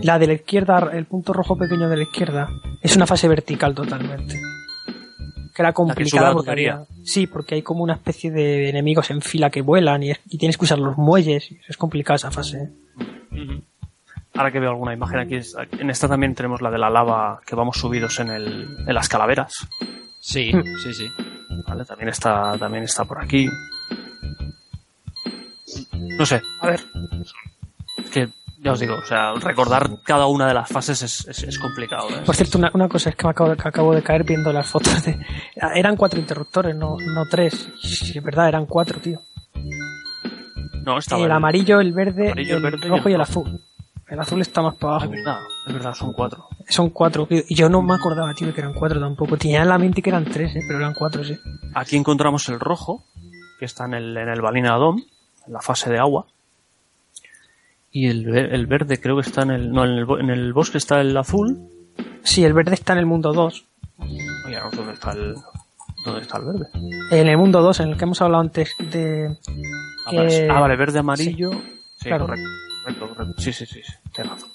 La de la izquierda, el punto rojo pequeño de la izquierda, es una fase vertical totalmente. Que era complicada la porque tubería. había- Sí, porque hay como una especie de enemigos en fila que vuelan y, es- y tienes que usar los muelles. Es complicada esa fase. ¿eh? Ahora que veo alguna imagen aquí, en esta también tenemos la de la lava que vamos subidos en, el, en las calaveras. Sí, Hmm. sí, sí. Vale, también está, también está por aquí. No sé, a ver. Es que, ya os digo, o sea, recordar cada una de las fases es, es, es complicado. ¿eh? Por cierto, una, una cosa es que me acabo de, que acabo de caer viendo las fotos de... Eran cuatro interruptores, no, no tres. Sí, es verdad, eran cuatro, tío. No, estaba el amarillo, el verde, amarillo, el, verde rojo y el el azul. El azul está más para Ah, abajo. es verdad, es verdad, son cuatro. Son cuatro. Y yo no me acordaba, tío, que eran cuatro tampoco. Tenía en la mente que eran tres, ¿eh? pero eran cuatro, sí. Aquí encontramos el rojo, que está en el, en el en la fase de agua. Y el, el verde creo que está en el... No, en el, en el bosque está el azul. Sí, el verde está en el mundo 2. Oye, ¿dónde está el, dónde está el verde? En el mundo 2, en el que hemos hablado antes de... Ah, que- vale, ah, vale, verde, amarillo. Sí, claro. correcto, correcto, correcto. Sí, sí, sí, sí, tienes razón.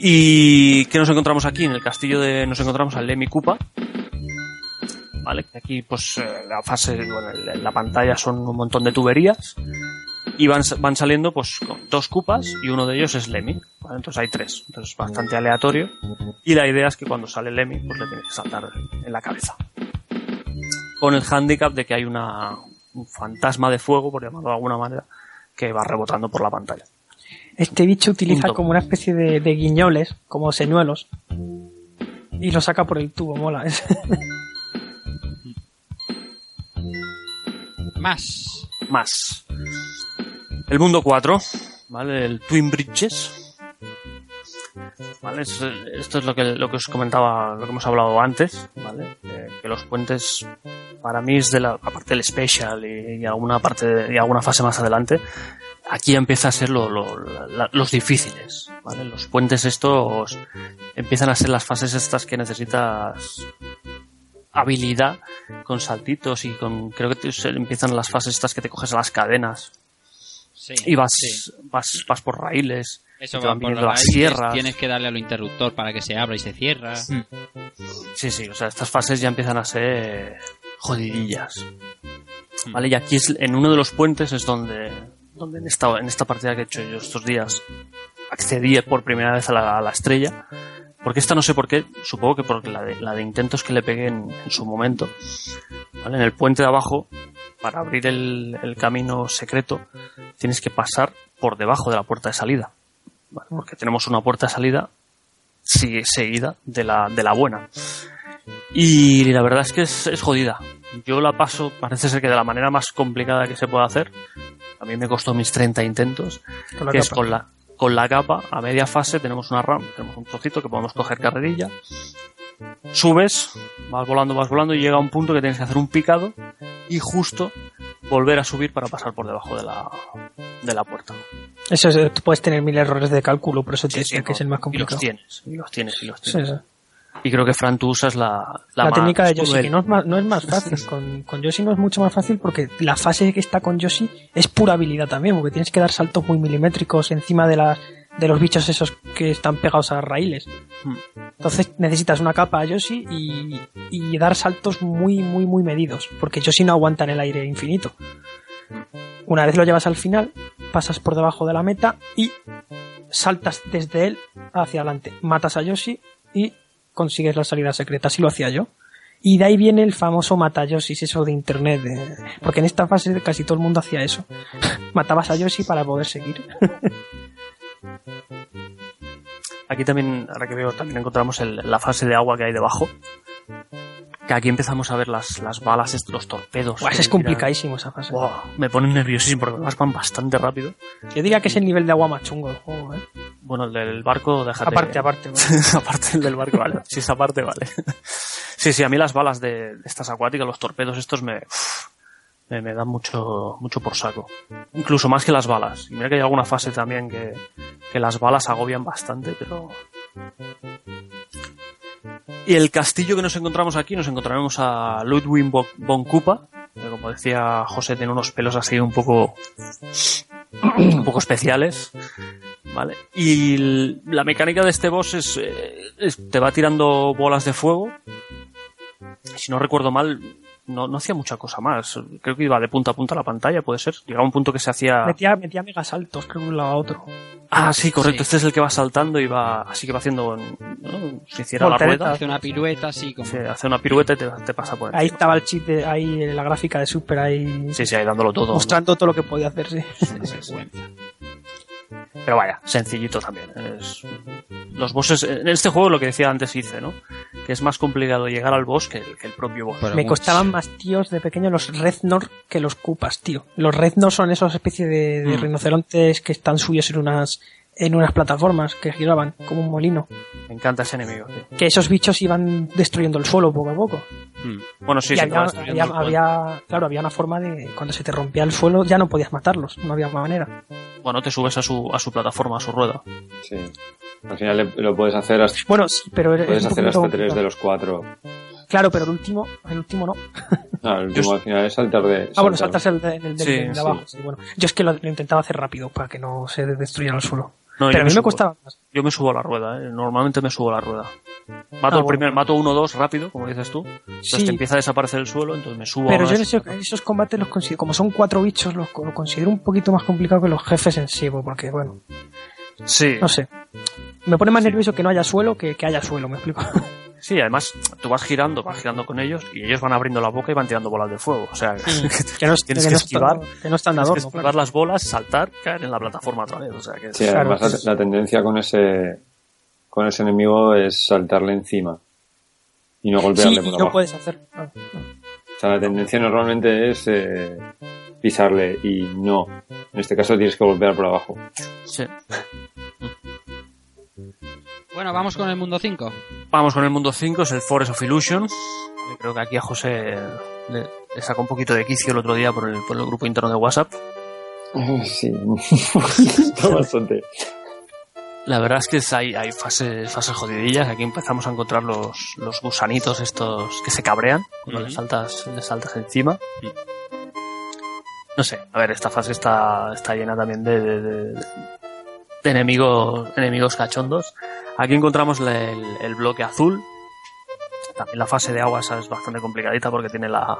¿Y qué nos encontramos aquí? En el castillo de... Nos encontramos al Lemmy Koopa. Vale, aquí pues eh, la fase, bueno, la pantalla son un montón de tuberías y van, van saliendo pues con dos Koopas y uno de ellos es Lemmy. ¿vale? Entonces hay tres, entonces es bastante aleatorio y la idea es que cuando sale Lemmy pues le tienes que saltar en la cabeza. Con el handicap de que hay una, un fantasma de fuego, por llamarlo de alguna manera, que va rebotando por la pantalla. Este bicho utiliza Punto. como una especie de, de guiñoles, como señuelos. Y lo saca por el tubo, mola. Más. Más. El mundo 4, ¿vale? El Twin Bridges. ¿Vale? Es- Esto es lo que, lo que os comentaba, lo que hemos hablado antes, ¿vale? Eh, que los puentes, para mí es de la, aparte del special y, alguna parte, y alguna fase más adelante, aquí empieza a ser los difíciles, ¿vale? Los puentes estos empiezan a ser las fases estas que necesitas habilidad con saltitos y con creo que te- empiezan las fases estas que te coges a las cadenas Sí. y vas, sí. vas, vas por raíles Eso va por las sierras. Tienes que darle al interruptor para que se abra y se cierra. Sí, sí, o sea, estas fases ya empiezan a ser jodidillas. Vale, y aquí es, en uno de los puentes es donde, donde en, esta, en esta partida que he hecho yo estos días accedí por primera vez a la, a la estrella. Porque esta no sé por qué, supongo que porque la de, la de intentos que le pegué en, en su momento. ¿Vale? En el puente de abajo, para abrir el, el camino secreto, tienes que pasar por debajo de la puerta de salida. ¿vale? Porque tenemos una puerta de salida sigue seguida de la, de la buena. Y la verdad es que es, es jodida. Yo la paso, parece ser que de la manera más complicada que se puede hacer. A mí me costó mis 30 intentos. Con que es con la, con la capa, a media fase tenemos una RAM, tenemos un trocito que podemos coger carrerilla. Subes, vas volando, vas volando y llega un punto que tienes que hacer un picado y justo volver a subir para pasar por debajo de la, de la puerta. Eso es, tú puedes tener mil errores de cálculo, por eso Sí, que es el más Y complicado. los tienes, y los tienes, y los tienes. sí. Y creo que Fran, tú usas la, la, La, más técnica de Yoshi, que no es más, no es más fácil. Con, con Yoshi no es mucho más fácil porque la fase que está con Yoshi es pura habilidad también, porque tienes que dar saltos muy milimétricos encima de las de los bichos esos que están pegados a las raíles. Hmm. Entonces necesitas una capa a Yoshi y, y dar saltos muy, muy, muy medidos, porque Yoshi no aguanta en el aire infinito. Una vez lo llevas al final, pasas por debajo de la meta y saltas desde él hacia adelante. Matas a Yoshi y consigues la salida secreta. Así lo hacía yo. Y de ahí viene el famoso mata Yoshis, eso de internet. de- Porque en esta fase casi todo el mundo hacía eso. Matabas a Yoshi para poder seguir. Aquí también, ahora que veo, también encontramos el- la fase de agua que hay debajo. Que aquí empezamos a ver las, las balas, los torpedos. Buah, es tiran. complicadísima esa fase. Buah, me ponen nerviosísimo porque además van bastante rápido. Yo diría que es el nivel de agua más chungo del juego, ¿eh? Bueno, el del barco, déjate. Aparte, aparte. vale. aparte el del barco, vale. Si esa parte, vale. sí, sí, a mí las balas de, estas acuáticas, los torpedos estos me, me, me dan mucho, mucho por saco. Incluso más que las balas. Y mira que hay alguna fase también que, que las balas agobian bastante, pero... Y el castillo que nos encontramos aquí, nos encontraremos a Ludwig von Koopa, que como decía José, tiene unos pelos así un poco, un poco especiales. ¿Vale? Y la mecánica de este boss eh, es- te va tirando bolas de fuego. Si no recuerdo mal, no, no hacía mucha cosa más. Creo que iba de punta a punta la pantalla, puede ser. Llegaba un punto que se hacía. Metía, metía mega saltos, creo que de un lado a otro. Ah, sí, correcto. Sí. Este es el que va saltando y va. Así que va haciendo. ¿no? Si hiciera la rueda, Hace una pirueta así como... sí, hace una pirueta y te, te pasa por Ahí estaba el chip, de, ahí la gráfica de Super, ahí Sí, sí, ahí dándolo todo. ¿no? mostrando todo lo que podía hacer, sí. Pero vaya, sencillito también. Es... Los bosses. En este juego lo que decía antes hice, ¿no? Que es más complicado llegar al boss que el, que el propio boss. Pero Me mucho. costaban más tíos de pequeño los Reznor que los Koopas, tío. Los Reznor son esas especies de, de Mm. rinocerontes que están suyos en unas en unas plataformas que giraban como un molino. Me encanta ese enemigo, tío. Que esos bichos iban destruyendo el suelo poco a poco. Mm. Bueno, sí, y sí, había, claro, había una forma de cuando se te rompía el suelo ya no podías matarlos, no había manera. Bueno, te subes a su, a su plataforma, a su rueda. Sí. Al final lo puedes hacer hasta, Bueno, sí, pero es puedes hacer hasta tres de los cuatro. Claro, pero el último, el último no. No, el último al final es saltar de. Ah, bueno, saltar. saltas el de, el Sí, sí. abajo. sí, bueno. Yo es que lo, lo intentaba hacer rápido para que no se destruyera el suelo. No, pero a mí me costaba más. Yo me subo a la rueda, ¿eh? Normalmente me subo a la rueda. Mato Ah, el bueno. primer, mato uno o dos rápido, como dices tú. Entonces Sí. te empieza a desaparecer el suelo, entonces me subo Pero a yo en esos, combates los considero, como son cuatro bichos, los co- lo considero un poquito más complicado que los jefes en sí, porque bueno, Sí. no sé. Me pone más nervioso que no haya suelo que que haya suelo, me explico. Sí, además, tú vas girando, vas girando con ellos y ellos van abriendo la boca y van tirando bolas de fuego. O sea, que no, es- tienes que que no esquivar, Está, que no está en tienes que esquivar claro. las bolas, saltar, caer en la plataforma otra vez. O sea, que Sí, Claro. además la, la tendencia con ese con ese enemigo es saltarle encima y no Sí, golpearle y por no abajo. puedes hacer. no. O sea, la tendencia normalmente es eh, pisarle y no. En este caso tienes que golpear por abajo. sí. Bueno, vamos con el mundo 5. Vamos con el mundo 5, es el Forest of Illusion. Yo Creo que aquí a José le, le sacó un poquito de quicio el otro día por el, por el grupo interno de WhatsApp. Sí, está bastante. La verdad es que hay, hay fases, fases jodidillas. Aquí empezamos a encontrar los, los gusanitos estos que se cabrean cuando Ujú. le, saltas, le saltas encima. No sé, a ver, esta fase está, está llena también de, de- de- de enemigos, enemigos cachondos. Aquí encontramos el, el bloque azul. También la fase de agua esa es bastante complicadita porque tiene la,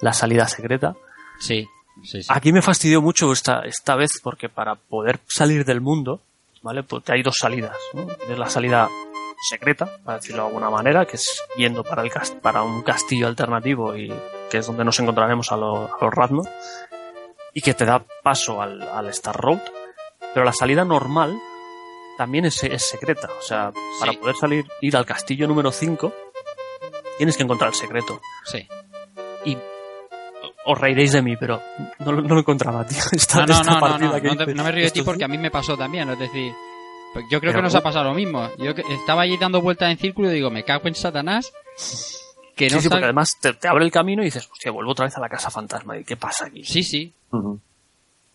la salida secreta. Sí, sí, sí. Aquí me fastidió mucho esta, esta vez porque para poder salir del mundo, ¿vale? Pues hay dos salidas, ¿no? Tienes la salida secreta, para decirlo de alguna manera, que es yendo para, el cas- para un castillo alternativo y que es donde nos encontraremos a, lo- a los y que te da paso al, al Star Road. Pero la salida normal también es, es secreta. O sea, para Sí. poder salir, ir al castillo número 5, tienes que encontrar el secreto. Sí. Y os reiréis de mí, pero no, lo- no lo encontraba, tío. Esta, No, no, esta no, no, no, que no, te- hice no me río de ti porque a mí me pasó también, es decir, pues yo creo Pero que nos ha pasado lo mismo. Yo estaba allí dando vueltas en círculo y digo, me cago en Satanás, que Sí, no sí, sal- porque además te, te abre el camino y dices, hostia, vuelvo otra vez a la casa fantasma. ¿Y qué pasa aquí? Sí, sí.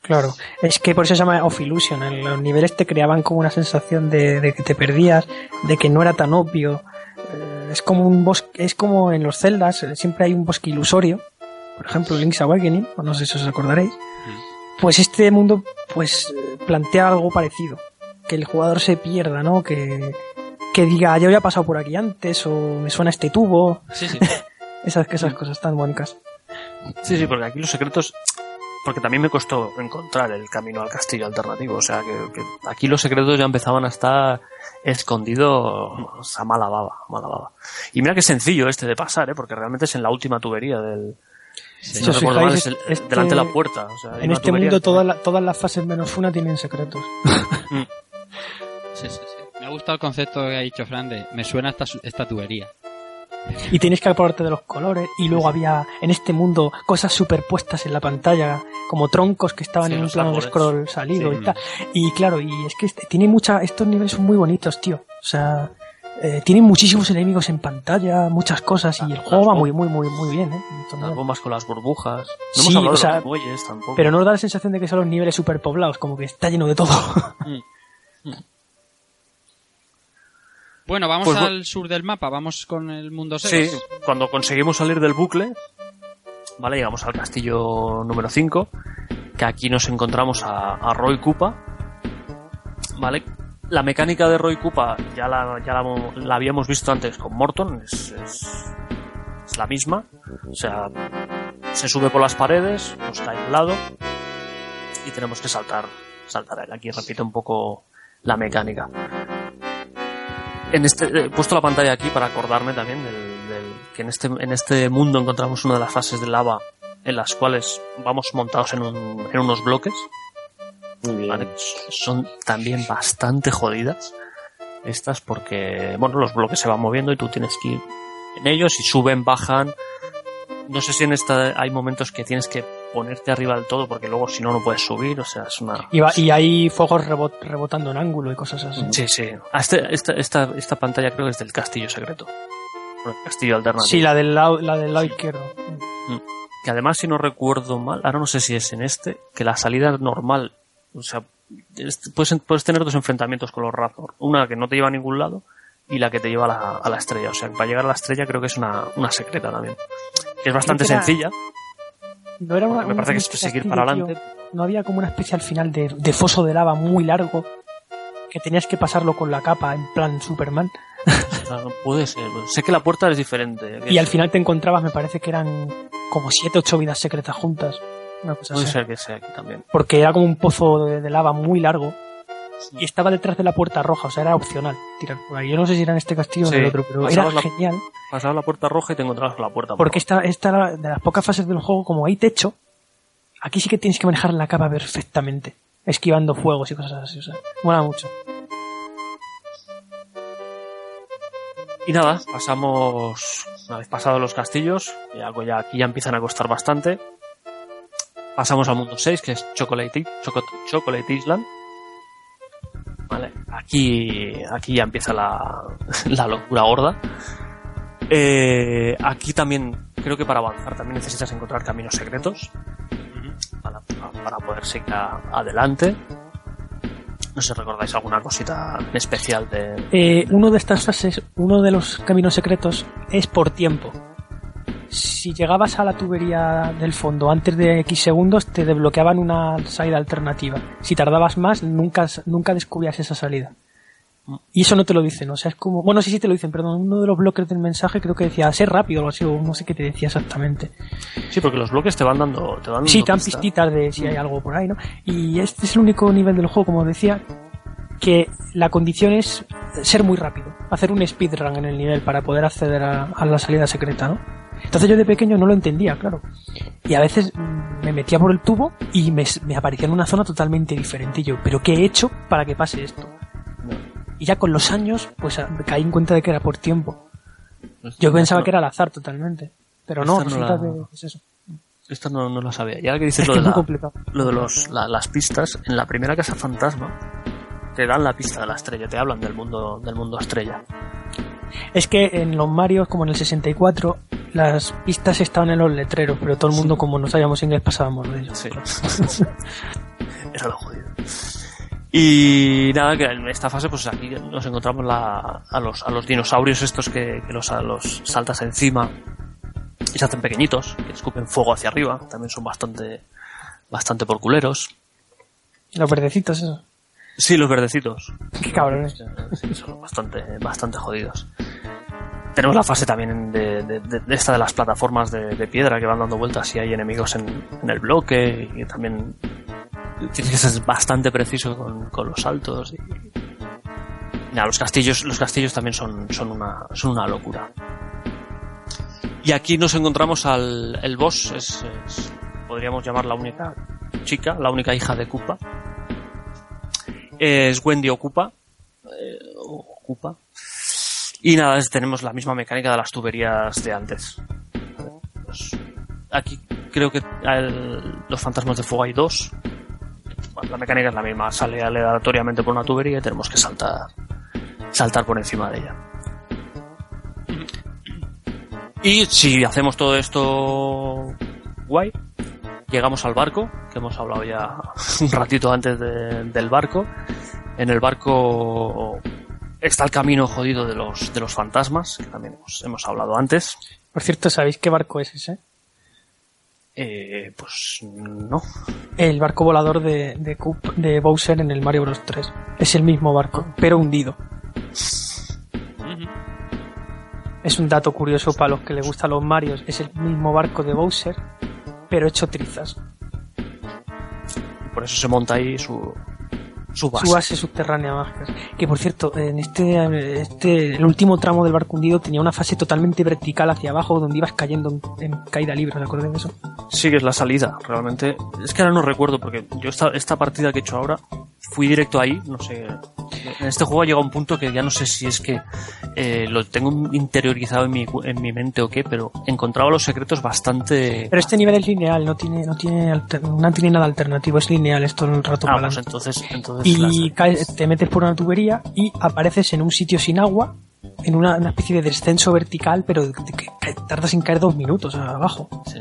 Claro, es que por eso se llama Off Illusion. En los niveles te creaban como una sensación de, de que te perdías, de que no era tan obvio. Eh, es como un bosque, es como en los celdas, eh, siempre hay un bosque ilusorio. Por ejemplo, Link's Awakening, o no sé si os acordaréis. Pues este mundo, pues, eh, plantea algo parecido. Que el jugador se pierda, ¿no? Que, que diga, yo había pasado por aquí antes, o me suena este tubo. Sí, sí. Esas, esas cosas tan bonitas. Sí, sí, porque aquí los secretos... Porque también me costó encontrar el camino al castillo alternativo. O sea, que, que aquí los secretos ya empezaban a estar escondidos a mala baba, mala baba. Y mira que sencillo este de pasar, ¿eh? Porque realmente es en la última tubería del... Si no recuerdo mal, fijáis, es el- este- delante de la puerta. O sea, hay En este mundo que- todas la- todas las fases menos una tienen secretos. Sí, sí, sí. Me ha gustado el concepto que ha dicho Fran de, me suena esta, su- esta tubería. Y tienes que acordarte de los colores. Y luego había en este mundo cosas superpuestas en la pantalla, como troncos que estaban Sí, en un plano de scroll salido Sí. y tal. Y claro, y es que este- tiene mucha. Estos niveles son muy bonitos, tío. O sea, eh, tienen muchísimos enemigos en pantalla, muchas cosas. Y el juego va muy, muy, muy, muy bien, ¿eh? Las bombas con las burbujas. No Sí, hemos o sea, de los muelles tampoco. Pero no da la sensación de que son los niveles superpoblados, como que está lleno de todo. Bueno, vamos Pues al sur del mapa, vamos con el mundo 6. Sí, cuando conseguimos salir del bucle, ¿vale? Llegamos al castillo número 5, que aquí nos encontramos a, a Roy Koopa, ¿vale? La mecánica de Roy Koopa ya la, ya la, la habíamos visto antes con Morton, es, es, es la misma, o sea, se sube por las paredes, nos cae a un lado y tenemos que saltar, saltar a él. Aquí repite un poco la mecánica. En este, he puesto la pantalla aquí para acordarme también del, del- que en este, en este mundo encontramos una de las fases de lava en las cuales vamos montados en, un- en unos bloques. Muy bien. ¿vale? Son también bastante jodidas estas porque, bueno, los bloques se van moviendo y tú tienes que ir en ellos y suben, bajan. No sé si en esta hay momentos que tienes que ponerte arriba del todo porque luego si no no puedes subir, o sea, es una... Y, va- y hay fuegos rebot- rebotando en ángulo y cosas así. Sí, sí. Ah, este- esta, esta, esta pantalla creo que es del castillo secreto. El castillo alternativo. Sí, la del lado, la del lado izquierdo. Que además, si no recuerdo mal, ahora no sé si es en este, que la salida normal, o sea, es- puedes, puedes tener dos enfrentamientos con los Raptor. Una que no te lleva a ningún lado y la que te lleva a la, a la estrella. O sea, para llegar a la estrella creo que es una, una secreta también. Que es bastante sencilla. No era una, Me parece que es seguir para adelante. No había como una especie al final de, de foso de lava muy largo que tenías que pasarlo con la capa en plan Superman. Puede ser. Sé que la puerta es diferente. que Y al final te encontrabas, me parece que eran como siete ocho vidas secretas juntas. Una cosa Puede así. ser que sea aquí también. Porque era como un pozo de, de lava muy largo y estaba detrás de la puerta roja, o sea, era opcional tirar por ahí. Yo no sé si era en este castillo o en el otro, pero era la- genial. Pasabas la puerta roja y te encontrabas con la puerta Porque esta, esta era de las pocas fases del juego, como hay techo, aquí sí que tienes que manejar la capa perfectamente, esquivando fuegos y cosas así. O sea, mola mucho. Y nada, pasamos, una vez pasados los castillos, ya, ya aquí ya empiezan a costar bastante. Pasamos al mundo 6, que es Chocolate, Choco- Chocolate Island. Vale, aquí, aquí ya empieza la, la locura gorda. Eh, aquí también, creo que para avanzar también necesitas encontrar caminos secretos para, para poder seguir a- adelante. No sé si recordáis alguna cosita en especial de, Eh, uno de estas fases, uno de los caminos secretos es por tiempo. Si llegabas a la tubería del fondo antes de X segundos, te desbloqueaban una salida alternativa. Si tardabas más, nunca, nunca descubrías esa salida. Y eso no te lo dicen, o sea, es como... Bueno, sí, sí te lo dicen, perdón, uno de los bloques del mensaje creo que decía, ser rápido o algo así, o no sé qué te decía exactamente. Sí, porque los bloques te van dando. Te van Sí, dando te dan pistas. pistitas de si hay algo por ahí, ¿no? Y este es el único nivel del juego, como decía, que la condición es ser muy rápido, hacer un speedrun en el nivel para poder acceder a, a la salida secreta, ¿no? Entonces yo de pequeño no lo entendía, claro. Y a veces me metía por el tubo y me, me aparecía en una zona totalmente diferente. Y yo, ¿pero qué he hecho para que pase esto? Y ya con los años, pues caí en cuenta de que era por tiempo. Yo pensaba que era al azar totalmente. Pero no, Esta no resulta la- que es eso. Esta no, no la sabía. Y ahora que dices Es lo que de, es muy la- complicado. lo de los, la- las pistas, en la primera casa fantasma te dan la pista de la estrella, te hablan del mundo, del mundo estrella. Es que en los Marios, como en el 64, las pistas estaban en los letreros, pero todo el mundo, como no sabíamos inglés, pasábamos de ellos. Sí. Era lo jodido. Y nada, que en esta fase, pues aquí nos encontramos la- a, los, a los dinosaurios estos que, que los, a los saltas encima y se hacen pequeñitos, que escupen fuego hacia arriba, también son bastante, bastante porculeros. Los verdecitos, eso. Sí, los verdecitos. Qué cabrones. Sí, son bastante, bastante jodidos. Tenemos la fase también de, de- de- de esta de las plataformas de, de piedra que van dando vueltas y hay enemigos en, en el bloque y también tienes que ser bastante preciso con, con los saltos. Y, nada, los castillos, los castillos también son, son, una, son una locura. Y aquí nos encontramos al el boss, es, es- podríamos llamar la única chica, la única hija de Koopa. Es Wendy Ocupa, eh, ocupa. Y nada, tenemos la misma mecánica de las tuberías de antes. Pues, aquí creo que los fantasmas de fuego hay dos. La mecánica es la misma, sale aleatoriamente por una tubería y tenemos que saltar, saltar por encima de ella. Y si hacemos todo esto guay, llegamos al barco, que hemos hablado ya un ratito antes de- del barco. En el barco está el camino jodido de los, de los fantasmas, que también hemos, hemos hablado antes. Por cierto, ¿sabéis qué barco es ese? Eh, pues no. El barco volador de, de, Coop- de Bowser en el Mario Bros 3. Es el mismo barco, pero hundido. Es un dato curioso para los que les gustan los Marios. Es el mismo barco de Bowser, pero hecho trizas. Por eso se monta ahí su, su base. Su base subterránea mágica. Que por cierto, en este, este, el último tramo del barco hundido tenía una fase totalmente vertical hacia abajo donde ibas cayendo en, en caída libre, ¿os acordáis de eso? Sí que es la salida, realmente. Es que ahora no recuerdo, porque yo esta, esta partida que he hecho ahora, fui directo ahí, no sé. En este juego ha llegado un punto que ya no sé si es que eh, lo tengo interiorizado en mi, en mi mente o qué, pero encontraba los secretos bastante... Pero este nivel es lineal, no tiene, no tiene, alter- no tiene nada alternativo, es lineal, es todo el rato Ah, para pues entonces, entonces y las- caes- te metes por una tubería y apareces en un sitio sin agua, en una, una especie de descenso vertical, pero que tardas en caer dos minutos abajo. sí.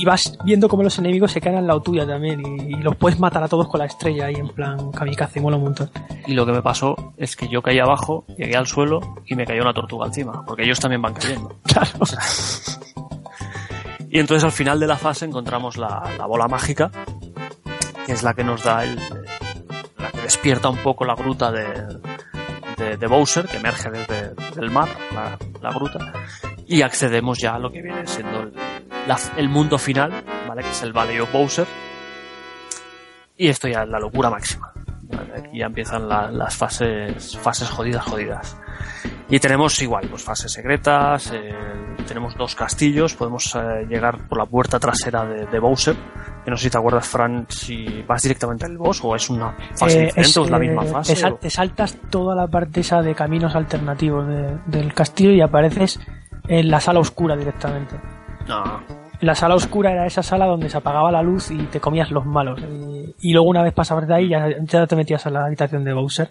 Y vas viendo cómo los enemigos se caen al lado tuya también y, y los puedes matar a todos con la estrella ahí en plan kamikaze, mola un montón. Y lo que me pasó es que yo caí abajo, llegué al suelo y me cayó una tortuga encima, porque ellos también van cayendo. Claro. Y entonces al final de la fase encontramos la, la bola mágica, que es la que nos da el. la que despierta un poco la gruta de, de, de Bowser, que emerge desde el mar, la, la gruta, y accedemos ya a lo que viene siendo el, la- el mundo final, ¿vale? Que es el Valley of Bowser. Y esto ya es la locura máxima. ¿vale? Aquí ya empiezan la- las fases, fases jodidas, jodidas. Y tenemos igual, pues fases secretas, eh, tenemos dos castillos, podemos eh, llegar por la puerta trasera de, de Bowser, que no sé si te acuerdas, Fran, si vas directamente al boss o es una fase Eh, diferente o es la eh, misma te, fase. sal- o- te saltas toda la parte esa de caminos alternativos de- del castillo y apareces en la sala oscura directamente. No, La sala oscura era esa sala donde se apagaba la luz y te comías los malos. Y, y luego una vez pasabas de ahí ya, ya te metías a la habitación de Bowser.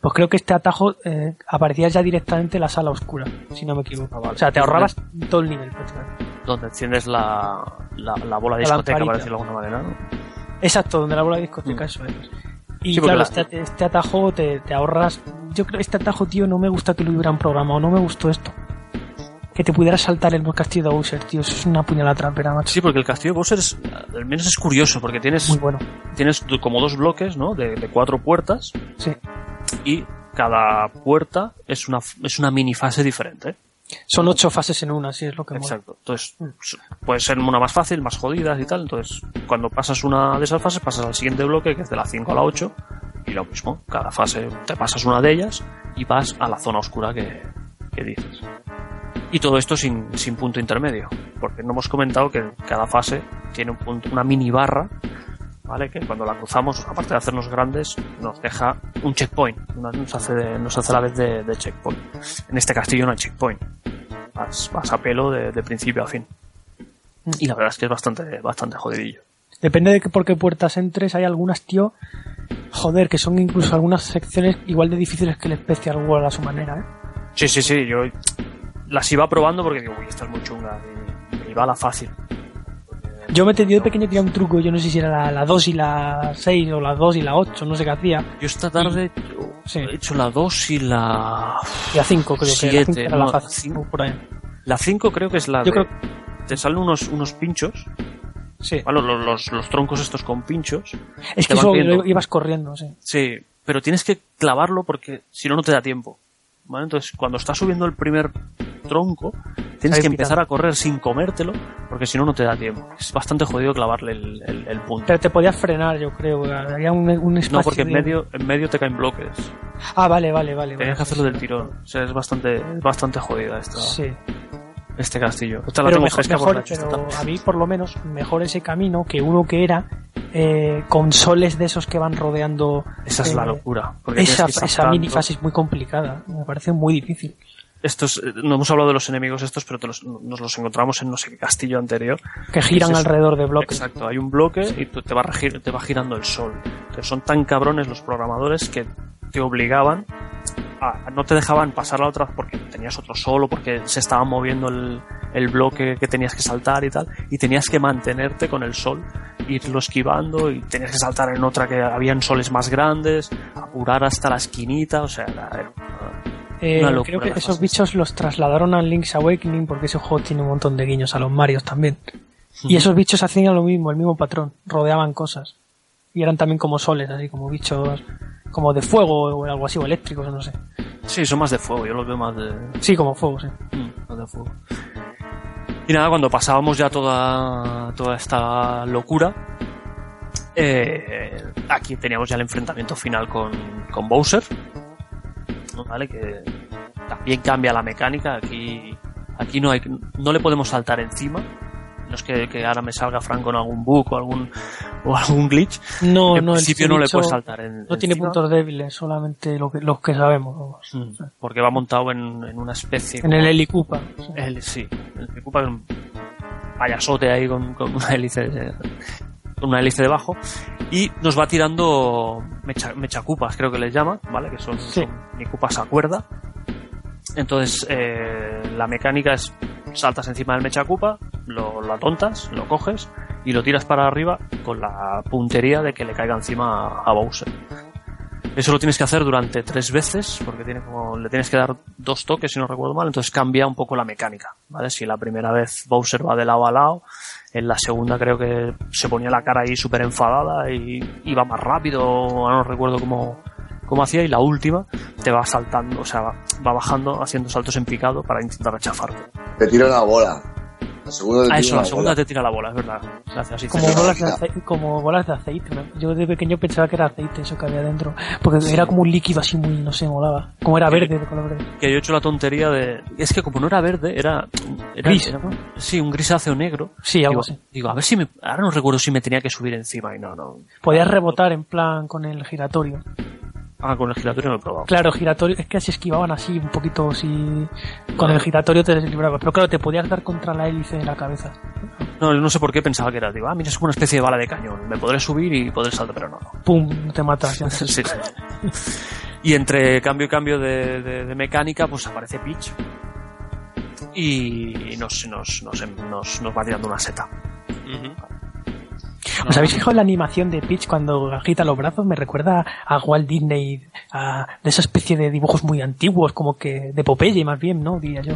Pues creo que este atajo eh, aparecía ya directamente en la sala oscura, si no me equivoco. Ah, vale. O sea, te ahorrabas todo el nivel prácticamente. donde enciendes la, la, la bola de discoteca, para decirlo de alguna manera, ¿no? Exacto, donde la bola de discoteca, Mm. eso es. Y Sí, claro, la- este, este atajo te, te ahorras. Yo creo que este atajo, tío, no me gusta que lo hubieran programado, no me gustó esto. Que te pudieras saltar el castillo de Bowser, tío. Eso es una puñalada trapera, macho. Sí, porque el castillo de Bowser es, al menos es curioso, porque tienes, Muy bueno. tienes como dos bloques, ¿no? De, de cuatro puertas Sí. y cada puerta es una, es una mini fase diferente. Son ocho fases en una, así es lo que mola. Exacto. Entonces, s- puede ser una más fácil, más jodidas y tal. Entonces, cuando pasas una de esas fases, pasas al siguiente bloque, que es de la 5 a la 8, y lo mismo. Cada fase te pasas una de ellas y vas a la zona oscura que, que dices. Y todo esto sin, sin punto intermedio, porque no hemos comentado que cada fase tiene un punto, una mini barra, ¿vale? Que cuando la cruzamos, aparte de hacernos grandes, nos deja un checkpoint, nos hace, de- nos hace a la vez de, checkpoint. En este castillo no hay checkpoint, vas, vas a pelo de, de principio a fin. Y la verdad es que es bastante, bastante jodidillo. Depende de que por qué puertas entres, hay algunas, tío, joder, que son incluso algunas secciones igual de difíciles que el Special World a su manera, ¿eh? Sí, sí, sí, yo las iba probando porque digo, uy, esta es muy chunga, y me iba a la fácil. Yo me yo de pequeño tenía un truco, yo no sé si era la, la 2 y la 6 o la 2 y la 8, no sé qué hacía. Yo esta tarde Sí. he hecho la 2 y la... Y la 5 creo que la Siete, 5 era no, la fácil, cinco. por ahí. La 5 creo que es la Yo de... creo- Te salen unos, unos pinchos, Sí. ¿vale? Los, los, los troncos estos con pinchos. Es que van eso viendo. lo ibas corriendo, sí. Sí, pero tienes que clavarlo porque si no, no te da tiempo. ¿Vale? Entonces, cuando estás subiendo el primer tronco, tienes que empezar a correr sin comértelo porque si no, no te da tiempo. Es bastante jodido clavarle el, el- el punto. Pero te podías frenar, yo creo. Había un, un espacio. No, porque en medio, en medio te caen bloques. Ah, vale, vale, vale. Tenías que hacerlo del tirón. O sea, es bastante, es bastante jodida esta, Sí. Este castillo. Esta la Pero tengo mejor, mejor- la pero a mí por lo menos mejor ese camino que uno que era eh, con soles de esos que van rodeando. Esa es eh, la locura. porque Esa, esa mini fase es muy complicada. Me parece muy difícil. Estos, eh, no hemos hablado de los enemigos estos, pero te los- nos los encontramos en no sé qué castillo anterior. Que giran alrededor de bloques. Exacto, hay un bloque y te va, te va girando el sol. Entonces son tan cabrones los programadores que te obligaban a, no te dejaban pasar la otra porque tenías otro sol o porque se estaba moviendo el, el bloque que tenías que saltar y tal, y tenías que mantenerte con el sol, irlo esquivando y tenías que saltar en otra que habían soles más grandes, apurar hasta la esquinita, o sea, era, era Eh, creo que esos bichos los trasladaron a Link's Awakening porque ese juego tiene un montón de guiños a los Marios también. Y esos bichos hacían lo mismo, el mismo patrón, rodeaban cosas. Y eran también como soles, así como bichos como de fuego o algo así, o eléctricos, no sé. Sí, son más de fuego, yo los veo más de, Sí, como fuego, sí. Mm, más de fuego. Y nada, cuando pasábamos ya toda, toda esta locura, eh, aquí teníamos ya el enfrentamiento final con, con Bowser, ¿vale? Que también cambia la mecánica, aquí, aquí no hay, no le podemos saltar encima, no es que, que ahora me salga Frank con algún bug o algún, o algún glitch, No, en no, el principio no le puedes saltar en, No tiene puntos débiles, solamente lo que, los que sabemos. Mm, porque va montado en, en una especie En el Helicupa. El, sí, el que ocupa un payasote ahí con, con una hélice de- con una hélice debajo y nos va tirando mecha, mechacupas creo que les llama vale que son, Sí. son micupas a cuerda entonces eh, la mecánica es saltas encima del mechacupa lo, lo atontas lo coges y lo tiras para arriba con la puntería de que le caiga encima a, Bowser eso lo tienes que hacer durante tres veces, porque tiene como, le tienes que dar dos toques, si no recuerdo mal, entonces cambia un poco la mecánica, ¿vale? Si la primera vez Bowser va de lado a lado, en la segunda creo que se ponía la cara ahí súper enfadada y iba más rápido, no recuerdo cómo, cómo hacía, y la última te va saltando, o sea, va, va bajando, haciendo saltos en picado para intentar rechafarte. Te tira una bola. La segunda te Ah, tira eso, la segunda bola. te tira la bola, es verdad. Gracias, Como bolas, de aceite, como bolas de aceite. ¿no? Yo de pequeño pensaba que era aceite eso que había dentro. Porque era como un líquido así muy, no sé, molaba. Como era verde, de color verde. que yo he hecho la tontería de es que como no era verde era, era Gris, era- ¿no? sí un grisáceo negro Sí, algo digo, así. digo a ver si me ahora no recuerdo si me tenía que subir encima y no no Podías rebotar en plan con el giratorio. Ah con el giratorio no he probado Claro, giratorio, es que se esquivaban así un poquito así. Con el giratorio te desequilibrabas. Pero claro, te podías dar contra la hélice de la cabeza. no no sé por qué pensaba que era digo ah mira es como una especie de bala de cañón me podré subir y podré saltar pero no no ¡Pum! Te matas. ya. Sí, sí. y entre cambio y cambio de, de- de mecánica pues aparece Peach y nos, nos, nos, nos, nos va tirando una seta ¿Os habéis fijado en la animación de Peach cuando agita los brazos? Me recuerda a Walt Disney, a, de esa especie de dibujos muy antiguos, como que de Popeye más bien, ¿no? Diría yo.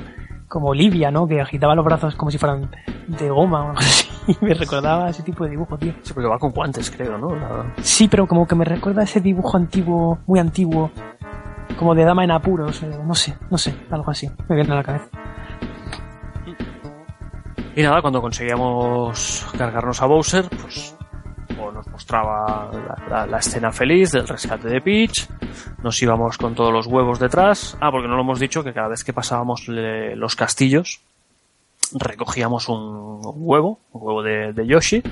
como Olivia, ¿no? Que agitaba los brazos como si fueran de goma o algo así. Me recordaba ese tipo de dibujo, tío. Sí, porque va con guantes, creo, ¿no? La- Sí, pero como que me recuerda ese dibujo antiguo, muy antiguo, como de dama en apuros, eh, no sé, no sé, algo así, me viene a la cabeza. Y nada, cuando conseguíamos cargarnos a Bowser, pues nos mostraba la, escena feliz del rescate de Peach, nos íbamos con todos los huevos detrás. Ah, porque no lo hemos dicho que cada vez que pasábamos los castillos, recogíamos un, huevo, un huevo de, de Yoshi.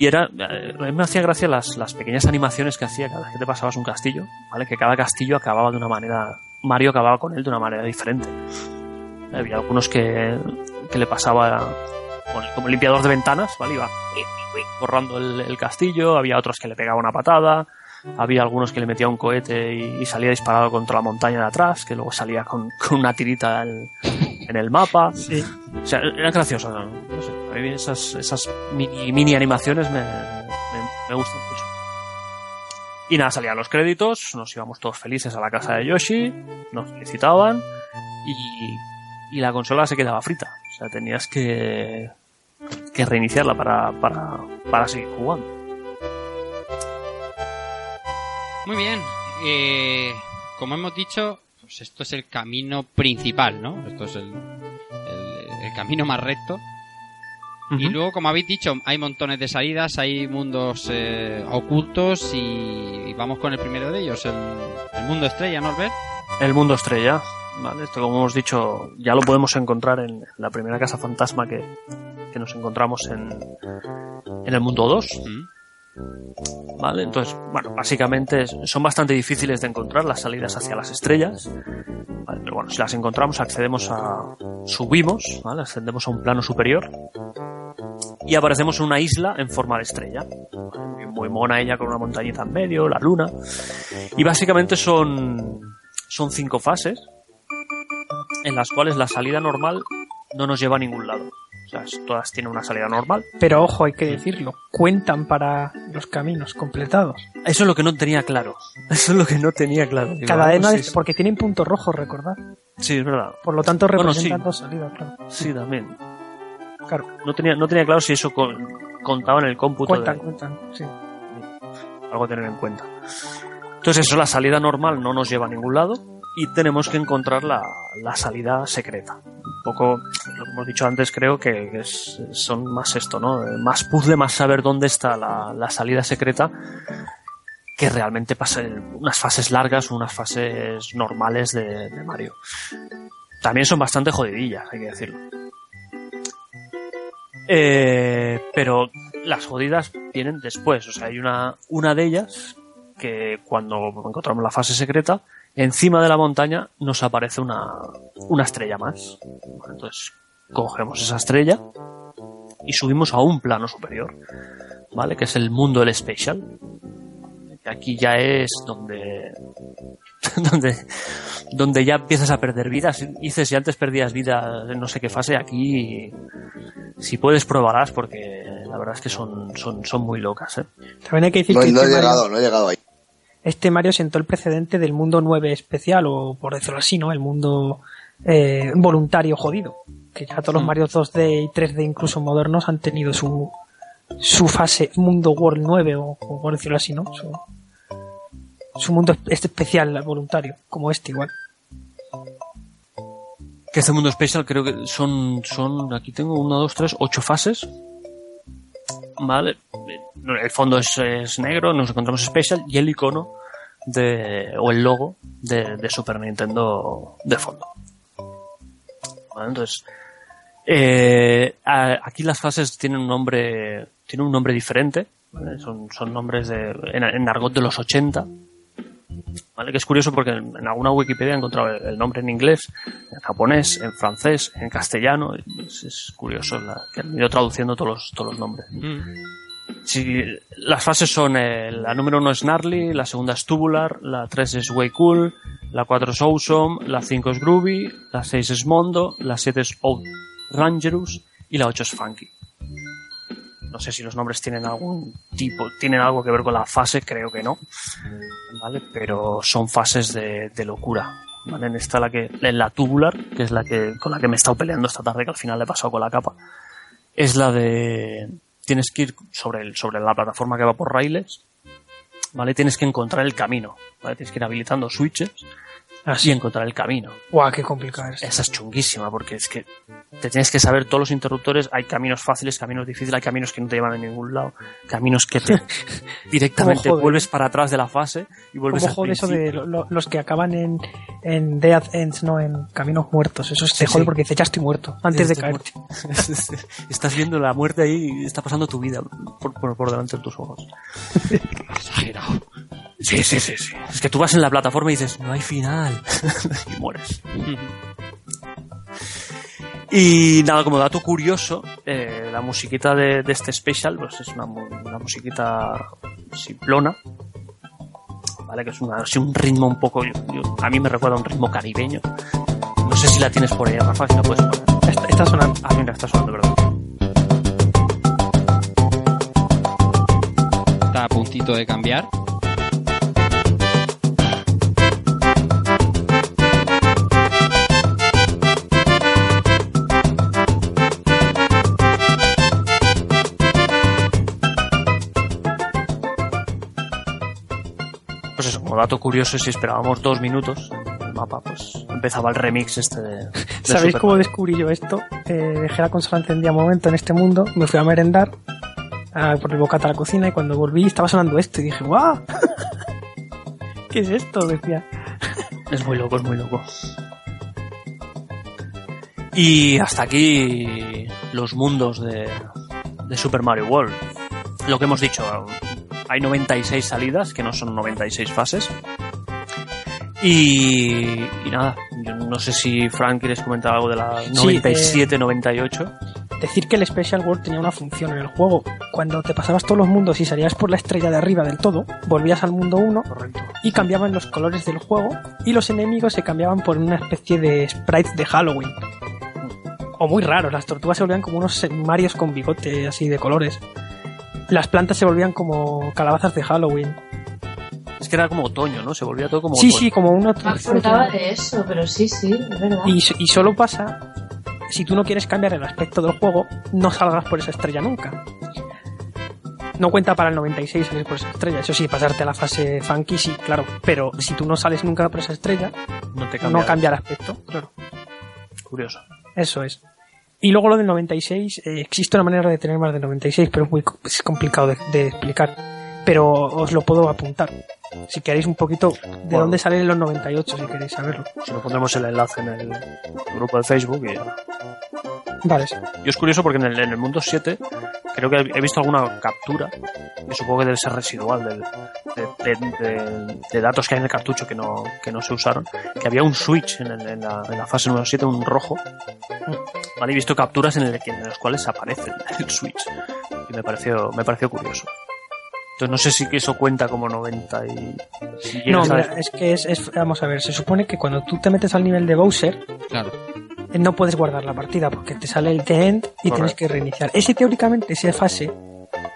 Y era, eh, a mí me hacía gracia las, las pequeñas animaciones que hacía cada vez que te pasabas un castillo, ¿vale? Que cada castillo acababa de una manera, Mario acababa con él de una manera diferente. Había algunos que, que le pasaba como limpiador de ventanas, ¿vale? Iba borrando el, el castillo, había otros que le pegaba una patada, había algunos que le metía un cohete y, y salía disparado contra la montaña de atrás, que luego salía con, con una tirita en, en el mapa. O sea, era gracioso, ¿no? No sé, a mí esas, esas mini, mini animaciones me, me, me gustan mucho. Y nada, salían los créditos, nos íbamos todos felices a la casa de Yoshi, nos felicitaban y, y la consola se quedaba frita. Sea, tenías que, que reiniciarla para, para, para seguir jugando. Muy bien. Eh, como hemos dicho, pues esto es el camino principal, ¿no? Esto es el, el- el camino más recto. Y luego, como habéis dicho, hay montones de salidas, hay mundos eh, ocultos y, y vamos con el primero de ellos, el, el mundo estrella, ¿no, Albert? El mundo estrella, ¿vale? Esto, como hemos dicho, ya lo podemos encontrar en la primera casa fantasma que, que nos encontramos en, en el mundo 2. ¿Vale? Entonces, bueno, básicamente son bastante difíciles de encontrar las salidas hacia las estrellas. ¿vale? Pero bueno, si las encontramos, accedemos a. subimos, ¿vale? Ascendemos a un plano superior. Y aparecemos en una isla en forma de estrella. muy mona ella con una montañita en medio, la luna. Y básicamente son. son cinco fases. En las cuales la salida normal no nos lleva a ningún lado. O sea, todas tienen una salida normal. Pero ojo, hay que decirlo, cuentan para los caminos completados. Eso es lo que no tenía claro. Eso es lo que no tenía claro. Digo, Cada ah, una pues de- sí, porque tienen puntos rojos, recordad. Sí, es verdad. Por lo tanto, Bueno, representan sí. dos salidas, claro. Sí, también. Claro. No tenía, no tenía claro si eso con- contaba en el cómputo. Cuentan, de- cuentan, sí. algo a tener en cuenta. Entonces eso, la salida normal no nos lleva a ningún lado y tenemos que encontrar la, la salida secreta. Un poco, lo que hemos dicho antes, creo que, son más esto, ¿no? Más puzzle, más saber dónde está la, la salida secreta que realmente pasa unas fases largas unas fases normales de, de Mario. También son bastante jodidillas, hay que decirlo. Eh, pero las jodidas vienen después. O sea, hay una, una de ellas que cuando encontramos la fase secreta, encima de la montaña nos aparece una, una estrella más. Entonces, cogemos esa estrella y subimos a un plano superior, ¿vale? Que es el mundo del Special. Aquí ya es donde, donde, donde ya empiezas a perder vidas. Dices, si antes perdías vida en no sé qué fase, aquí si puedes probarás porque la verdad es que son, son, son muy locas, ¿eh? También hay que decir No, que no he llegado, Mario, no he llegado ahí. Este Mario sentó el precedente del mundo 9 especial, o por decirlo así, ¿no? El mundo eh, voluntario jodido. Que ya todos los Mario 2D y 3D, incluso modernos, han tenido su, su fase mundo World 9, o, o por decirlo así, ¿no? Su, su mundo este especial voluntario, como este igual. Que este mundo especial creo que son, son, aquí tengo una, dos, tres, ocho fases. Vale. El fondo es, es negro, nos encontramos special y el icono de, o el logo de, de Super Nintendo de fondo. Entonces, eh, aquí las fases tienen un nombre, tienen un nombre diferente. Son, son nombres de, en, en argot de los 80. ¿Vale? Que es curioso porque en, alguna Wikipedia he encontrado el, nombre en inglés, en japonés, en francés, en castellano. Es, es curioso la, que han ido traduciendo todos los, todos los nombres. Sí, las fases son eh, la número uno es Gnarly, la segunda es Tubular, la 3 es Way Cool, la 4 es Awesome, la 5 es Groovy, la 6 es Mondo, la 7 es Rangerous y la 8 es Funky. No sé si los nombres tienen algún tipo, tienen algo que ver con la fase, creo que no. ¿Vale? Pero son fases de, de locura. ¿vale? En esta la que, en la tubular, que es la que, con la que me he estado peleando esta tarde, que al final le he pasado con la capa, es la de, tienes que ir sobre el, sobre la plataforma que va por raíles, ¿vale? Tienes que encontrar el camino, ¿vale? Tienes que ir habilitando switches y encontrar el camino. Guau, qué complicado es. Esa es chunguísima porque es que te tienes que saber todos los interruptores. Hay caminos fáciles, caminos difíciles, hay caminos que no te llevan a ningún lado, caminos que te directamente vuelves para atrás de la fase y vuelves ¿Cómo al eso de lo- lo- los que acaban en, en Death Ends, no en Caminos Muertos? Eso Sí, te jode sí. porque dices, ya estoy muerto, antes de caerte. Estás viendo la muerte ahí y está pasando tu vida por, por, por delante de tus ojos. Exagerado. Sí, sí, sí, sí. Es que tú vas en la plataforma y dices, no hay final. y mueres. Y nada, como dato curioso, eh, la musiquita de, este special pues es una, una musiquita simplona, ¿vale? Que es una- así un ritmo un poco, a mí me recuerda a un ritmo caribeño. No sé si la tienes por ahí, Rafa, si la puedes poner. Está, está sonando. Ah, está sonando, ¿verdad? Está a puntito de cambiar. Pues eso, como dato curioso, si esperábamos dos minutos el mapa, pues empezaba el remix este de. de ¿Sabéis Super cómo Mario. descubrí yo esto? Eh, dejé la consola encendida un momento en este mundo, me fui a merendar ah, por el bocata a la cocina y cuando volví estaba sonando esto y dije, ¡guau! ¿Qué es esto? Decía. Es muy loco, es muy loco. Y hasta aquí los mundos de, de Super Mario World. Lo que hemos dicho, hay 96 salidas, que no son 96 fases. Y, y nada, yo no sé si Frank quieres comentar algo de la Sí, 97, 98. Decir que el Special World tenía una función en el juego. Cuando te pasabas todos los mundos y salías por la estrella de arriba del todo, volvías al mundo 1 y cambiaban los colores del juego y los enemigos se cambiaban por una especie de sprites de Halloween. O muy raros, las tortugas se volvían como unos Marios con bigote así de colores. Las plantas se volvían como calabazas de Halloween. Es que era como otoño, ¿no? Se volvía todo como Sí, otoño. sí, como. No me acordaba de eso, pero sí, sí, es verdad. Y, y solo pasa si tú no quieres cambiar el aspecto del juego, no salgas por esa estrella nunca. No cuenta para el 96 salir por esa estrella. Eso sí, pasarte a la fase funky, sí, claro. Pero si tú no sales nunca por esa estrella, No te cambia. no cambia el aspecto. Claro. Curioso. Eso es. Y luego lo del 96, eh, existe una manera de tener más del 96, pero es muy es complicado de explicar. Pero os lo puedo apuntar. Si queréis un poquito de Bueno. dónde salen los 98, si queréis saberlo. Si no pondremos el enlace en el grupo de Facebook y ya. Vale, sí. Yo es curioso porque en el, en el mundo 7 creo que he visto alguna captura, que supongo que debe ser residual del- de, de- de- de datos que hay en el cartucho que no, que no se usaron, que había un switch en, el- en la, en la fase número 7, un rojo. Vale, he visto capturas en, el, en las cuales aparece el switch. Y me pareció, me pareció curioso. Entonces no sé si que eso cuenta como 90 y... si No, mira, es que es, es- Vamos a ver, se supone que cuando tú te metes al nivel de Bowser, Claro. eh, no puedes guardar la partida porque te sale el The End y tienes que reiniciar. Ese teóricamente, esa fase,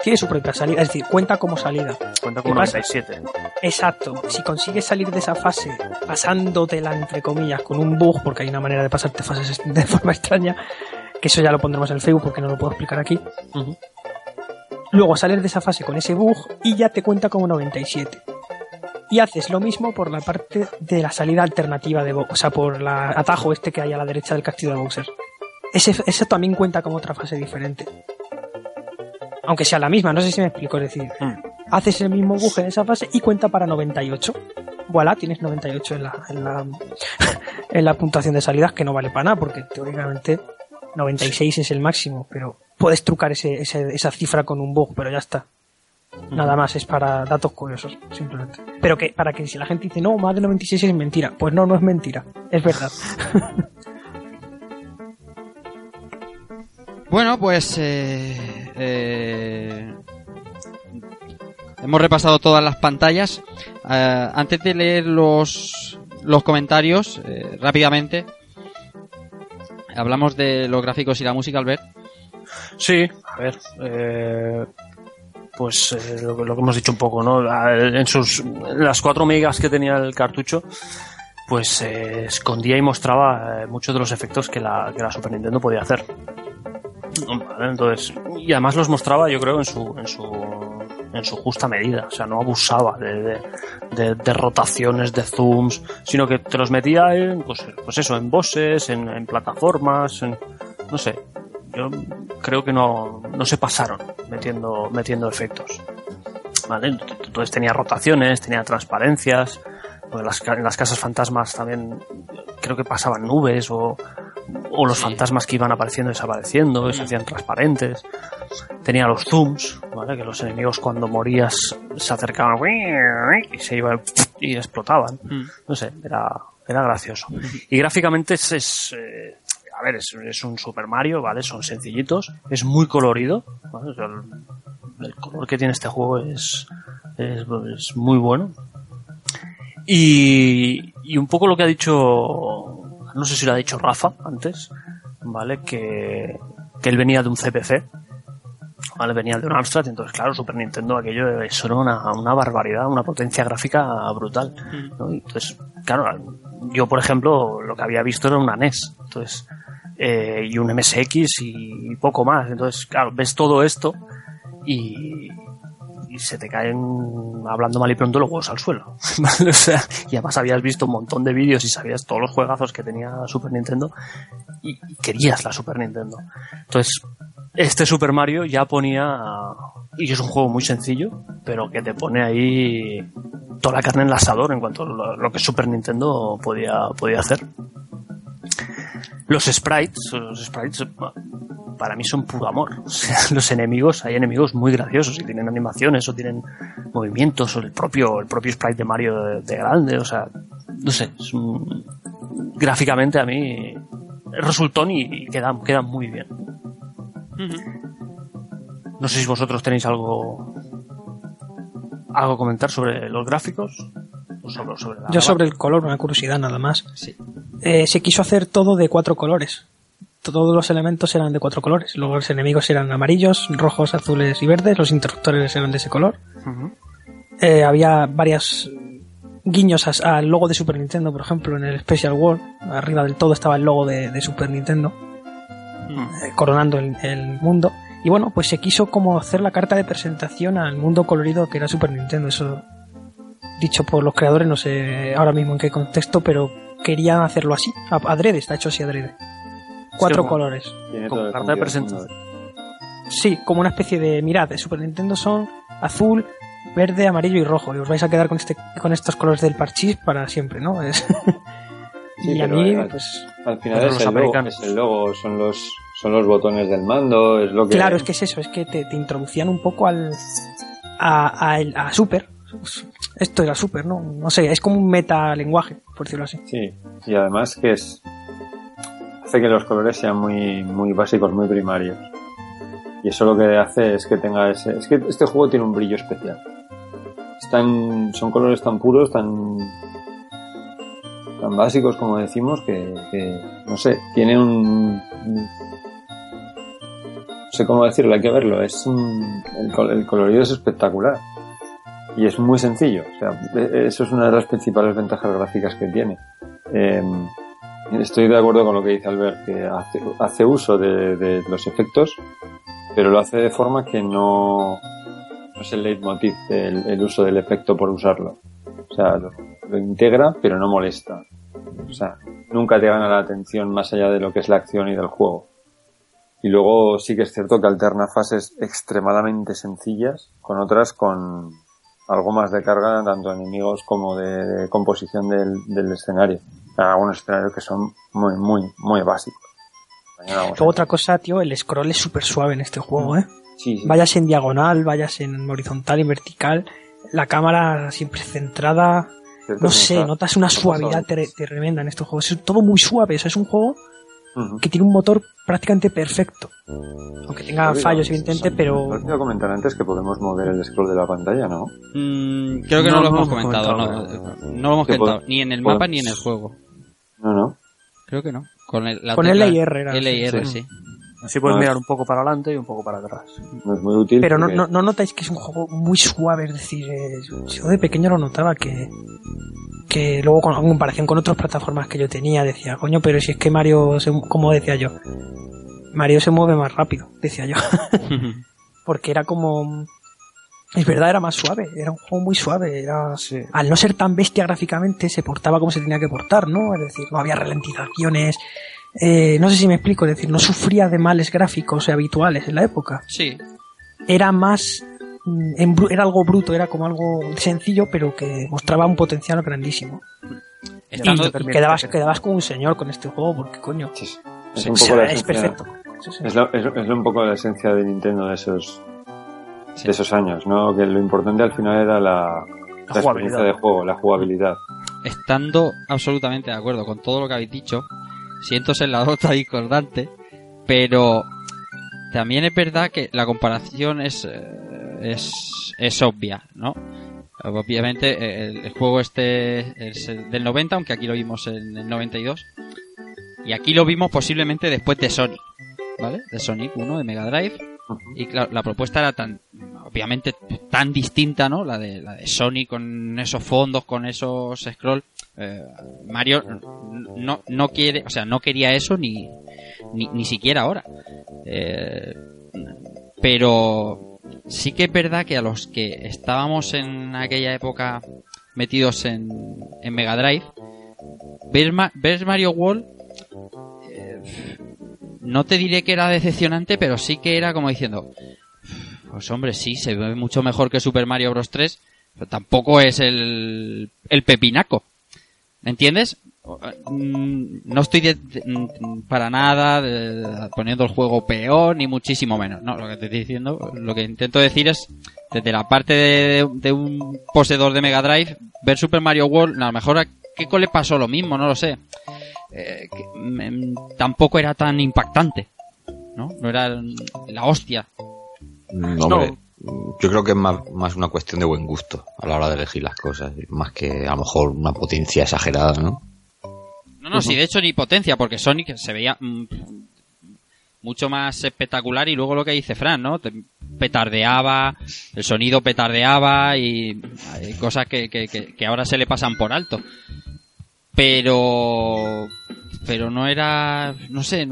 tiene su propia salida, es decir, cuenta como salida. cuenta como ¿Qué pasa? 97. Exacto. Si consigues salir de esa fase pasándotela, entre comillas, con un bug, porque hay una manera de pasarte fases de forma extraña, que eso ya lo pondremos en el Facebook porque no lo puedo explicar aquí. Luego sales de esa fase con ese bug y ya te cuenta como 97. Y haces lo mismo por la parte de la salida alternativa de Bowser, o sea, por el atajo este que hay a la derecha del castillo de Bowser. Ese, ese también cuenta como otra fase diferente. Aunque sea la misma, no sé si me explico, es decir, Mm. haces el mismo bug en esa fase y cuenta para 98. Voilà, tienes 98 en la, en la, en la puntuación de salidas, que no vale para nada, porque teóricamente 96 es el máximo, pero puedes trucar ese, ese- esa cifra con un bug, pero ya está. Nada más, es para datos curiosos, simplemente. Pero que para que si la gente dice, no, más de 96 es mentira, pues no, no es mentira, es verdad. Bueno, pues eh, eh, hemos repasado todas las pantallas. Eh, antes de leer los, los comentarios, eh, rápidamente, hablamos de los gráficos y la música, Albert. Sí, a ver, eh, pues eh, lo, lo que hemos dicho un poco, ¿no? En sus las 4 megas que tenía el cartucho, pues eh, escondía y mostraba eh, muchos de los efectos que la, que la Super Nintendo podía hacer. Entonces, y además los mostraba, yo creo, en su, en su, en su justa medida. O sea, no abusaba de- de rotaciones, de zooms, sino que te los metía en, pues, pues eso, en bosses, en, en plataformas, en, no sé. Yo creo que no, no se pasaron metiendo, metiendo efectos. ¿Vale? Entonces tenía rotaciones, tenía transparencias. pues las, ca- en las casas fantasmas también creo que pasaban nubes o, o los fantasmas que iban apareciendo y desapareciendo y se hacían transparentes. Tenía los zooms, ¿vale? que los enemigos cuando morías se acercaban y se iban y explotaban. No sé, era, era gracioso. Y gráficamente es, es, eh, a ver, es, es un Super Mario, ¿vale? Son sencillitos, es muy colorido, el, el color que tiene este juego es, es, es muy bueno. Y, y un poco lo que ha dicho, no sé si lo ha dicho Rafa antes, ¿vale? Que, que él venía de un CPC, ¿vale? Venía de un Amstrad, entonces claro, Super Nintendo aquello eso era una, una barbaridad, una potencia gráfica brutal, ¿no? Y Entonces, claro, yo por ejemplo lo que había visto era una NES, entonces, eh, y un MSX y, poco más, entonces claro, ves todo esto y, y se te caen, hablando mal y pronto, los huevos al suelo. O sea, y además habías visto un montón de vídeos y sabías todos los juegazos que tenía Super Nintendo y, y querías la Super Nintendo. Entonces, este Super Mario ya ponía, y es un juego muy sencillo, pero que te pone ahí toda la carne en el en cuanto a lo, que Super Nintendo podía, podía hacer. Los sprites, los sprites para mí son puro amor. Los enemigos, hay enemigos muy graciosos y tienen animaciones o tienen movimientos o el propio, el propio sprite de Mario de, de grande, o sea, no sé, gráficamente a mí resultón y, y queda, queda muy bien. No sé si vosotros tenéis algo algo a comentar sobre los gráficos o sobre, sobre la Yo sobre el color, una curiosidad nada más. Eh, se quiso hacer todo de cuatro colores. Todos los elementos eran de cuatro colores. Luego los enemigos eran amarillos, rojos, azules y verdes. Los interruptores eran de ese color. Eh, había varias guiños al logo de Super Nintendo, por ejemplo, en el Special World. Arriba del todo estaba el logo de, de Super Nintendo, coronando el, el mundo. Y bueno, pues se quiso como hacer la carta de presentación al mundo colorido que era Super Nintendo. Eso dicho por los creadores, no sé ahora mismo en qué contexto, pero querían hacerlo así. Adrede, está hecho así adrede. Cuatro colores. El carta de presentación. Sí, como una especie de mirad, de Super Nintendo son azul, verde, amarillo y rojo. Y os vais a quedar con este con estos colores del parchís para siempre, ¿no? Es... Sí, y a mí, pues Al final Pero es los el, logo, americanos. es el logo, son los, son los botones del mando, es lo que... claro, es que es eso, es que te, te introducían un poco al a, a, el- a Super. Esto era Super, ¿no? No sé, es como un metalenguaje, por decirlo así. Sí, y además que es... Hace que los colores sean muy, muy básicos, muy primarios. Y eso lo que hace es que tenga ese... Es que este juego tiene un brillo especial. Están, son colores tan puros, tan tan básicos como decimos que, que, no sé tiene un no sé cómo decirlo hay que verlo es un- el, col- el colorido es espectacular y es muy sencillo o sea e- eso es una de las principales ventajas gráficas que tiene. Eh, estoy de acuerdo con lo que dice Albert que hace, uso de, de los efectos pero lo hace de forma que no no es el leitmotiv el, el uso del efecto por usarlo o sea, lo, lo integra, pero no molesta. O sea, nunca te gana la atención más allá de lo que es la acción y del juego. Y luego sí que es cierto que alterna fases extremadamente sencillas con otras con algo más de carga, tanto enemigos como de, de composición del, del escenario. Hay algunos escenarios que son muy, muy, muy básicos. Luego otra cosa, tío, el scroll es súper suave en este juego, ¿eh? Sí, sí. Vayas en diagonal, vayas en horizontal y vertical, la cámara siempre centrada, no sé, está- notas una suavidad tremenda en estos juegos. Es todo muy suave, o sea, es un juego Ujú. que tiene un motor prácticamente perfecto. Aunque tenga Olvidado, fallos, evidentemente, Me pero olvidado comentar antes que podemos mover el scroll de la pantalla, ¿no? Mm, creo que no, No, lo no hemos comentado, comentado. no, no lo hemos Que comentado, ni en el mapa ni en el juego. No, no. Creo que no. Con el, la Con tecla LIR era, LIR, sí. sí. Así puedes mirar un poco para adelante y un poco para atrás. Es muy útil. Pero no, porque- no, no notáis que es un juego muy suave, es decir, eh, yo de pequeño lo notaba que, que luego con, en comparación con otras plataformas que yo tenía decía, coño, pero si es que Mario, se, como decía yo, Mario se mueve más rápido, decía yo, porque era como, es verdad, era más suave, era un juego muy suave, era, al no ser tan bestia gráficamente se portaba como se tenía que portar, ¿no? Es decir, no había ralentizaciones, eh, no sé si me explico, es decir, no sufría de males gráficos habituales en la época Sí. era más mm, era algo bruto, era como algo sencillo, pero que mostraba un potencial grandísimo. Estando- y quedabas, quedabas como un señor con este juego, porque coño, Es Sí, un o poco sea, la es esencia- perfecto. Sí, sí. Es, la- es- es un poco la esencia de Nintendo de esos de esos años, ¿no? Que lo importante al final era la, la experiencia jugabilidad. de juego, la jugabilidad. estando absolutamente de acuerdo con todo lo que habéis dicho, siento ser la nota discordante, pero también es verdad que la comparación es, eh, es, es obvia, ¿no? Obviamente eh, el, juego este es el del 90, aunque aquí lo vimos en el 92, y aquí lo vimos posiblemente después de Sonic, ¿vale? De Sonic 1 de Mega Drive, y claro, la propuesta era tan, obviamente, tan distinta, ¿no? La de, la de Sony con esos fondos, con esos scroll. Eh, Mario no, no quiere, o sea, no quería eso ni, ni, ni siquiera ahora. Eh, pero sí que es verdad que a los que estábamos en aquella época metidos en, en Mega Drive, ver, Ma- ver Mario World eh, no te diré que era decepcionante, pero sí que era como diciendo, pues hombre, sí, se ve mucho mejor que Super Mario Bros. 3, pero tampoco es el, el pepinaco. ¿Me entiendes? Mm, No estoy de- mm, para nada poniendo el juego peor, ni muchísimo menos. No, lo que te estoy diciendo, lo que intento decir es, desde la parte de, de un poseedor de Mega Drive, ver Super Mario World, a lo mejor a Keiko le pasó lo mismo, no lo sé. Eh, que, tampoco era tan impactante. ¿No? No era la hostia. Hombre, yo creo que es más, más una cuestión de buen gusto a la hora de elegir las cosas, más que a lo mejor una potencia exagerada, ¿no? No, no, sí, de hecho ni potencia, porque Sonic se veía mm, mucho más espectacular y luego lo que dice Fran, ¿no? Te- Petardeaba, el sonido petardeaba y hay cosas que, que, que, que ahora se le pasan por alto. Pero, pero no era, no sé,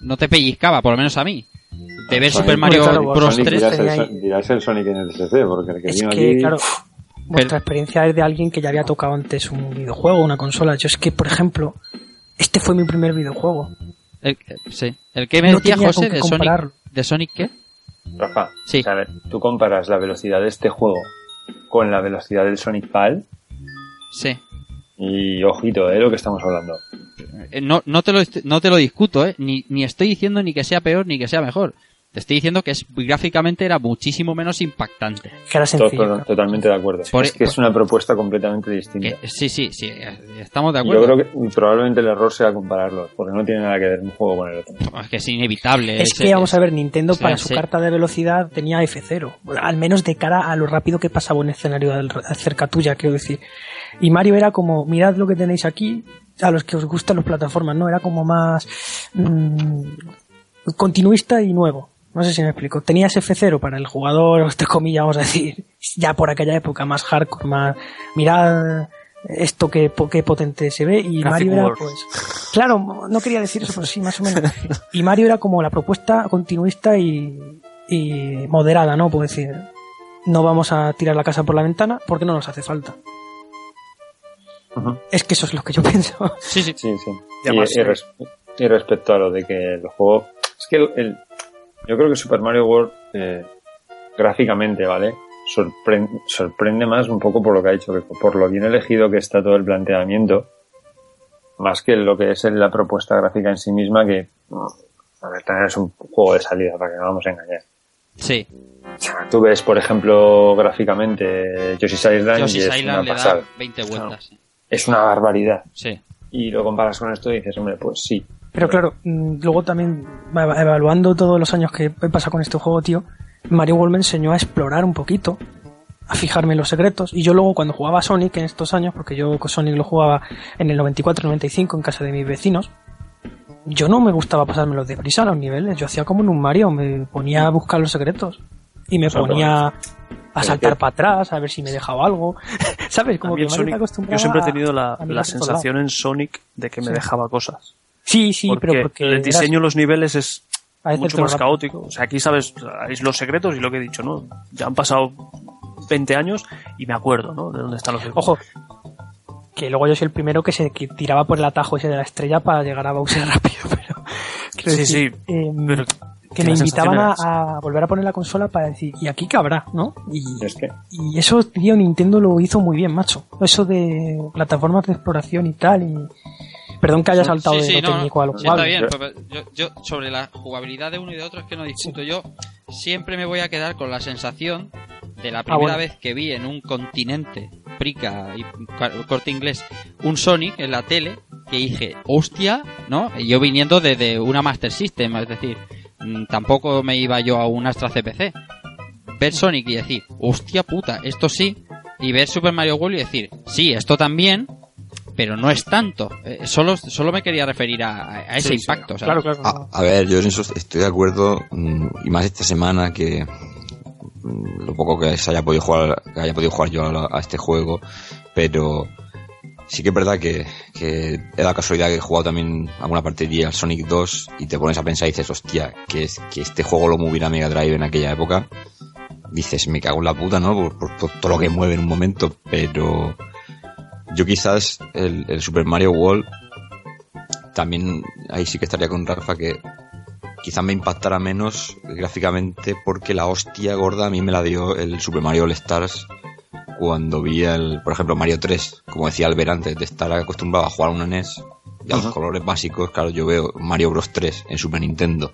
no te pellizcaba, por lo menos a mí. De ver Sonic, Super Mario claro, Bros. Sonic 3 dirás, el, dirás Sonic en el SSC, porque el que Es vino que, aquí... claro, vuestra experiencia es de alguien que ya había tocado antes un videojuego, una consola. Yo es que, por ejemplo, este fue mi primer videojuego. El, sí. El que me No decía José de Sonic, de Sonic qué? Rafa, Sí. o sea, a ver, tú comparas la velocidad de este juego con la velocidad del Sonic PAL Sí. Y ojito, ¿eh? Lo que estamos hablando. Eh, No, no, te lo, no te lo discuto, ¿eh? Ni, ni estoy diciendo ni que sea peor ni que sea mejor. Te estoy diciendo que es, gráficamente era muchísimo menos impactante. Que era sencillo. to- totalmente de acuerdo. Por- es que es una propuesta completamente distinta. Que- sí, sí, sí, eh, estamos de Yo acuerdo. creo que probablemente el error sea compararlos, porque no tiene nada que ver un juego con el otro. Es que es inevitable. Es que vamos a ver, Nintendo para su carta de velocidad tenía F0, al menos de cara a lo rápido que pasaba un escenario cerca tuya, quiero decir. Y Mario era como, mirad lo que tenéis aquí, a los que os gustan las plataformas, ¿no? Era como más mm, continuista y nuevo. No sé si me explico. Tenías F0 para el jugador, entre comillas, vamos a decir, ya por aquella época, más hardcore, más, mirad esto que, qué potente se ve, y Graphic Mario era Wars. pues, Claro, no quería decir eso, pero sí, más o menos. Y Mario era como la propuesta continuista y, y moderada, ¿no? Puedo decir, no vamos a tirar la casa por la ventana porque no nos hace falta. Es que eso es lo que yo pienso. Sí, sí. Sí, sí. Y Y, además, y eh, res- y respecto a lo de que el juego... Es que el, el- yo creo que Super Mario World, eh, gráficamente, ¿vale? Sorpre- sorprende más un poco por lo que ha dicho, que por lo bien elegido que está todo el planteamiento, más que lo que es la propuesta gráfica en sí misma, que, a ver, también es un juego de salida, para que no vamos a engañar. Sí. O sea, tú ves, por ejemplo, gráficamente Yoshi's Island y Yoshi's es Island una le da pasada. 20 vueltas. Es una barbaridad. Sí. Y lo comparas con esto y dices, hombre, pues sí. Pero claro, mm, luego también, eva- evaluando todos los años que he pasado con este juego, tío, Mario World me enseñó a explorar un poquito, a fijarme en los secretos. Y yo luego cuando jugaba a Sonic en estos años, porque yo con Sonic lo jugaba en el 94-95 en casa de mis vecinos, yo no me gustaba pasármelo deprisa los niveles. Yo hacía como en un Mario, me ponía a buscar los secretos y me ponía a saltar para atrás a ver si me dejaba algo. ¿Sabes? Como que Sonic- yo siempre he tenido la, la sensación en Sonic de que me Sí. dejaba cosas. Sí, sí, porque pero porque el diseño de los niveles es mucho más rápido. caótico. O sea, aquí sabes, los secretos y lo que he dicho, ¿no? Ya han pasado 20 años y me acuerdo, ¿no? De dónde están los secretos. Ojo, que luego yo soy el primero que se tiraba por el atajo ese de la estrella para llegar a Bowser rápido, pero Sí, decir, sí, em, pero que me invitaban a, volver a poner la consola para decir, ¿y aquí qué habrá? ¿no? Y, Es que, y eso, tío, Nintendo lo hizo muy bien, macho. Eso de plataformas de exploración y tal, y... Perdón que haya saltado Sí, de lo no, técnico a lo sí, está jugable. bien. pues, Yo, yo sobre la jugabilidad de uno y de otro es que no discuto. Yo siempre me voy a quedar con la sensación de la primera bueno. vez que vi en un continente, Prica y corte inglés, un Sonic en la tele, que dije, hostia, ¿no? Yo viniendo de, de una Master System, es decir, tampoco me iba yo a un Astra CPC. Ver Sonic y decir, hostia puta, esto sí. Y ver Super Mario World y decir, sí, esto también, pero no es tanto. Eh, solo, solo me quería referir a, a- ese Sí, impacto. Claro, claro. A, a ver, yo en eso estoy de acuerdo, mm, y más esta semana que mm, lo poco que se haya podido jugar, que haya podido jugar yo a este juego, pero sí que es verdad que, que casualidad que he jugado también alguna partida al Sonic 2 y te pones a pensar y dices, hostia, que, es, que este juego lo moviera Mega Drive en aquella época. Dices, me cago en la puta, ¿no? Por, por to- todo lo que mueve en un momento, pero yo quizás el, el Super Mario World también ahí sí que estaría con Rafa que quizás me impactara menos gráficamente porque la hostia gorda a mí me la dio el Super Mario All Stars cuando vi el, por ejemplo, Mario 3, como decía Albert antes de estar acostumbrado a jugar a una NES y a los colores básicos, claro, yo veo Mario Bros 3 en Super Nintendo.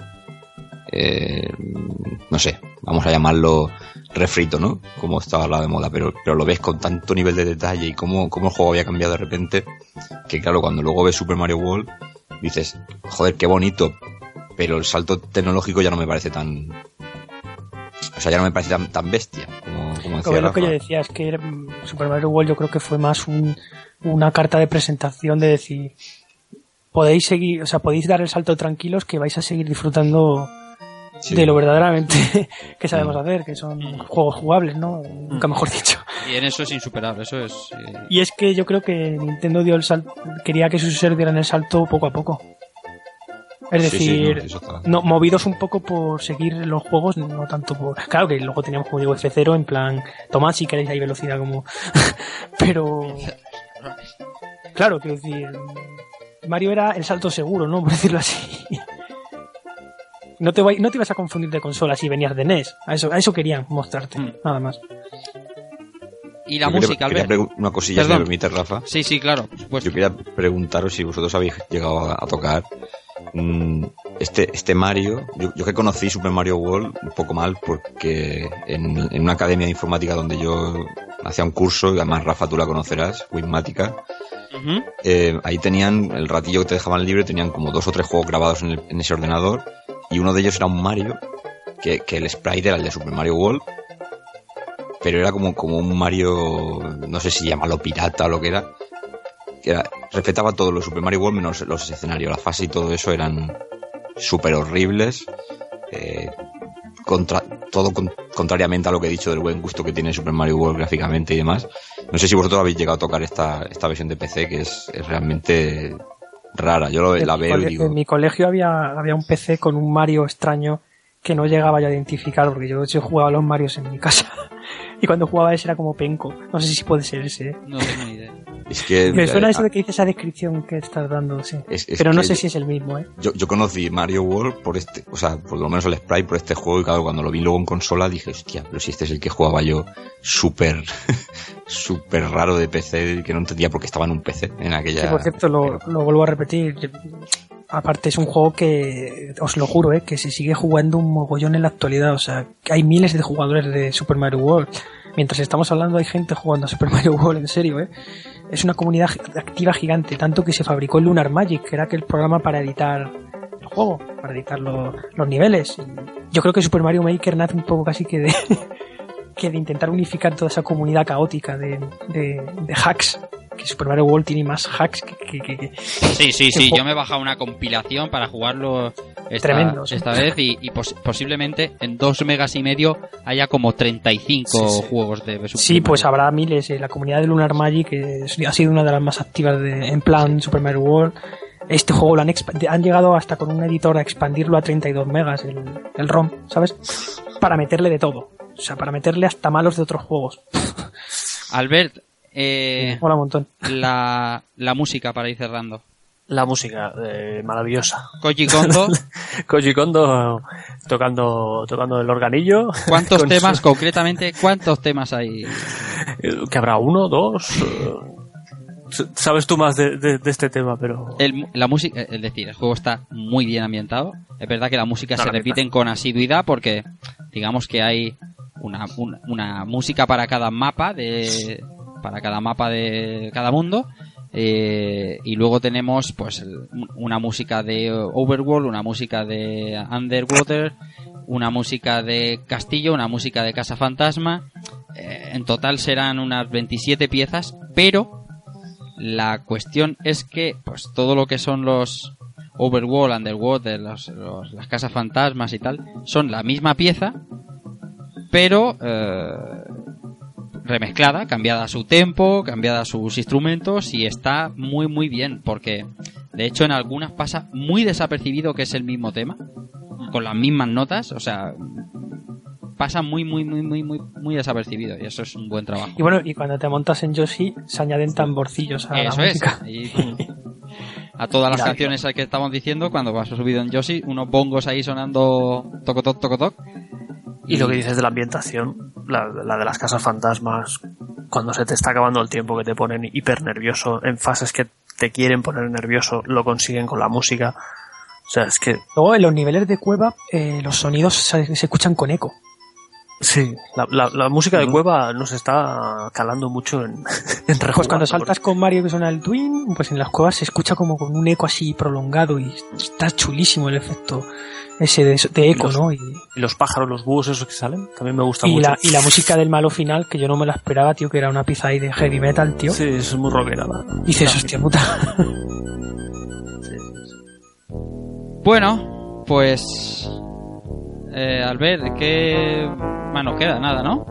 Eh, no sé, vamos a llamarlo refrito, ¿no? Como estaba la de moda, pero, pero lo ves con tanto nivel de detalle y cómo, cómo el juego había cambiado de repente, que claro, cuando luego ves Super Mario World, dices, joder, qué bonito, pero el salto tecnológico ya no me parece tan... O sea, ya no me parece tan, tan bestia, como, como decía Como es lo que yo decía, es que mm, Super Mario World yo creo que fue más un- una carta de presentación de decir, podéis seguir, o sea, podéis dar el salto tranquilos que vais a seguir disfrutando Sí. de lo verdaderamente que sabemos Mm. hacer, que son juegos jugables, ¿no? Nunca mejor dicho. Y en eso es insuperable, eso es... eh, Y es que yo creo que Nintendo dio el salto, quería que sus usuarios dieran el salto poco a poco. Es Sí, sí, decir, no, no, movidos un poco por seguir los juegos, no tanto por... Claro que luego teníamos como digo F0 en plan, tomad si queréis hay velocidad como... Pero... Claro, quiero decir... Mario era el salto seguro, ¿no? Por decirlo así. No te, no te ibas a confundir de consola si venías de NES. A eso, a eso querían mostrarte, Mm. nada más. Y la Yo música, quería una cosilla, si me permite, Rafa. Sí, sí, claro, por. Yo quería preguntaros si vosotros habéis llegado a, a tocar este, este Mario. Yo, yo que conocí Super Mario World un poco mal porque en, en una academia de informática donde yo hacía un curso, y además Rafa tú la conocerás, Winmática, Ujú. eh, ahí tenían el ratillo que te dejaban libre, tenían como dos o tres juegos grabados en, el- en ese ordenador y uno de ellos era un Mario, que, que el sprite era el de Super Mario World, pero era como, como un Mario, no sé si llamarlo pirata o lo que era, que era, respetaba todo lo de Super Mario World menos los escenarios, la fase y todo eso eran súper horribles, eh, contra, todo con- contrariamente a lo que he dicho del buen gusto que tiene Super Mario World gráficamente y demás. No sé si vosotros habéis llegado a tocar esta, esta versión de PC que es, es realmente rara. Yo lo- la veo y cole- digo, En mi colegio había, había un PC con un Mario extraño que no llegaba yo a identificar porque yo, yo jugaba a los Marios en mi casa y cuando jugaba ese era como penco. No sé si puede ser ese. ¿eh? No tengo ni idea. Es que... Me suena eh, eso de que dice esa descripción que estás dando, sí. Es- es Pero no sé si es el mismo, ¿eh? Yo, yo conocí Mario World por este, o sea, por lo menos el sprite por este juego y claro, cuando lo vi luego en consola dije, hostia, pero si este es el que jugaba yo súper, súper raro de PC que no entendía por qué estaba en un PC en aquella... Sí, por cierto, lo, lo vuelvo a repetir. Aparte es un juego que, os lo juro, ¿eh? que se sigue jugando un mogollón en la actualidad. O sea, hay miles de jugadores de Super Mario World. Mientras estamos hablando hay gente jugando a Super Mario World, en serio, ¿eh? Es una comunidad activa gigante, tanto que se fabricó el Lunar Magic, que era aquel programa para editar el juego, para editar lo- los niveles. Yo creo que Super Mario Maker nace un poco casi que de, que de intentar unificar toda esa comunidad caótica de, de, de hacks que Super Mario World tiene más hacks que... que- que- Sí, sí, sí. Yo me he bajado una compilación para jugarlo esta, Tremendo, sí. esta vez y, y pos- posiblemente en dos megas y medio haya como 35 Sí, sí. juegos de Super Sí, pues habrá miles. eh, La comunidad de Lunar Magic es- ha sido una de las más activas de- en plan Super Mario World. Este juego lo han, han llegado hasta con un editor a expandirlo a 32 megas el, el ROM, ¿sabes? Para meterle de todo. O sea, para meterle hasta malos de otros juegos. Albert, eh, Mola un montón. la, la música para ir cerrando. La música, eh, maravillosa. Koji Kondo, Koji Kondo tocando, tocando el organillo. ¿cuántos temas, su- concretamente, cuántos temas hay? que habrá uno, dos. eh, Sabes tú más de, de- de este tema, pero. El, la música, es decir, el juego está muy bien ambientado. Es verdad que la música No, se repiten con asiduidad porque, digamos que hay una, una, una música para cada mapa de, para cada mapa de cada mundo. Eh, y luego tenemos pues una música de Overworld, una música de Underwater, una música de Castillo, una música de Casa Fantasma. Eh, en total serán unas 27 piezas, pero la cuestión es que pues todo lo que son los Overworld, Underwater, las casas fantasmas y tal, son la misma pieza, pero eh, remezclada, cambiada a su tempo, cambiada a sus instrumentos y está muy muy bien porque de hecho en algunas pasa muy desapercibido que es el mismo tema, con las mismas notas, o sea, pasa muy muy muy muy muy muy desapercibido y eso es un buen trabajo. Y bueno, y cuando te montas en Yoshi, se añaden tamborcillos a Eso la es. música. Ahí, a todas las canciones que estamos diciendo, cuando vas subido en Yoshi, unos bongos ahí sonando tocotoc, tocotoc. Y lo que dices de la ambientación, la, la de las casas fantasmas, cuando se te está acabando el tiempo que te ponen hiper nervioso, en fases que te quieren poner nervioso, lo consiguen con la música. O sea, es que Luego, en los niveles de cueva, eh, los sonidos se, se escuchan con eco. sí, la, la- la música de cueva nos está calando mucho en, en Pues cuando saltas con Mario que suena el Twin, pues en las cuevas se escucha como con un eco así prolongado y está chulísimo el efecto ese de, de eco, Los- ¿no? Y, Y los pájaros, los búhos esos que salen, también me gusta y mucho. la, y la música del malo final, que yo no me la esperaba, tío, que era una pieza ahí de heavy metal, tío. Sí, es muy rockera. Y dices, hostia puta. Bueno, pues. Eh, Albert, ¿qué más nos queda? Nada, ¿no?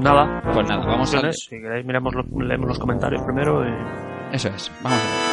Nada. Pues nada, vamos a. Si queréis, miramos los- leemos los comentarios primero. Y... Eso es, vamos a ver.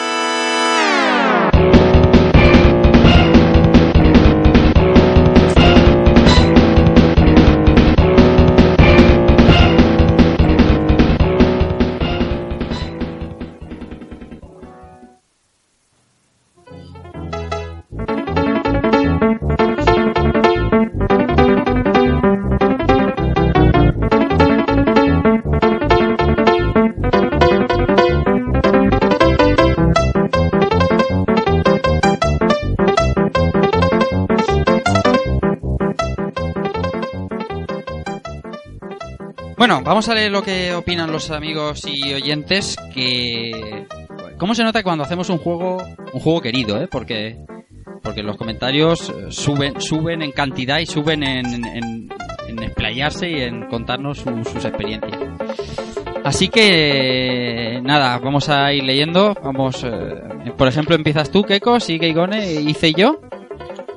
Bueno, vamos a leer lo que opinan los amigos y oyentes que... ¿Cómo se nota cuando hacemos un juego, un juego querido, eh? Porque, porque los comentarios eh, suben, suben en cantidad y suben en, en, en explayarse y en contarnos su- sus experiencias. Así que, nada, vamos a ir leyendo. Vamos, eh, por ejemplo, empiezas tú, Keko, sigue Igone, hice yo.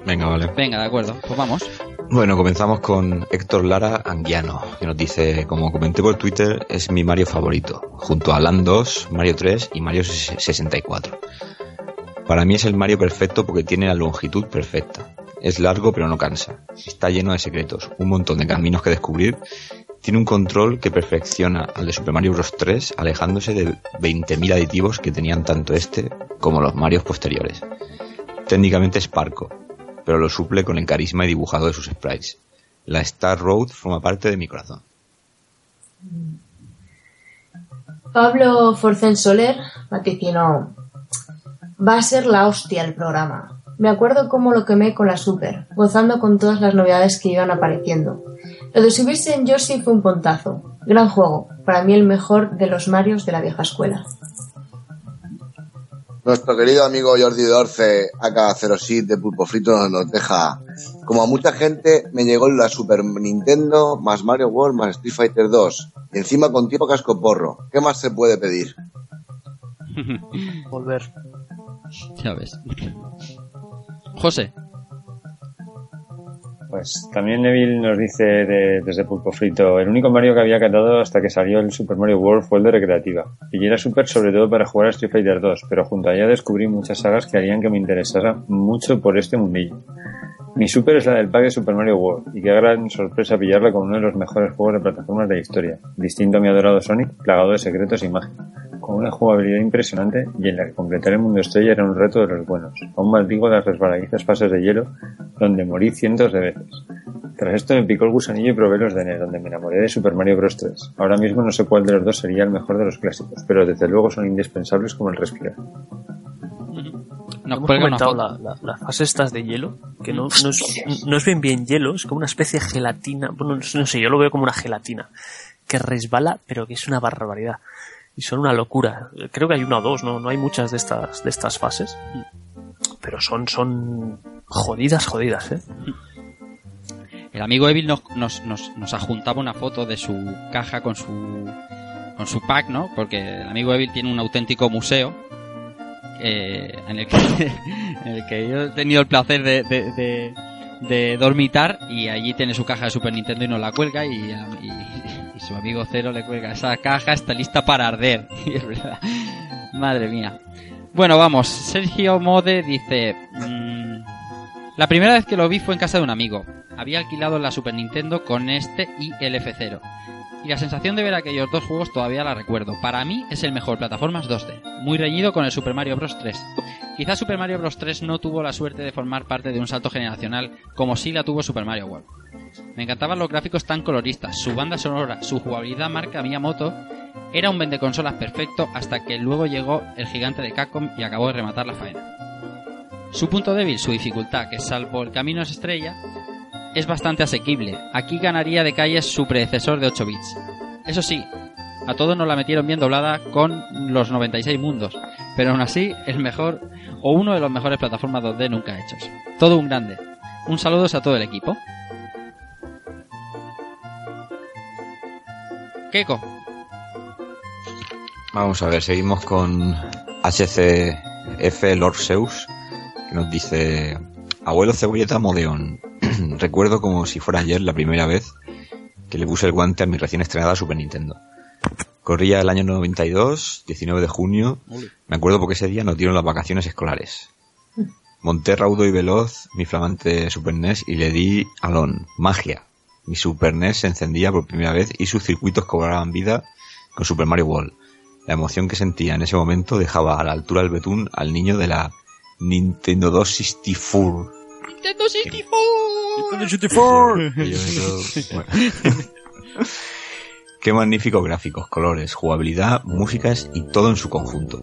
Venga, vale. Venga, de acuerdo, pues vamos. Bueno, comenzamos con Héctor Lara Anguiano, que nos dice, como comenté por Twitter, es mi Mario favorito, junto a Land 2, Mario 3 y Mario 64. Para mí es el Mario perfecto porque tiene la longitud perfecta. Es largo pero no cansa. Está lleno de secretos, un montón de caminos que descubrir. Tiene un control que perfecciona al de Super Mario Bros. 3, alejándose de 20.000 aditivos que tenían tanto este como los Marios posteriores. Técnicamente es parco, pero lo suple con el carisma y dibujado de sus sprites. La Star Road forma parte de mi corazón. Pablo Forcen Soler vaticinó: Va a ser la hostia el programa. Me acuerdo cómo lo quemé con la Super, gozando con todas las novedades que iban apareciendo. Lo de subirse en Yoshi fue un pontazo. Gran juego, para mí el mejor de los Marios de la vieja escuela. Nuestro querido amigo Jordi Dorce, AK07 de Pulpo Frito, nos, nos deja. Como a mucha gente, me llegó la Super Nintendo, más Mario World, más Street Fighter 2. Y encima con tiempo casco porro. ¿Qué más se puede pedir? Volver. Ya ves. José. Pues también Neville nos dice de- desde Pulpo Frito, el único Mario que había cantado hasta que salió el Super Mario World fue el de recreativa. Y era súper sobre todo para jugar a Street Fighter 2, pero junto a ella descubrí muchas sagas que harían que me interesara mucho por este mundillo. Mi super es la del pack de Super Mario World, y qué gran sorpresa pillarla con uno de los mejores juegos de plataformas de la historia, distinto a mi adorado Sonic, plagado de secretos y magia, con una jugabilidad impresionante y en la que completar el mundo estrella era un reto de los buenos. Aún maldigo las resbaladizas fases de hielo, donde morí cientos de veces. Tras esto me picó el gusanillo y probé los de NES, donde me enamoré de Super Mario Bros. 3. Ahora mismo no sé cuál de los dos sería el mejor de los clásicos, pero desde luego son indispensables como el respirar. Nos Hemos comentado foto. la- la- las fases estas de hielo, que no, no, es, no es bien bien hielo, es como una especie de gelatina. Bueno, no sé, yo lo veo como una gelatina, que resbala, pero que es una barbaridad. Y son una locura. Creo que hay una o dos, no, no hay muchas de estas, de estas fases. Pero son, son jodidas, jodidas, ¿eh? El amigo Evil nos, nos, nos, nos adjuntaba una foto de su caja con su con su pack, ¿no? Porque el amigo Evil tiene un auténtico museo eh, en, el que, yo he tenido el placer de, de, de- dormitar y allí tiene su caja de Super Nintendo y nos la cuelga y, su amigo Cero le cuelga esa caja está lista para arder. Madre mía. Bueno, vamos. Sergio Mode dice... mm, la primera vez que lo vi fue en casa de un amigo. Había alquilado la Super Nintendo con este y el F0. Y la sensación de ver aquellos dos juegos todavía la recuerdo. Para mí es el mejor plataformas 2D, muy reñido con el Super Mario Bros. 3. Quizás Super Mario Bros. 3 no tuvo la suerte de formar parte de un salto generacional como sí la tuvo Super Mario World. Me encantaban los gráficos tan coloristas, su banda sonora, su jugabilidad marca Miyamoto. Era un vendeconsolas perfecto hasta que luego llegó el gigante de Capcom y acabó de rematar la faena. Su punto débil, su dificultad, que salvo el camino es estrella, es bastante asequible. Aquí ganaría de calle su predecesor de 8 bits. Eso sí, a todos nos la metieron bien doblada con los 96 mundos, pero aún así el mejor o uno de los mejores plataformas 2D nunca hechos. Todo un grande. Un saludo a todo el equipo. Keiko, Vamos a ver, seguimos con HCF Lord Zeus, que nos dice, abuelo cebolleta modeón. Recuerdo como si fuera ayer la primera vez que le puse el guante a mi recién estrenada Super Nintendo. Corría el año 92, 19 de junio. Me acuerdo porque ese día nos dieron las vacaciones escolares. Monté raudo y veloz mi flamante Super NES y le di alón, magia. Mi Super NES se encendía por primera vez y sus circuitos cobraban vida con Super Mario World. La emoción que sentía en ese momento dejaba a la altura del betún al niño de la Nintendo 264. Nintendo 64. Y yo eso- bueno. Qué magníficos gráficos, colores, jugabilidad, músicas y todo en su conjunto.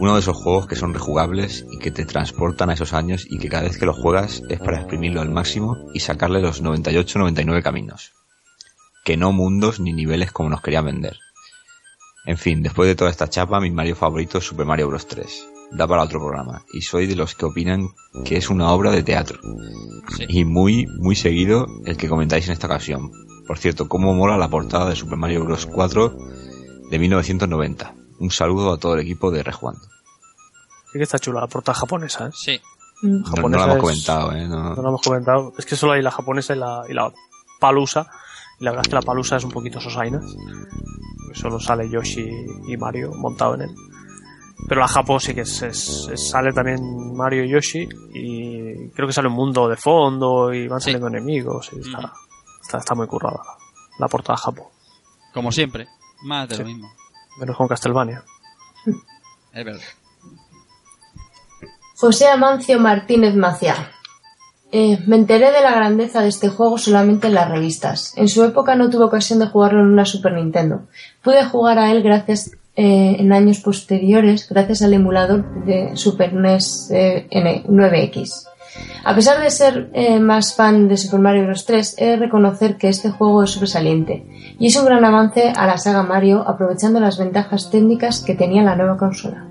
Uno de esos juegos que son rejugables y que te transportan a esos años y que cada vez que los juegas es para exprimirlo al máximo y sacarle los 98-99 caminos. Que no mundos ni niveles como nos querían vender. En fin, después de toda esta chapa, mi Mario favorito es Super Mario Bros. 3. Da para otro programa. Y soy de los que opinan que es una obra de teatro. Y muy, muy seguido el que comentáis en esta ocasión. Por cierto, cómo mola la portada de Super Mario Bros. 4 de 1990. Un saludo a todo el equipo de Rejugando. Sí que está chula la portada japonesa, ¿eh? Sí. No, no lo hemos es- comentado, ¿eh? No- No lo hemos comentado. Es que solo hay la japonesa y la, y la palusa. Y la verdad es que la palusa es un poquito sosaina. Solo sale Yoshi y Mario montado en él. Pero la Japo sí que es, es- es- sale también Mario y Yoshi. Y creo que sale un mundo de fondo y van saliendo enemigos. Y está, está, está muy currada la portada Japo. Como siempre, más de lo mismo. Menos con Castlevania. Es verdad. José Amancio Martínez Maciá. Eh, me enteré de la grandeza de este juego solamente en las revistas. En su época no tuve ocasión de jugarlo en una Super Nintendo. Pude jugar a él gracias eh, en años posteriores gracias al emulador de Super NES eh, N 9X. A pesar de ser eh, más fan de Super Mario Bros. 3, he de reconocer que este juego es sobresaliente y es un gran avance a la saga Mario aprovechando las ventajas técnicas que tenía la nueva consola.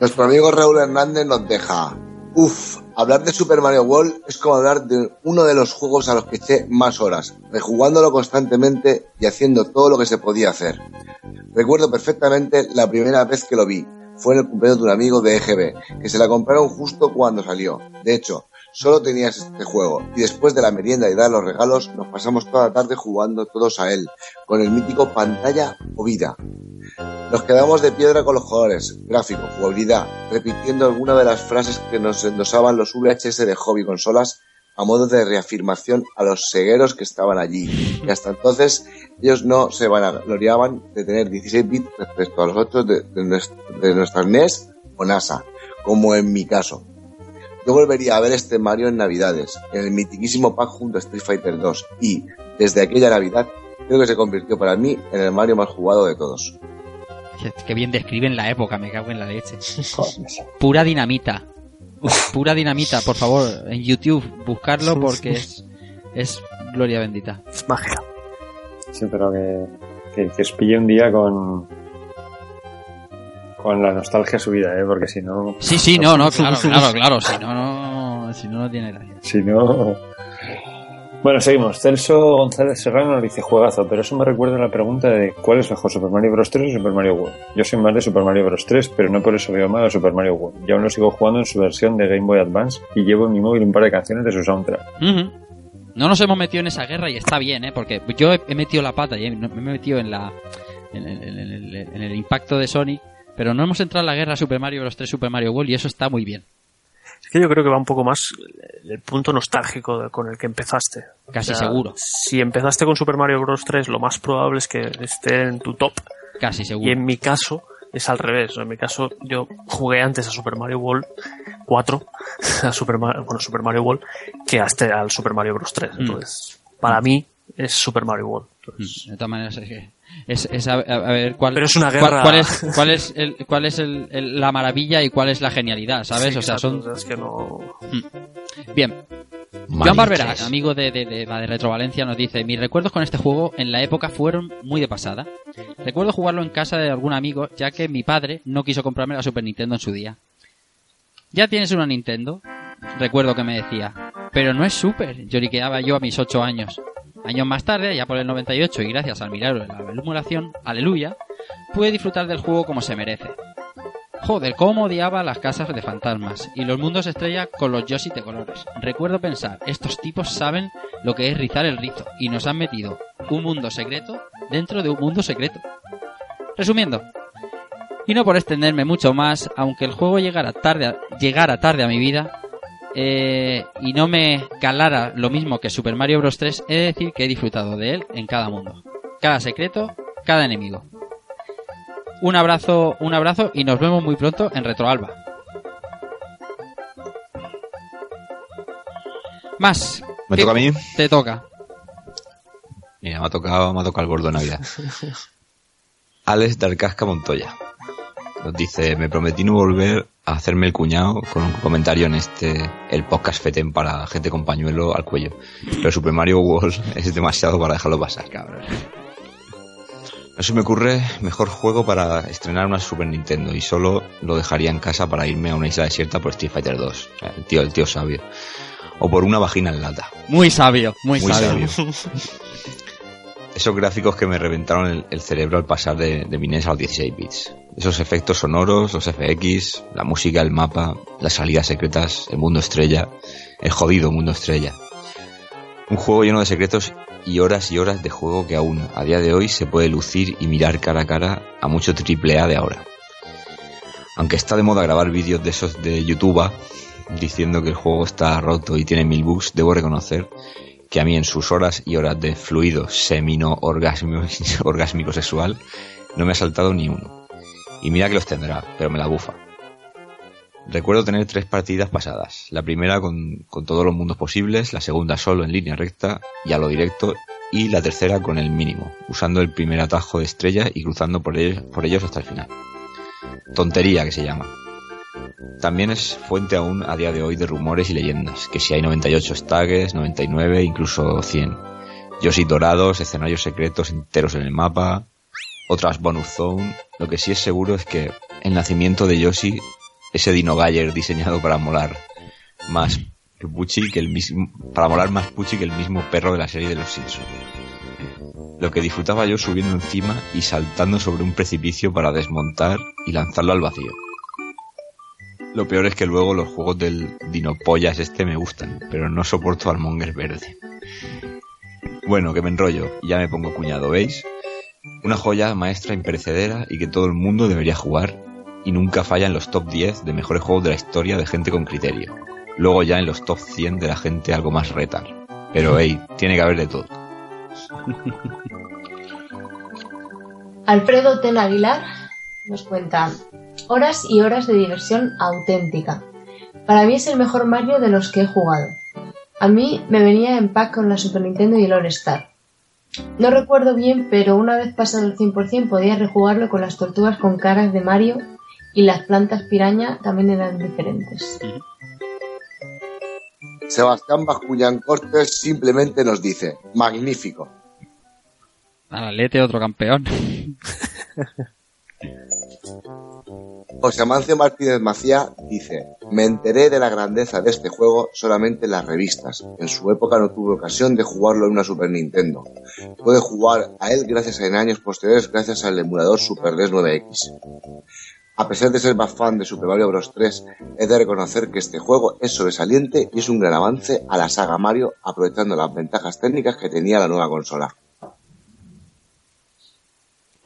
Nuestro amigo Raúl Hernández nos deja. Uf, hablar de Super Mario World es como hablar de uno de los juegos a los que eché más horas, rejugándolo constantemente y haciendo todo lo que se podía hacer. Recuerdo perfectamente la primera vez que lo vi. Fue en el cumpleaños de un amigo de EGB, que se la compraron justo cuando salió. De hecho, solo tenías este juego, y después de la merienda y dar los regalos, nos pasamos toda la tarde jugando todos a él, con el mítico pantalla o vida. Nos quedamos de piedra con los jugadores, gráfico, jugabilidad, repitiendo alguna de las frases que nos endosaban los VHS de hobby consolas a modo de reafirmación a los cegueros que estaban allí. Y hasta entonces ellos no se vanagloriaban de tener 16 bits respecto a los otros de, de, de nuestras NES o NASA, como en mi caso. Yo volvería a ver este Mario en Navidades, en el mitiquísimo pack junto a Street Fighter 2 y, desde aquella Navidad, creo que se convirtió para mí en el Mario más jugado de todos. Qué, bien describen la época, me cago en la leche. Pura dinamita. Pura dinamita, por favor, en YouTube, buscarlo porque es, es gloria bendita. Es mágica. Sí, pero que, que, que os pille un día con con la nostalgia subida, ¿eh? Porque si no... Sí, sí, no, no, claro, claro, claro. Si no, no, si no, no tiene gracia. Si no... Bueno, seguimos. Celso González Serrano nos dice juegazo, pero eso me recuerda a la pregunta de ¿cuál es mejor, Super Mario Bros. 3 o Super Mario World? Yo soy más de Super Mario Bros. 3, pero no por eso veo mal a Super Mario World. Y aún lo sigo jugando en su versión de Game Boy Advance y llevo en mi móvil un par de canciones de su soundtrack. No nos hemos metido en esa guerra y está bien, ¿eh? Porque yo he, metido la pata y me he metido en la en el, en el- en el impacto de Sony, pero no hemos entrado en la guerra Super Mario Bros. 3 Super Mario World y eso está muy bien. Es que yo creo que va un poco más el punto nostálgico con el que empezaste. Casi seguro. Si empezaste con Super Mario Bros. 3, lo más probable es que esté en tu top. Casi seguro. Y en mi caso es al revés. En mi caso yo jugué antes a Super Mario World 4, a Super Mario, bueno, Super Mario World, que hasta al Super Mario Bros. 3. Mm. Entonces, para mí es Super Mario World. Entonces, De todas maneras, es, que- es, es a, a ver cuál, Pero es una guerra. cuál, es, cuál es, el, cuál es el- el- la maravilla y cuál es la genialidad, ¿sabes? sí, o sea, son... Es que no... Bien. Joan Barbera, 3. amigo de, de, de, de Retro Valencia, nos dice: Mis recuerdos con este juego en la época fueron muy de pasada. Recuerdo jugarlo en casa de algún amigo, ya que mi padre no quiso comprarme la Super Nintendo en su día. ¿Ya tienes una Nintendo? Recuerdo que me decía. Pero no es Super, lloriqueaba yo a mis 8 años. Años más tarde, ya por el 98 y gracias al milagro de la emulación, aleluya, pude disfrutar del juego como se merece. Joder, cómo odiaba las casas de fantasmas y los mundos estrella con los Yoshi de colores. Recuerdo pensar, estos tipos saben lo que es rizar el rizo y nos han metido un mundo secreto dentro de un mundo secreto. Resumiendo, y no por extenderme mucho más, aunque el juego llegara tarde a, llegara tarde a mi vida eh, y no me calara lo mismo que Super Mario Bros. 3, he de decir que he disfrutado de él en cada mundo, cada secreto, cada enemigo. Un abrazo, un abrazo y nos vemos muy pronto en Retroalba. Más. ¿Me toca a mí? Te toca. Mira, me ha tocado, me ha tocado el gordo de Navidad. Alex Darcasca Montoya. Nos dice, me prometí no volver a hacerme el cuñado con un comentario en este, el podcast Feten para gente con pañuelo al cuello. Pero Super Mario World es demasiado para dejarlo pasar. Cabrón. No se me ocurre mejor juego para estrenar una Super Nintendo y solo lo dejaría en casa para irme a una isla desierta por Street Fighter 2. El tío, el tío sabio. O por una vagina en lata. Muy sabio, muy, Muy sabio. sabio. Esos gráficos que me reventaron el, cerebro al pasar de, de a los 16 bits. Esos efectos sonoros, los FX, la música, el mapa, las salidas secretas, el mundo estrella, el jodido mundo estrella. Un juego lleno de secretos y horas y horas de juego que aún a día de hoy se puede lucir y mirar cara a cara a mucho triple A de ahora. Aunque está de moda grabar vídeos de esos de YouTube diciendo que el juego está roto y tiene mil bugs, debo reconocer que a mí en sus horas y horas de fluido semino orgásmico, sexual no me ha saltado ni uno. Y mira que los tendrá, pero me la bufa. Recuerdo tener tres partidas pasadas. La primera con, con todos los mundos posibles, la segunda solo en línea recta y a lo directo, y la tercera con el mínimo, usando el primer atajo de estrella y cruzando por ellos, por ellos hasta el final. Tontería que se llama. También es fuente aún a día de hoy de rumores y leyendas, que si hay 98 stages, 99, incluso 100. Yoshi dorados, escenarios secretos enteros en el mapa, otras bonus zone. Lo que sí es seguro es que el nacimiento de Yoshi, ese Dino Galler diseñado para molar más Pucci que el mismo, para molar más Pucci que el mismo perro de la serie de los Simpsons. Lo que disfrutaba yo subiendo encima y saltando sobre un precipicio para desmontar y lanzarlo al vacío. Lo peor es que luego los juegos del Dinopollas este me gustan, pero no soporto al Monger verde. Bueno, que me enrollo, ya me pongo cuñado, ¿veis? Una joya maestra imperecedera y que todo el mundo debería jugar y nunca falla en los top 10 de mejores juegos de la historia de gente con criterio. Luego ya en los top 100 de la gente algo más retar. Pero hey, tiene que haber de todo. Alfredo Ten Aguilar nos cuenta horas y horas de diversión auténtica. Para mí es el mejor Mario de los que he jugado. A mí me venía en pack con la Super Nintendo y el All Star. No recuerdo bien, pero una vez pasado el 100% podía rejugarlo con las tortugas con caras de Mario y las plantas piraña también eran diferentes. Sebastián Bajuñán Cortes simplemente nos dice, magnífico. Lete, otro campeón. José Amancio Martínez Macía dice, me enteré de la grandeza de este juego solamente en las revistas. En su época no tuve ocasión de jugarlo en una Super Nintendo. Pude jugar a él gracias a en años posteriores gracias al emulador Super NES 9X. A pesar de ser más fan de Super Mario Bros. 3, he de reconocer que este juego es sobresaliente y es un gran avance a la saga Mario aprovechando las ventajas técnicas que tenía la nueva consola.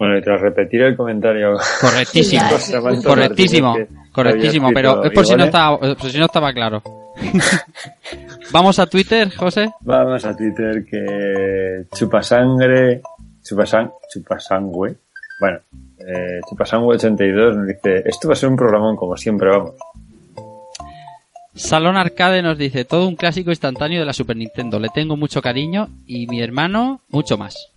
Bueno, y tras repetir el comentario. Correctísimo. Correctísimo. Correctísimo, pero es por si, no estaba, por si no estaba claro. Vamos a Twitter, José. Vamos a Twitter que chupasangre, chupasan, chupasangüe, bueno, eh, chupasangüe82 nos dice, esto va a ser un programón como siempre, vamos. Salón Arcade nos dice, todo un clásico instantáneo de la Super Nintendo. Le tengo mucho cariño y mi hermano mucho más.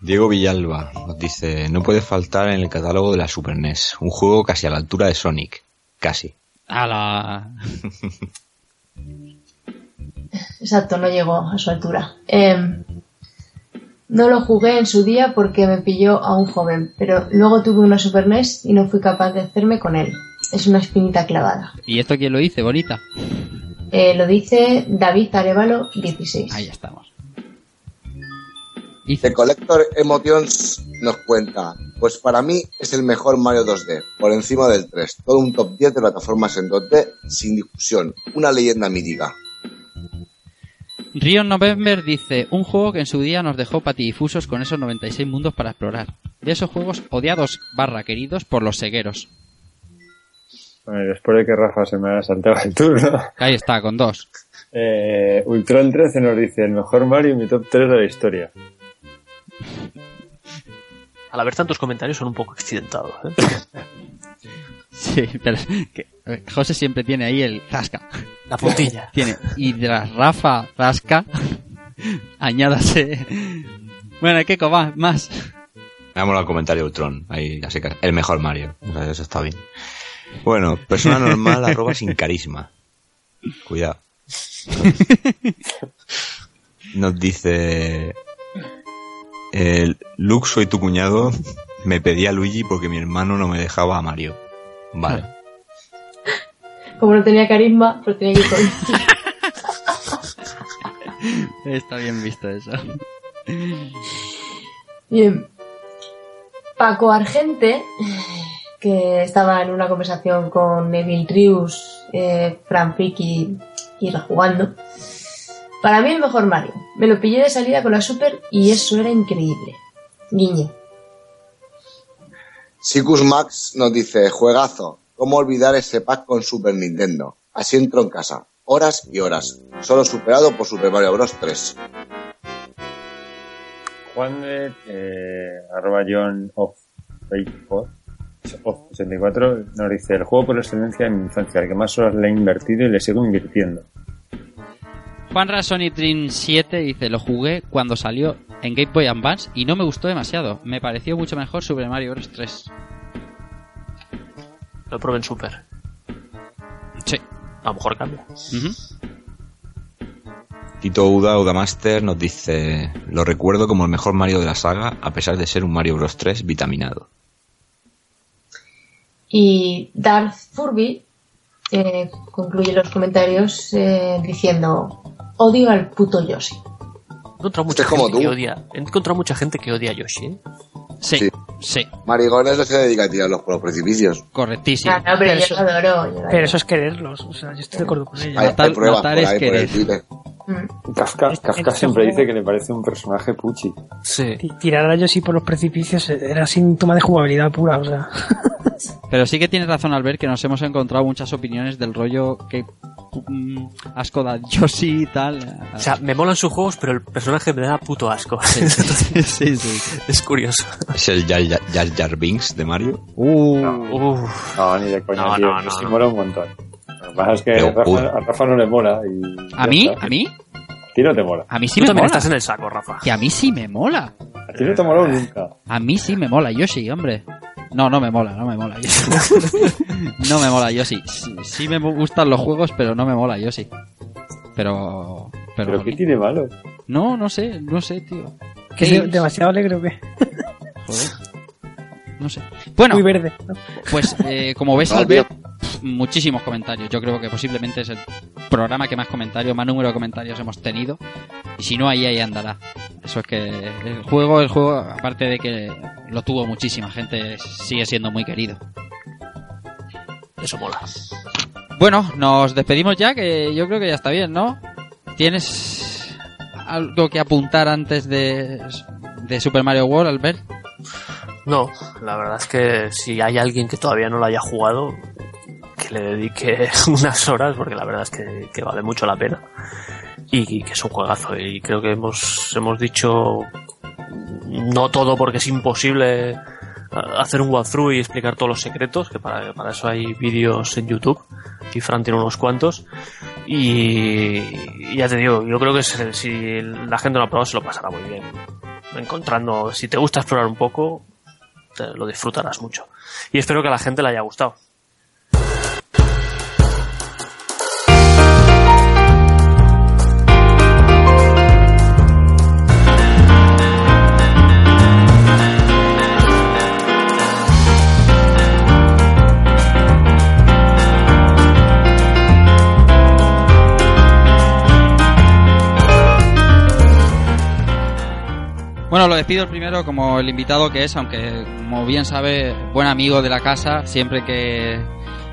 Diego Villalba nos dice, no puede faltar en el catálogo de la Super NES, un juego casi a la altura de Sonic. Casi. A la... Exacto, no llegó a su altura. Em, no lo jugué en su día porque me pilló a un joven, pero luego tuve una Super NES y no fui capaz de hacerme con él. Es una espinita clavada. ¿Y esto quién lo dice, bonita? Eh, lo dice David Arevalo 16. Ahí estamos. The Collector Emotions nos cuenta, pues para mí es el mejor Mario 2D, por encima del 3, todo un top 10 de plataformas en 2D, sin discusión, una leyenda mítica. Rio November dice, un juego que en su día nos dejó patidifusos con esos 96 mundos para explorar. De esos juegos odiados barra queridos por los cegueros. Bueno, y después de que Rafa se me haya saltado el turno, Ahí está, con dos. eh, Ultron 13 nos dice, el mejor Mario y mi top 3 de la historia. Al haber tantos comentarios son un poco accidentados. ¿eh? Sí, pero es que José siempre tiene ahí el zasca. La puntilla. Tiene, y tras Rafa zasca, añádase. Bueno, ¿qué va? Más. Me ha molado el comentario de Ultron. Ahí, así que el mejor Mario. O sea, eso está bien. Bueno, persona normal arroba sin carisma. Cuidado. Nos dice... El Luke, soy tu cuñado. Me pedía a Luigi porque mi hermano no me dejaba a Mario. Vale. Como no tenía carisma, pues tenía que ir con Está bien visto eso. Bien. Paco Argente, que estaba en una conversación con Neville Trius, eh, Fran Friki y rejugando. Para mí el mejor Mario. Me lo pillé de salida con la Super y eso era increíble. Guiño. Sicus Max nos dice, juegazo, ¿cómo olvidar ese pack con Super Nintendo? Así entro en casa, horas y horas, solo superado por Super Mario Bros. 3. Juan de eh, arroba John of Faithful, of 84 nos dice el juego por excelencia de mi infancia, el que más horas le he invertido y le sigo invirtiendo. Juan Rasoni Trin 7 dice, lo jugué cuando salió en Game Boy Advance y no me gustó demasiado. Me pareció mucho mejor Super Mario Bros. 3. Lo probé en Super. Sí. A lo mejor cambia. Tito Uda, Udamaster nos dice, lo recuerdo como el mejor Mario de la saga, a pesar de ser un Mario Bros 3 vitaminado. Y Darth Furby eh, concluye los comentarios eh, diciendo odio al puto Yoshi. He encontrado mucha Es como gente que odia. He encontrado mucha gente que odia a Yoshi, ¿eh? Sí, Sí. sí, Marigones no se dedica a tirarlos por los precipicios. correctísimo. Ah, no, pero yo eso- adoro. yo Pero eso es quererlos, o sea, yo estoy de acuerdo con ella. Hay, Matar- hay pruebas matar por es ahí por querer. Mm. Kafka, En Kafka este siempre juego- dice que le parece un personaje puchi. Sí. Ti- Tirar a Yoshi por los precipicios era síntoma de jugabilidad pura, o sea. Pero sí que tienes razón al ver que nos hemos encontrado muchas opiniones del rollo que mm, asco da Yoshi y tal. O sea, me molan sus juegos, pero el personaje me da puto asco. sí, sí. es curioso. Es el Jar Jar, Jar Jar Binks de Mario. Uh, Uf. No, ni de coña, No, tío. no, no, sí no. mola un montón. Lo que pasa es que a Rafa, uy. a Rafa no le mola y... ¿A mí? está. ¿A mí? A ti no te mola. A mí sí Tú me también mola. estás en el saco, Rafa. Que a mí sí me mola. A ti no te mola nunca. A mí sí me mola Yoshi, hombre. No, no me mola, no me mola Yoshi. no me mola Yoshi. Sí, sí me gustan los juegos, pero no me mola Yoshi. Pero... Pero, ¿Pero qué tiene malo? No, no sé, no sé, tío. Que es demasiado alegre o qué. joder. No sé. Bueno, Muy verde. ¿no? Pues eh, como ves No, al ver pf, muchísimos comentarios. Yo creo que posiblemente es el programa que más comentarios, más número de comentarios hemos tenido. Y si no, ahí ahí andará. Eso es que el juego, el juego, aparte de que lo tuvo muchísima gente, sigue siendo muy querido. Eso mola. Bueno, nos despedimos ya, que yo creo que ya está bien, ¿no? ¿Tienes algo que apuntar antes de, de Super Mario World, Albert? No, la verdad es que si hay alguien que todavía no lo haya jugado, que le dedique unas horas, porque la verdad es que, vale mucho la pena. Y, que es un juegazo. Y creo que hemos, hemos dicho no todo porque es imposible eh, hacer un walkthrough y explicar todos los secretos, que para, eso hay vídeos en YouTube. Y Fran tiene unos cuantos. Y, y ya te digo, yo creo que si, la gente lo ha probado se lo pasará muy bien. Encontrando, si te gusta explorar un poco, lo disfrutarás mucho. Y espero que a la gente le haya gustado. Bueno, lo despido primero como el invitado que es, aunque como bien sabe, buen amigo de la casa, siempre que,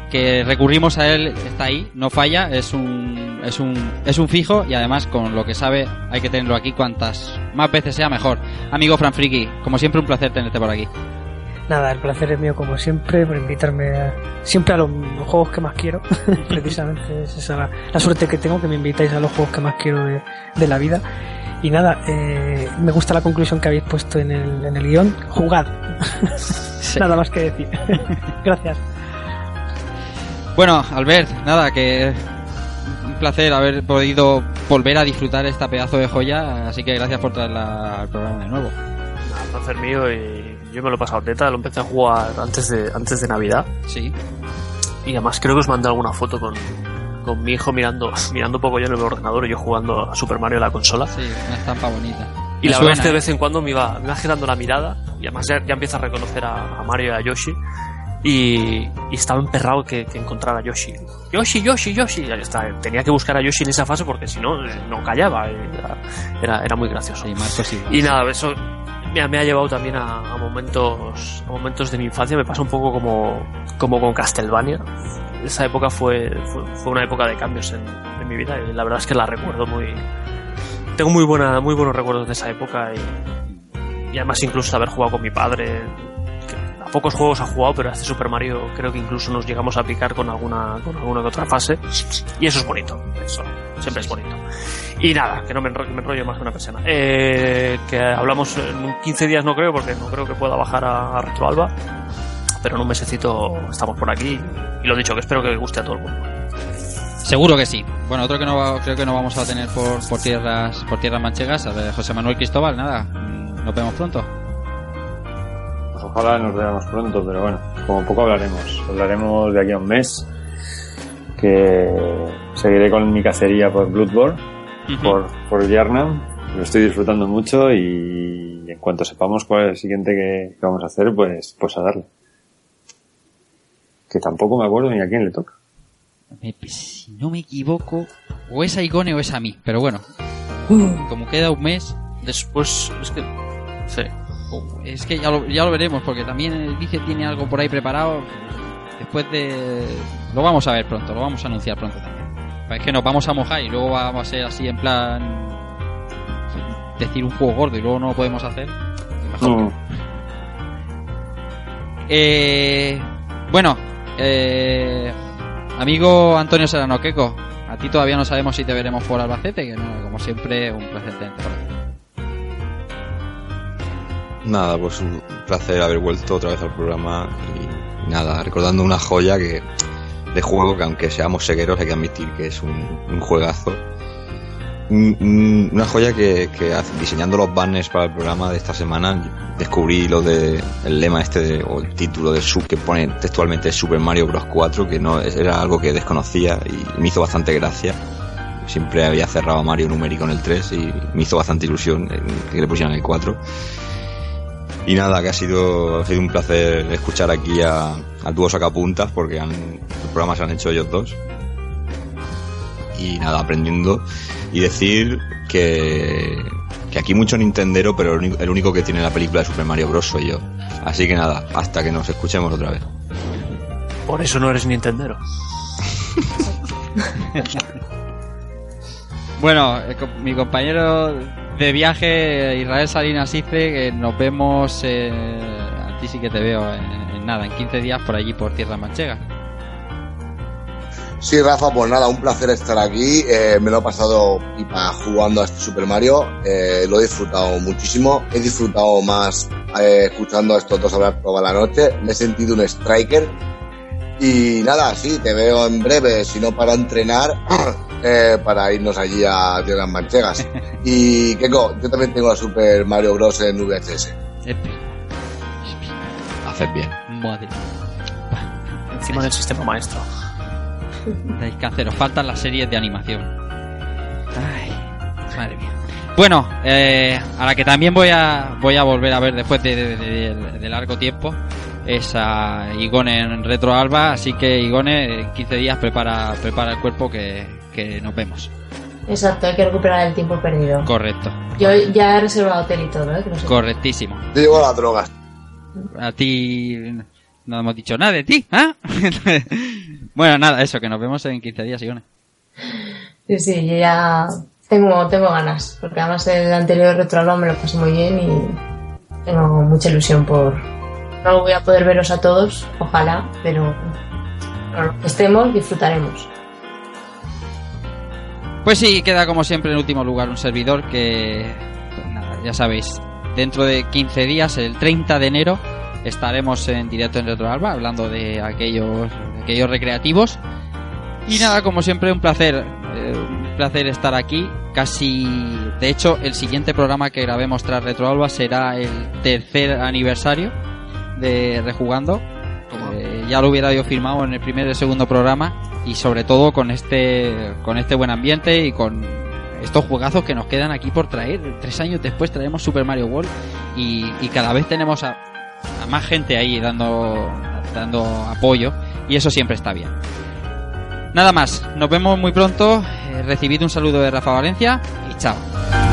que recurrimos a él está ahí, no falla, es un, es un, es un fijo y además con lo que sabe hay que tenerlo aquí cuantas más veces sea mejor. Amigo Fran Friki, como siempre un placer tenerte por aquí. Nada, el placer es mío como siempre por invitarme a- siempre a los, los juegos que más quiero. Precisamente es esa la, la suerte que tengo que me invitáis a los juegos que más quiero de, de la vida. Y nada, eh, me gusta la conclusión que habéis puesto en el, en el guion. Jugad. nada más que decir. Gracias. Bueno, Albert, nada, que un placer haber podido volver a disfrutar esta pedazo de joya, así que gracias por traerla al programa de nuevo. Nada, placer mío y yo me lo he pasado teta, lo empecé a jugar antes de, antes de Navidad. Sí. Y además creo que os mandé alguna foto con, con mi hijo mirando, mirando un poco yo en el ordenador y yo jugando a Super Mario en la consola. Sí, una estampa bonita. Y Me la suena, verdad es que de ¿eh? vez en cuando me iba, me iba girando la mirada y además ya, ya empieza a reconocer a, a Mario y a Yoshi. Y, y estaba emperrado que, que encontrara a Yoshi. Yoshi, Yoshi, Yoshi. Ya está. Tenía que buscar a Yoshi en esa fase porque si no, eh, no callaba. Era, era, era muy gracioso. Sí. Y nada, eso me me ha llevado también a, a momentos a momentos de mi infancia. Me pasa un poco como, como con Castlevania. Esa época fue, fue, fue una época de cambios en, en mi vida y la verdad es que la recuerdo muy... Tengo muy, buena, muy buenos recuerdos de esa época y, y además incluso haber jugado con mi padre. a pocos juegos ha jugado, pero a este Super Mario creo que incluso nos llegamos a picar con alguna, con alguna que otra fase. Y eso es bonito. Eso siempre es bonito. Y nada, que no me enrollo, me enrollo más que una persona. Eh, que hablamos en 15 días, no creo, porque no creo que pueda bajar a, a Retroalba. Pero en un mesecito estamos por aquí. Y lo dicho, que espero que guste a todo el mundo. Seguro que sí. Bueno, otro que no va- creo que no vamos a tener por, por tierras por tierras manchegas, a ver, José Manuel Cristóbal, nada, mm, nos vemos pronto. Pues ojalá nos veamos pronto, pero bueno, como poco hablaremos. Hablaremos de aquí a un mes. Que seguiré con mi cacería por Bloodborne, por, por Yarnam. Lo estoy disfrutando mucho y en cuanto sepamos cuál es el siguiente que, que vamos a hacer, pues, pues a darle. Que tampoco me acuerdo ni a quién le toca. Me- si no me equivoco, o es a Igone o es a mí, pero bueno, Como queda un mes, Después, es que. Sí. es que ya lo, ya lo veremos, porque también el Dice tiene algo por ahí preparado. Después de. Lo vamos a ver pronto, lo vamos a anunciar pronto también. Es que nos vamos a mojar y luego va, va a ser así en plan. Decir un juego gordo y luego no lo podemos hacer. Mejor. No. Eh, bueno, eh, amigo Antonio Serrano Queco, a ti todavía no sabemos si te veremos por Albacete, que no, como siempre, un placer tenerte. Nada, pues un placer haber vuelto otra vez al programa y nada, recordando una joya que de juego que aunque seamos segueros hay que admitir que es un, un juegazo. Un- un- una joya que, diseñando los banners para el programa de esta semana descubrí lo de el lema este de- o el título de su que pone textualmente Super Mario Bros. 4 que no era algo que desconocía y me hizo bastante gracia. Siempre había cerrado a Mario numérico en el 3 y me hizo bastante ilusión que le pusieran el 4 y nada, que ha sido, ha sido un placer escuchar aquí a, al dúo Sacapuntas porque han, el programa se han hecho ellos dos. Y nada, aprendiendo. Y decir que, que aquí mucho Nintendero, pero el único, el único que tiene la película de Super Mario Bros. soy yo. Así que nada, hasta que nos escuchemos otra vez. Por eso no eres Nintendero. Bueno, eh, mi compañero de viaje, Israel Salinas, dice que nos vemos. eh, a ti sí que te veo en, en nada, en 15 días por allí, por Tierra Manchega. Sí, Rafa, pues nada, un placer estar aquí. Eh, me lo he pasado pipa jugando a este Super Mario. Eh, lo he disfrutado muchísimo. He disfrutado más eh, escuchando a estos dos hablar toda la noche. Me he sentido un striker. Y nada, sí, te veo en breve, si no para entrenar, eh, para irnos allí a Tierras Manchegas. Y Keko, yo también tengo a Super Mario Bros. en VHS. Haces bien. Madre. Encima del sistema maestro. Dais cáncer, os faltan las series de animación. Ay, madre mía. Bueno, eh, a la que también voy a voy a volver a ver después de, de- de- de largo tiempo es a Igone en Retro Alba, así que Igone, en 15 días prepara prepara el cuerpo que, que nos vemos. Exacto, hay que recuperar el tiempo perdido. Correcto, Yo ya he reservado hotel y todo, ¿eh? Que no sé. correctísimo. Yo llevo las drogas. A ti no hemos dicho nada de ti, ¿ah? bueno, nada, eso, que nos vemos en 15 días, Igone. Sí, sí, yo ya tengo, tengo ganas, porque además el anterior retroalba me lo pasé muy bien y tengo mucha ilusión por... No voy a poder veros a todos, ojalá, pero bueno, estemos, disfrutaremos. Pues sí, queda como siempre en último lugar un servidor que, pues nada, ya sabéis, dentro de 15 días, el 30 de enero, estaremos en directo en Retro Alba hablando de aquellos, aquellos recreativos. Y nada, como siempre, un placer, eh, un placer estar aquí. Casi, de hecho, el siguiente programa que grabemos tras Retro Alba será el tercer aniversario de Rejugando. Eh, ya lo hubiera yo firmado en el primer y el segundo programa y sobre todo con este con este buen ambiente y con estos juegazos que nos quedan aquí por traer. Tres años después traemos Super Mario World y, y cada vez tenemos a, a más gente ahí dando dando apoyo y eso siempre está bien. Nada más, nos vemos muy pronto. Eh, recibid un saludo de Rafa Valencia y chao.